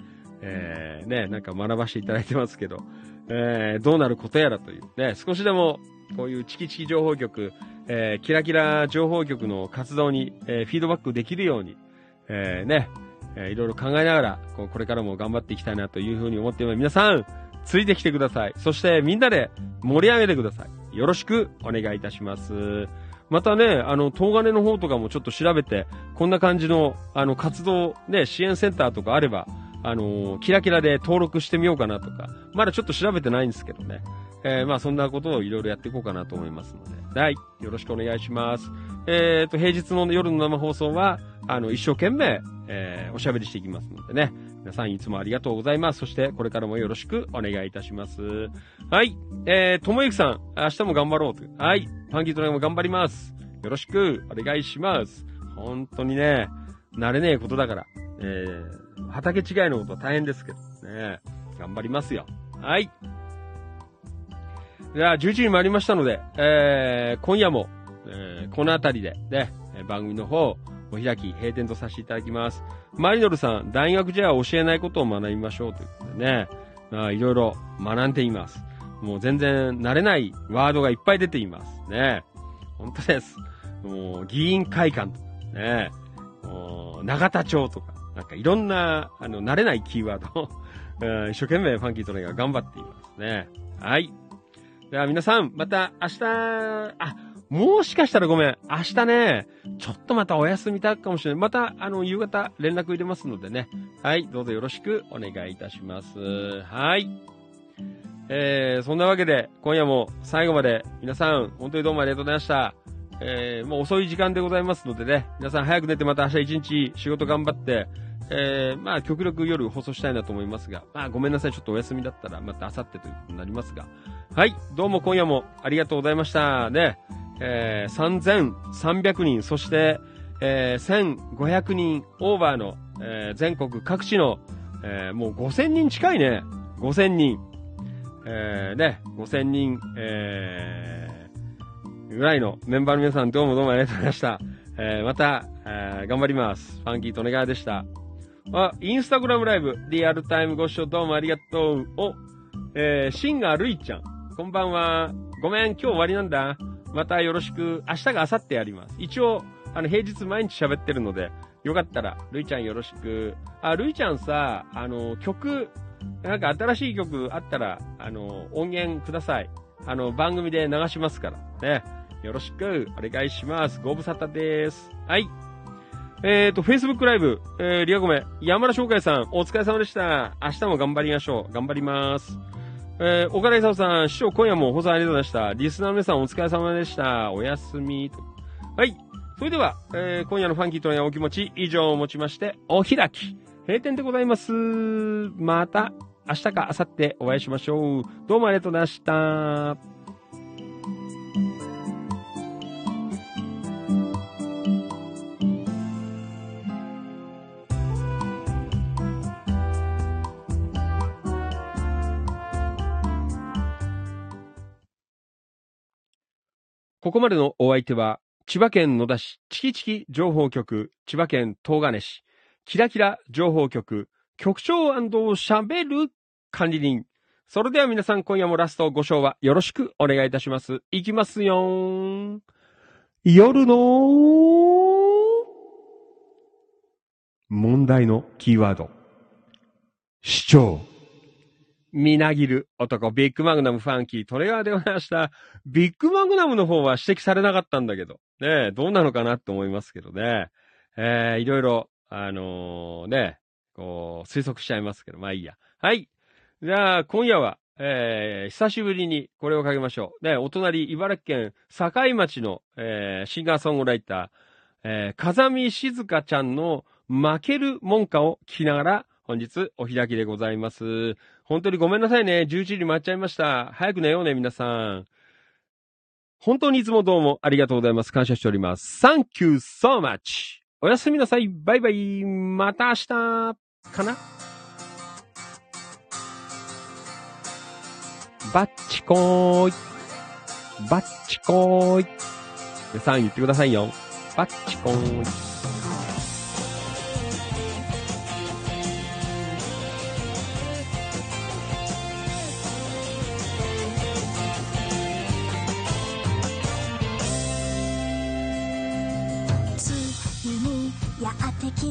えー、ね、なんか学ばせていただいてますけど、えー、どうなることやらという、ね、少しでも、こういうチキチキ情報局、えー、キラキラ情報局の活動に、えー、フィードバックできるように、えー、ね、えー、いろいろ考えながら、こう、これからも頑張っていきたいなというふうに思っています。皆さん、ついてきてください。そしてみんなで盛り上げてください。よろしくお願いいたします。またね、あの、東金の方とかもちょっと調べて、こんな感じの、あの、活動、ね、支援センターとかあれば、あのー、キラキラで登録してみようかなとか、まだちょっと調べてないんですけどね。えー、まあそんなことをいろいろやっていこうかなと思いますので、はい、よろしくお願いします。えっ、ー、と、平日の夜の生放送は、あの、一生懸命、えー、おしゃべりしていきますのでね。皆さんいつもありがとうございます。そして、これからもよろしくお願いいたします。はい。えー、ともゆきさん、明日も頑張ろうと。はい。パンキートライも頑張ります。よろしくお願いします。本当にね、慣れねえことだから。えー、畑違いのことは大変ですけどね。頑張りますよ。はい。じゃあ、11時に参りましたので、えー、今夜も、えー、この辺りで、ね、番組の方、お開き、閉店とさせていただきます。マリノルさん、大学じゃ教えないことを学びましょうということでね、あいろいろ学んでいます。もう全然慣れないワードがいっぱい出ています。ね。本当です。もう、議員会館とかね、もう、長田町とか、なんかいろんな、あの、慣れないキーワードを [LAUGHS] 一生懸命ファンキートレイが頑張っていますね。はい。では皆さん、また明日、あ、もしかしたらごめん。明日ね、ちょっとまたお休みたかもしれない。また、あの、夕方連絡入れますのでね。はい、どうぞよろしくお願いいたします。はい。えー、そんなわけで、今夜も最後まで皆さん、本当にどうもありがとうございました。えー、もう遅い時間でございますのでね、皆さん早く寝てまた明日一日仕事頑張って、えー、まあ、極力夜放送したいなと思いますが、まあ、ごめんなさい。ちょっとお休みだったら、また明後日ということになりますが。はい。どうも今夜もありがとうございました。ね。えー、3300人、そして、えー、1500人オーバーの、えー、全国各地の、えー、もう5000人近いね。5000人。えー、ね、5000人、えー、ぐらいのメンバーの皆さんどうもどうもありがとうございました。えー、また、えー、頑張ります。ファンキーとネガーでした。あ、インスタグラムライブ、リアルタイムご視聴どうもありがとう。お、えー、シンガールイちゃん。こんばんは。ごめん、今日終わりなんだ。またよろしく、明日が明後日やります。一応、あの、平日毎日喋ってるので、よかったら、るいちゃんよろしく。あ、るいちゃんさ、あの、曲、なんか新しい曲あったら、あの、音源ください。あの、番組で流しますから。ね。よろしくお願いします。ご無沙汰です。はい。えっ、ー、と、Facebook ライブ、えー、リアゴメ、山田翔海さん、お疲れ様でした。明日も頑張りましょう。頑張ります。えー、岡田勲さん、師匠今夜も放送ありがとうございました。リスナーの皆さんお疲れ様でした。おやすみ。はい。それでは、えー、今夜のファンキーとのお気持ち以上をもちまして、お開き。閉店でございます。また、明日か明後日お会いしましょう。どうもありがとうございました。ここまでのお相手は、千葉県野田市チキチキ情報局、千葉県東金市、キラキラ情報局、局長喋る管理人。それでは皆さん今夜もラストご賞はよろしくお願いいたします。いきますよー夜の問題のキーワード。主張。みなぎる男、ビッグマグナムファンキー、トレガーでございました。ビッグマグナムの方は指摘されなかったんだけど、ねどうなのかなって思いますけどね。えー、いろいろ、あのー、ね、こう、推測しちゃいますけど、まあいいや。はい。じゃあ、今夜は、えー、久しぶりにこれをかけましょう。ね、お隣、茨城県境町の、えー、シンガーソングライター、えー、風見静香ちゃんの負ける文化を聞きながら、本日お開きでございます。本当にごめんなさいね。11時に回っちゃいました。早く寝ようね、皆さん。本当にいつもどうもありがとうございます。感謝しております。Thank you so much. おやすみなさい。バイバイ。また明日かな？バッチコーイ。バッチコーイ。皆さん言ってくださいよ。バッチコーイ。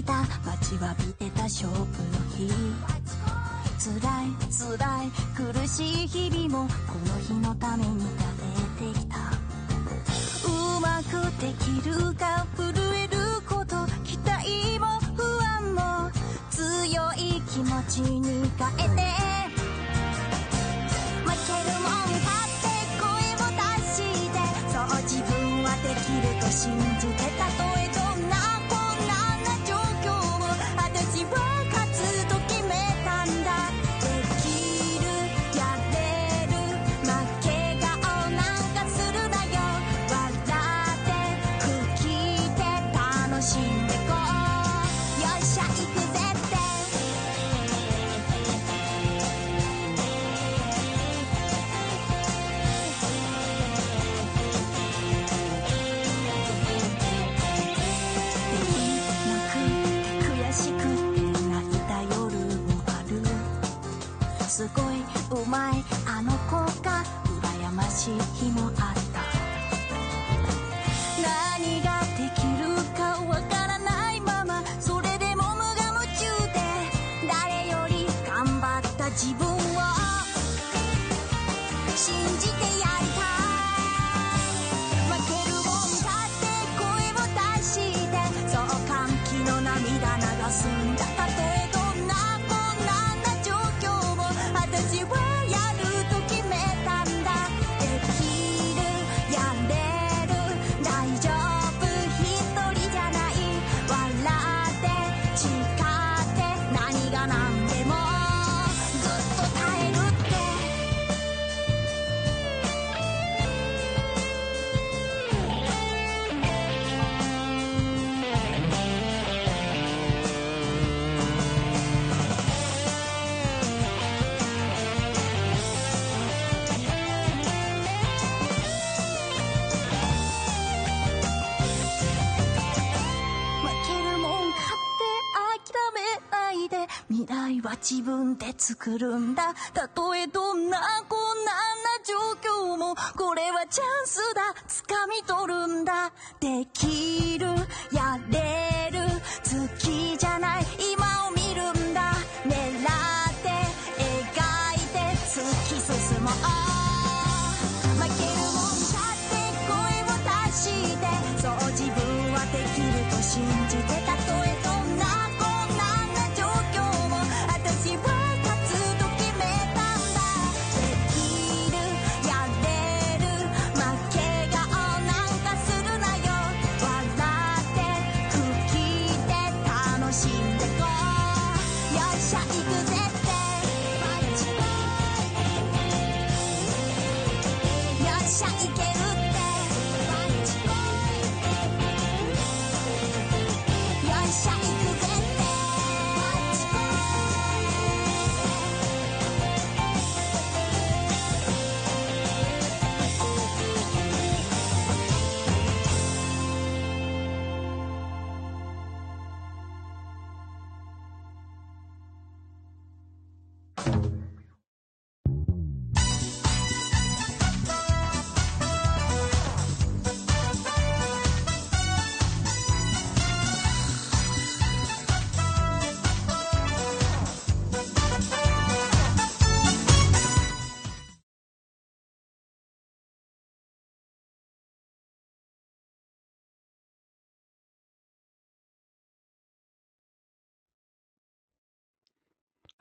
た。待ちわびてた勝負の日。辛い辛い苦しい日々もこの日のために食べてきた。うまくできるか震えること期待も不安も強い気持ちに変えて。負けるもん勝って声を出して。そう自分はできると信じてたとえ自分で作るんだ。たとえどんな困難な状況もこれはチャンスだ。掴み取るんだ。できる。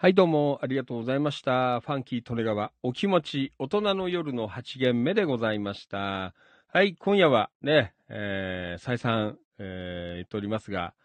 はい、どうもありがとうございました。ファンキー・トレガワ、お気持ち、大人の夜の8限目でございました。はい、今夜はね、えー再三、えー言っておりますが、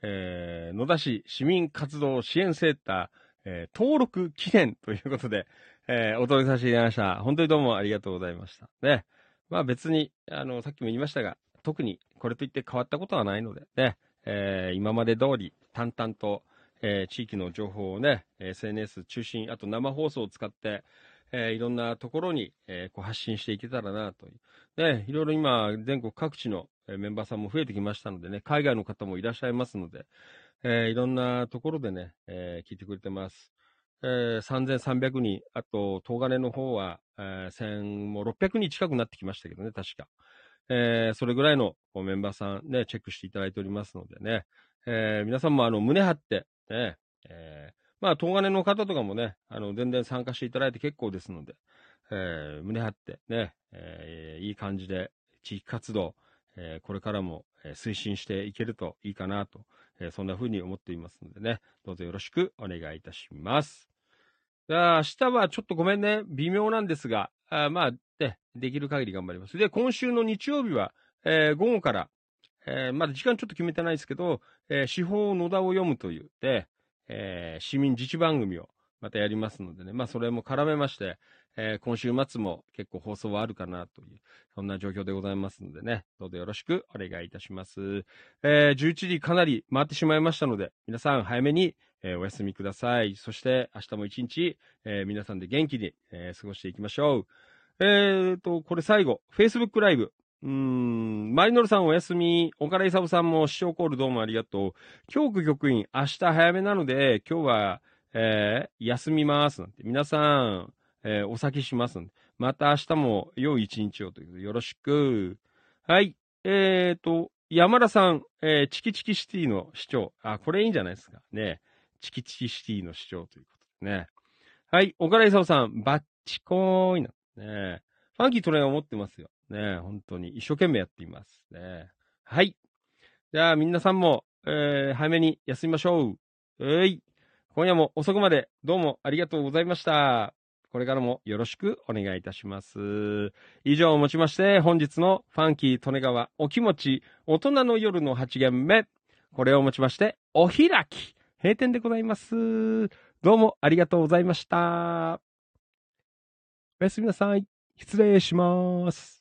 えー野田市市民活動支援センター、えー、登録記念ということで、えー、お届けさせていただきました。本当にどうもありがとうございました。ね。まあ別に、あの、さっきも言いましたが、特にこれといって変わったことはないので、ね。えー、今まで通り淡々と、えー、地域の情報をね、SNS 中心、あと生放送を使って、えー、いろんなところに、えー、こう発信していけたらなという。ね、いろいろ今、全国各地のメンバーさんも増えてきましたのでね、海外の方もいらっしゃいますので、えー、いろんなところでね、え、聞いてくれてます。えー、3300人、あと、東金の方は、えー、1600人近くなってきましたけどね、確か。えー、それぐらいのメンバーさんね、チェックしていただいておりますのでね、えー、皆さんもあの、胸張って、ね、えー、まあ、東金の方とかもね、あの、全然参加していただいて結構ですので、えー、胸張ってね、えー、いい感じで地域活動、えー、これからも推進していけるといいかなと、えー、そんな風に思っていますのでね、どうぞよろしくお願いいたします。じゃあ、明日はちょっとごめんね、微妙なんですが、あまあ、ね、できる限り頑張ります。で、今週の日曜日は、えー、午後から、えー、まだ時間ちょっと決めてないですけど、えー、司法野田を読むという、で、えー、市民自治番組をまたやりますのでね、まあそれも絡めまして、えー、今週末も結構放送はあるかなという、そんな状況でございますのでね、どうぞよろしくお願いいたします。えー、11時かなり回ってしまいましたので、皆さん早めに、えー、お休みください。そして明日も一日、えー、皆さんで元気に、えー、過ごしていきましょう。えーと、これ最後、Facebook ライブ。うん、マリノルさんお休み、岡田勲さんも視聴コールどうもありがとう。教区局員、明日早めなので、今日は、えー、休みます。皆さん、えー、お先します。また明日も良い一日をということで、よろしく。はい。えーと、山田さん、えー、チキチキシティの市長。あ、これいいんじゃないですか。ね。チキチキシティの市長ということでね。はい。岡田勲さん、バッチコーイな。ね。ファンキートレインを持ってますよ。ね。本当に。一生懸命やっています。ね。はい。じゃあ、皆さんも、えー、早めに休みましょう。えい。今夜も遅くまでどうもありがとうございました。これからもよろしくお願いいたします。以上をもちまして、本日のファンキー利根川お気持ち大人の夜の8限目。これをもちまして、お開き閉店でございます。どうもありがとうございました。おやすみなさい。失礼します。